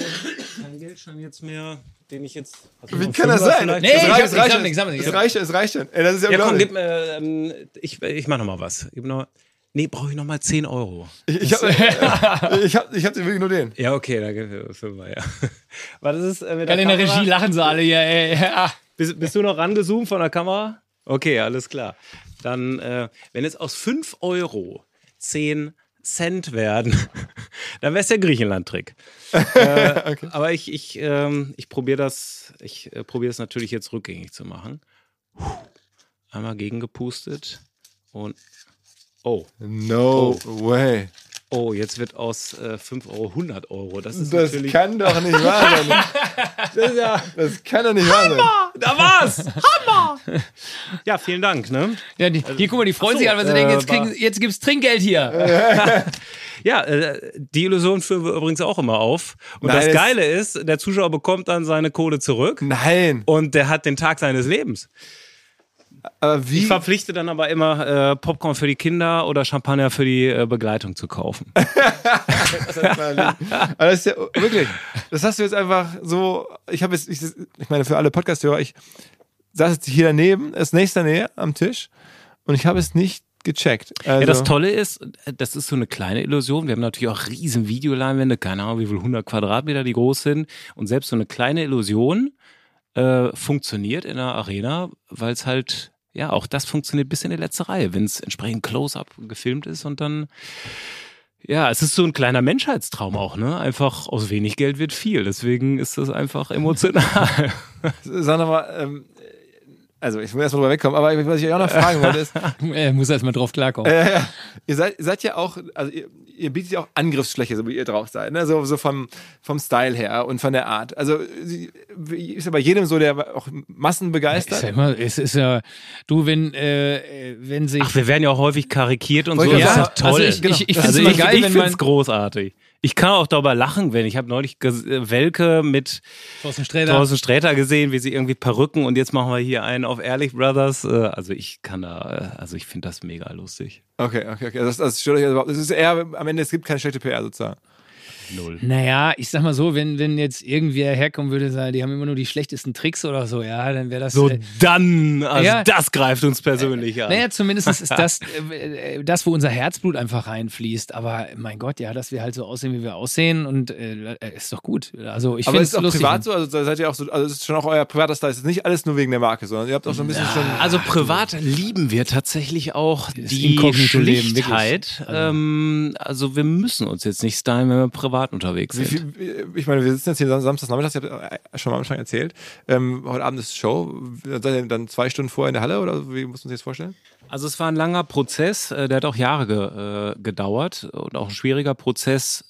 kein Geldschein jetzt mehr, den ich jetzt. Also Wie kann das sein? vielleicht? Nee, Es ich reicht, hab- es ich reicht hab schon. nichts, hab nichts. Es reicht, es reicht schon. Ey, das ist ja, Ja, komm, gib mir. Ähm, ich, ich mach noch mal was. Gib noch, nee, brauche ich noch mal 10 Euro. Ich, ich habe ich hab, ich hab wirklich nur den. Ja, okay, dann gib mir Fünfer, ja. Was ist äh, mit Ja, in der? Regie lachen sie alle hier. Ey. Ja. Bist, bist du noch rangezoomt von der Kamera? Okay, alles klar. Dann, äh, wenn jetzt aus 5 Euro 10 Cent werden, dann wäre es der Griechenland-Trick. äh, Aber ich, ich, ähm, ich probiere das, ich äh, probiere es natürlich jetzt rückgängig zu machen. Einmal gegengepustet und oh, No way. Oh, jetzt wird aus äh, 5 Euro 100 Euro. Das ist Das natürlich. kann doch nicht wahr sein. das ist ja, Das kann doch nicht wahr sein. da war's! Hammer! Ja, vielen Dank, ne? Ja, die, hier, guck mal, die freuen so, sich an, weil sie äh, denken, jetzt, war- kriegen, jetzt gibt's Trinkgeld hier. Ja, äh, die Illusion führen wir übrigens auch immer auf. Und Nein, das Geile ist, der Zuschauer bekommt dann seine Kohle zurück Nein. und der hat den Tag seines Lebens. Aber Ich verpflichte dann aber immer, äh, Popcorn für die Kinder oder Champagner für die äh, Begleitung zu kaufen. Aber das ist ja wirklich. Das hast du jetzt einfach so. Ich habe jetzt, ich, ich meine, für alle Podcast-Hörer, ich saß jetzt hier daneben, ist nächster Nähe am Tisch und ich habe es nicht gecheckt. Also, Ja, das Tolle ist, äh, das ist so eine kleine Illusion. Wir haben natürlich auch riesen Videoleinwände, keine Ahnung, wie viel 100 Quadratmeter die groß sind. Und selbst so eine kleine Illusion äh, funktioniert in einer Arena, weil es halt, ja, auch das funktioniert bis in die letzte Reihe, wenn es entsprechend Close-Up gefilmt ist und dann, ja, es ist so ein kleiner Menschheitstraum auch, ne? Einfach aus wenig Geld wird viel. Deswegen ist das einfach emotional. Sag nochmal, ähm, also ich will erstmal drüber wegkommen, aber was ich euch auch noch fragen wollte ist, Er muss erst mal drauf klarkommen. Ja, ja. Ihr seid, seid ja auch, also ihr, ihr bietet ja auch Angriffsfläche, so wie ihr drauf seid, ne? so, so vom, vom Style her und von der Art. Also ist ja bei jedem so, der auch Massen Ist begeistert. ja immer, es ist ja, du, wenn, äh, wenn sich. Ach, wir werden ja auch häufig karikiert und so. Ich Das ist sagen. toll. Also ich- ich- ich find's also immer ich, geil, ich wenn find's man- großartig. Ich kann auch darüber lachen, wenn ich habe neulich ges- äh, Welke mit Thorsten Sträter. Thorsten Sträter gesehen, wie sie irgendwie Perücken und jetzt machen wir hier einen auf Ehrlich Brothers. Äh, Also ich kann da, äh, also ich finde das mega lustig. Okay, okay, okay. Das, das stört euch also überhaupt. Es ist eher, am Ende, es gibt keine schlechte PR sozusagen. Null. Naja, ich sag mal so, wenn, wenn jetzt irgendwer herkommen würde, sagen, die haben immer nur die schlechtesten Tricks oder so, ja, dann wäre das. So äh, dann, also Ja. das greift uns persönlich an. Naja, zumindest ist das, äh, das, wo unser Herzblut einfach reinfließt. Aber mein Gott, ja, dass wir halt so aussehen, wie wir aussehen und äh, ist doch gut. Also ich Aber finde ist es auch lustig. privat so? Also seid ihr auch so, also es ist schon auch euer privater Style. Es ist nicht alles nur wegen der Marke, sondern ihr habt auch so ein bisschen schon. Also privat lieben wir tatsächlich auch die Schlichtheit. wirklich. Also- Ähm, also wir müssen uns jetzt nicht stylen, wenn wir privat privat unterwegs sind. viel, ich meine, wir sitzen jetzt hier samstags Nachmittags, ich habe schon mal am Anfang erzählt. Ähm, heute Abend ist Show. Seid ihr dann zwei Stunden vorher in der Halle oder wie muss man sich das vorstellen? Also es war ein langer Prozess, äh, der hat auch Jahre ge, äh, gedauert und auch ein schwieriger Prozess,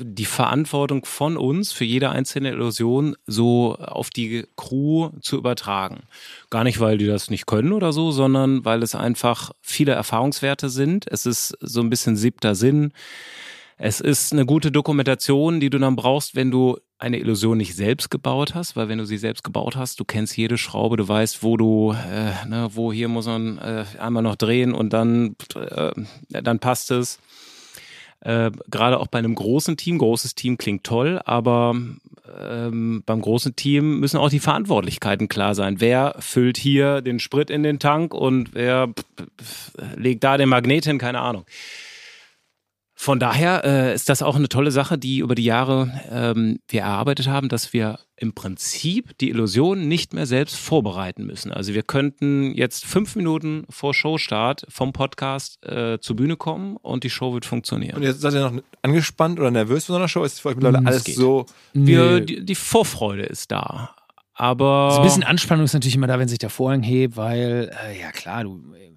die Verantwortung von uns für jede einzelne Illusion so auf die Crew zu übertragen. Gar nicht, weil die das nicht können oder so, sondern weil es einfach viele Erfahrungswerte sind. Es ist so ein bisschen siebter Sinn. Es ist eine gute Dokumentation, die du dann brauchst, wenn du eine Illusion nicht selbst gebaut hast, weil wenn du sie selbst gebaut hast, du kennst jede Schraube, du weißt, wo du, äh, ne, wo hier muss man äh, einmal noch drehen und dann, äh, dann passt es. Äh, Gerade auch bei einem großen Team, großes Team klingt toll, aber ähm, beim großen Team müssen auch die Verantwortlichkeiten klar sein. Wer füllt hier den Sprit in den Tank und wer legt da den Magnet hin, keine Ahnung. Von daher äh, ist das auch eine tolle Sache, die über die Jahre ähm, wir erarbeitet haben, dass wir im Prinzip die Illusion nicht mehr selbst vorbereiten müssen. Also wir könnten jetzt fünf Minuten vor Showstart vom Podcast äh, zur Bühne kommen und die Show wird funktionieren. Und jetzt seid ihr noch angespannt oder nervös vor so einer Show? Ist für euch mittlerweile Mm, alles es geht. so. wir, die, die Vorfreude ist da. Aber Also ein bisschen Anspannung ist natürlich immer da, wenn sich der Vorhang hebt, weil, äh, ja klar, du, äh,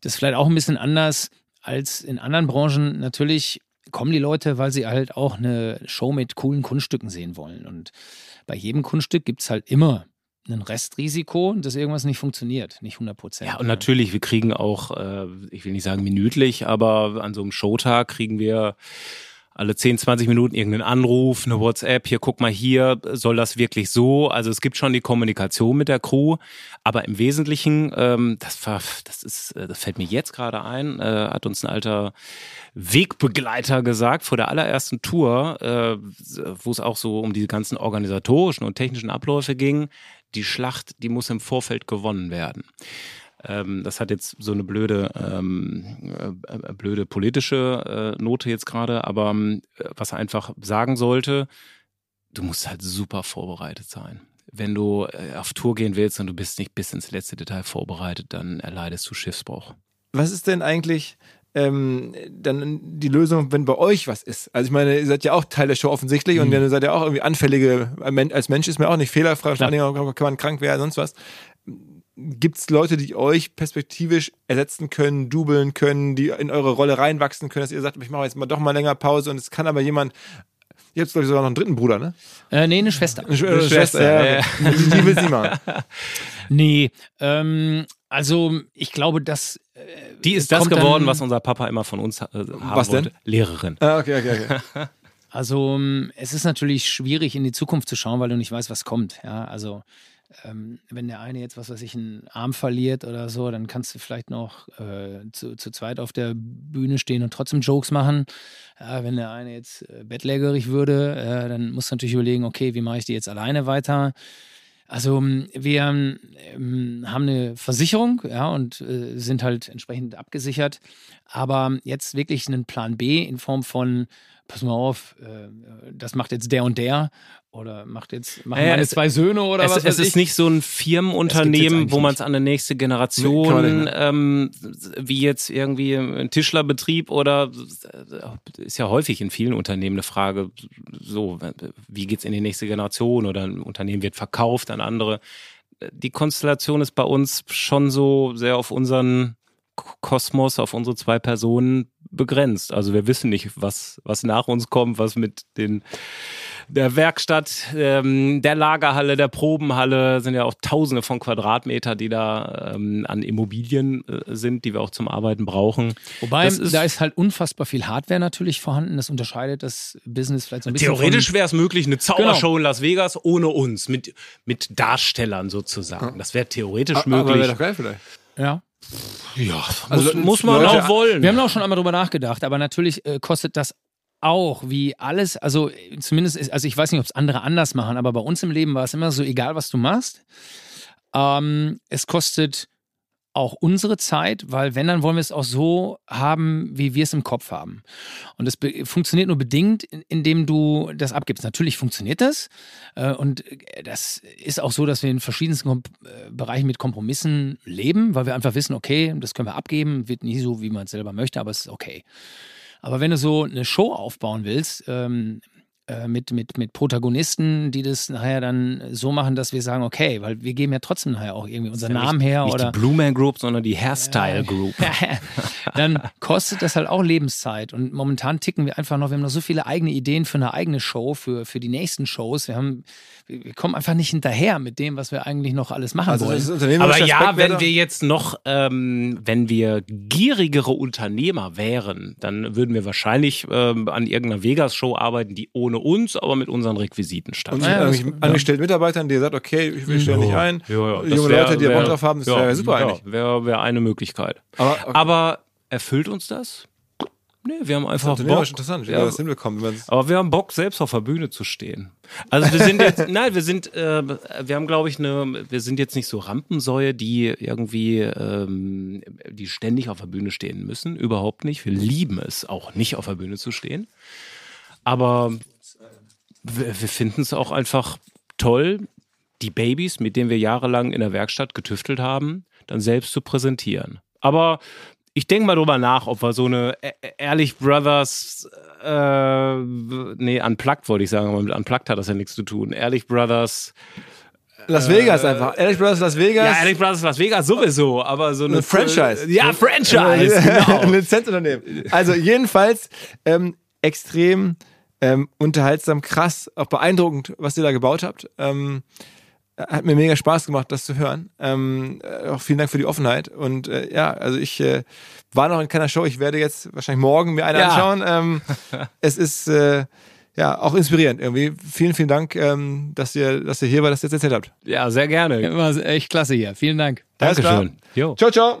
das ist vielleicht auch ein bisschen anders als in anderen Branchen. Natürlich kommen die Leute, weil sie halt auch eine Show mit coolen Kunststücken sehen wollen. Und bei jedem Kunststück gibt es halt immer ein Restrisiko, dass irgendwas nicht funktioniert, nicht 100 Prozent. Ja, und natürlich, wir kriegen auch, äh, ich will nicht sagen minütlich, aber an so einem Showtag kriegen wir alle 10, 20 Minuten irgendeinen Anruf, eine WhatsApp, hier guck mal hier, soll das wirklich so? Also es gibt schon die Kommunikation mit der Crew, aber im Wesentlichen, ähm, das, war, das ist, äh, das fällt mir jetzt gerade ein, äh, hat uns ein alter Wegbegleiter gesagt vor der allerersten Tour, äh, wo es auch so um die ganzen organisatorischen und technischen Abläufe ging. Die Schlacht, die muss im Vorfeld gewonnen werden. Ähm, das hat jetzt so eine blöde, ähm, äh, blöde politische äh, Note jetzt gerade, aber ähm, was er einfach sagen sollte, du musst halt super vorbereitet sein. Wenn du äh, auf Tour gehen willst und du bist nicht bis ins letzte Detail vorbereitet, dann erleidest du Schiffsbruch. Was ist denn eigentlich ähm, dann die Lösung, wenn bei euch was ist? Also ich meine, ihr seid ja auch Teil der Show offensichtlich und ihr seid ja auch irgendwie anfällige, als Mensch ist man auch nicht fehlerfrei, vor kann man krank werden, sonst was. Gibt es Leute, die euch perspektivisch ersetzen können, dubeln können, die in eure Rolle reinwachsen können, dass ihr sagt, ich mache jetzt mal doch mal länger Pause und es kann aber jemand, ihr habt glaube ich sogar noch einen dritten Bruder, ne? Äh, nee, eine Schwester. Eine Sch- Eine Schwester, ja. ja. Die, die will sie machen. Nee, ähm, also ich glaube, dass äh, Die ist das geworden, dann- was unser Papa immer von uns äh, haben Was denn? wollte. Lehrerin. Ah, okay, okay, okay. Also ähm, es ist natürlich schwierig in die Zukunft zu schauen, weil du nicht weißt, was kommt. Ja, also ähm, wenn der eine jetzt, was weiß ich, einen Arm verliert oder so, dann kannst du vielleicht noch äh, zu, zu zweit auf der Bühne stehen und trotzdem Jokes machen. Ja, wenn der eine jetzt äh, bettlägerig würde, äh, dann musst du natürlich überlegen, okay, wie mache ich die jetzt alleine weiter? Also ähm, wir ähm, haben eine Versicherung, ja, und äh, sind halt entsprechend abgesichert. Aber jetzt wirklich einen Plan B in Form von, pass mal auf, äh, das macht jetzt der und der oder macht jetzt machen Ja, meine es- zwei Söhne oder es, was es weiß ist ich. nicht so ein Firmenunternehmen, wo man es an eine nächste Nee, Generation, nicht, ähm, wie jetzt irgendwie ein Tischlerbetrieb oder äh, ist ja häufig in vielen Unternehmen eine Frage, so, wie geht's in die nächste Generation oder ein Unternehmen wird verkauft an andere. Die Konstellation ist bei uns schon so sehr auf unseren Kosmos, auf unsere zwei Personen begrenzt. Also wir wissen nicht, was, was nach uns kommt, was mit den der Werkstatt, ähm, der Lagerhalle, der Probenhalle sind ja auch Tausende von Quadratmeter, die da ähm, an Immobilien äh, sind, die wir auch zum Arbeiten brauchen. Wobei, das ist- da ist halt unfassbar viel Hardware natürlich vorhanden. Das unterscheidet das Business vielleicht so ein bisschen. Theoretisch wäre es möglich, eine Zaubershow in Las Vegas ohne uns, mit, mit Darstellern sozusagen. Das wäre theoretisch Aber wäre möglich. doch geil vielleicht. Ja. Ja, Also muss, muss man Leute- auch wollen. Wir haben auch schon einmal drüber nachgedacht, aber natürlich äh, kostet das auch, wie alles, also äh, zumindest, ist, also ich weiß nicht, ob es andere anders machen, aber bei uns im Leben war es immer so, egal was du machst, ähm, es kostet auch unsere Zeit, weil wenn, dann wollen wir es auch so haben, wie wir es im Kopf haben. Und das funktioniert nur bedingt, in- indem du das abgibst. Natürlich funktioniert das. Äh, und äh, das ist auch so, dass wir in verschiedensten Kom äh, Bereichen mit Kompromissen leben, weil wir einfach wissen, okay, das können wir abgeben, wird nie so, wie man es selber möchte, aber es ist okay. Aber wenn du so eine Show aufbauen willst, ähm, äh, mit, mit, mit Protagonisten, die das nachher dann so machen, dass wir sagen, okay, weil wir geben ja trotzdem nachher auch irgendwie unseren Ja Namen nicht, her nicht oder die Blue Man Group, sondern die Hairstyle Group. dann kostet das halt auch Lebenszeit. Und momentan ticken wir einfach noch, wir haben noch so viele eigene Ideen für eine eigene Show, für, für die nächsten Shows. Wir haben, wir kommen einfach nicht hinterher mit dem, was wir eigentlich noch alles machen Also wollen. Aber ja, wenn wir jetzt noch, ähm, wenn wir gierigere Unternehmer wären, dann würden wir wahrscheinlich ähm, an irgendeiner Vegas-Show arbeiten, die ohne uns, aber mit unseren Requisiten und stattfindet. mit Ja, das- angestellten Mitarbeitern, die sagt, okay, ich will stellen nicht ein. Ja, ja, das Junge wär- Leute, die wär- Bock drauf haben, das ja, wäre super ja, eigentlich. Wäre wär eine Möglichkeit. Aber, okay. Aber erfüllt uns das? Nee, wir haben das ist einfach Bock. unternehmerisch interessant, wie Ja, wir das hinbekommen. aber wir haben Bock, selbst auf der Bühne zu stehen. Also wir sind jetzt, nein, wir sind, äh, wir haben, glaube ich, eine, wir sind jetzt nicht so Rampensäue, die irgendwie, ähm, die ständig auf der Bühne stehen müssen. Überhaupt nicht. Wir lieben es auch nicht auf der Bühne zu stehen. Aber wir, wir finden es auch einfach toll, die Babys, mit denen wir jahrelang in der Werkstatt getüftelt haben, dann selbst zu präsentieren. Aber ich denke mal drüber nach, ob wir so eine E- E- Ehrlich Brothers, äh, nee, Unplugged wollte ich sagen, aber mit Unplugged hat das ja nichts zu tun. Ehrlich Brothers, Las Vegas einfach. Ehrlich Brothers Las Vegas. ja, Ehrlich Brothers Las Vegas sowieso, aber so eine, Ein Franchise. Ja, Franchise, Ein genau. Lizenzunternehmen. Also jedenfalls ähm, extrem ähm, unterhaltsam, krass, auch beeindruckend, was ihr da gebaut habt. Ähm, hat mir mega Spaß gemacht, das zu hören. Ähm, äh, auch vielen Dank für die Offenheit. Und äh, ja, also ich äh, war noch in keiner Show. Ich werde jetzt wahrscheinlich morgen mir eine Ja. anschauen. Ähm, es ist äh, ja auch inspirierend irgendwie. Vielen, vielen Dank, ähm, dass ihr, dass ihr hier war, dass ihr jetzt erzählt habt. Ja, sehr gerne. War echt klasse hier. Vielen Dank. Dankeschön. Jo. Ciao, ciao.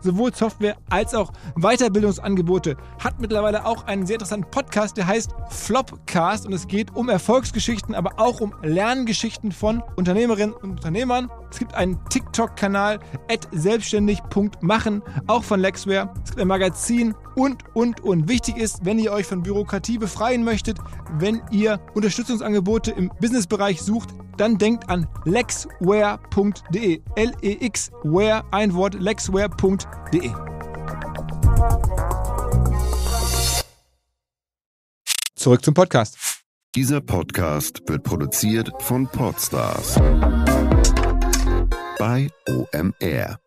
sowohl Software als auch Weiterbildungsangebote. Hat mittlerweile auch einen sehr interessanten Podcast, der heißt Flopcast und es geht um Erfolgsgeschichten, aber auch um Lerngeschichten von Unternehmerinnen und Unternehmern. Es gibt einen TikTok-Kanal selbstständig.machen, auch von Lexware. Es gibt ein Magazin und, und, und. Wichtig ist, wenn ihr euch von Bürokratie befreien möchtet, wenn ihr Unterstützungsangebote im Businessbereich sucht, dann denkt an lexware.de. L-E-X, ware, ein Wort, lexware.de. Zurück zum Podcast. Dieser Podcast wird produziert von Podstars bei OMR.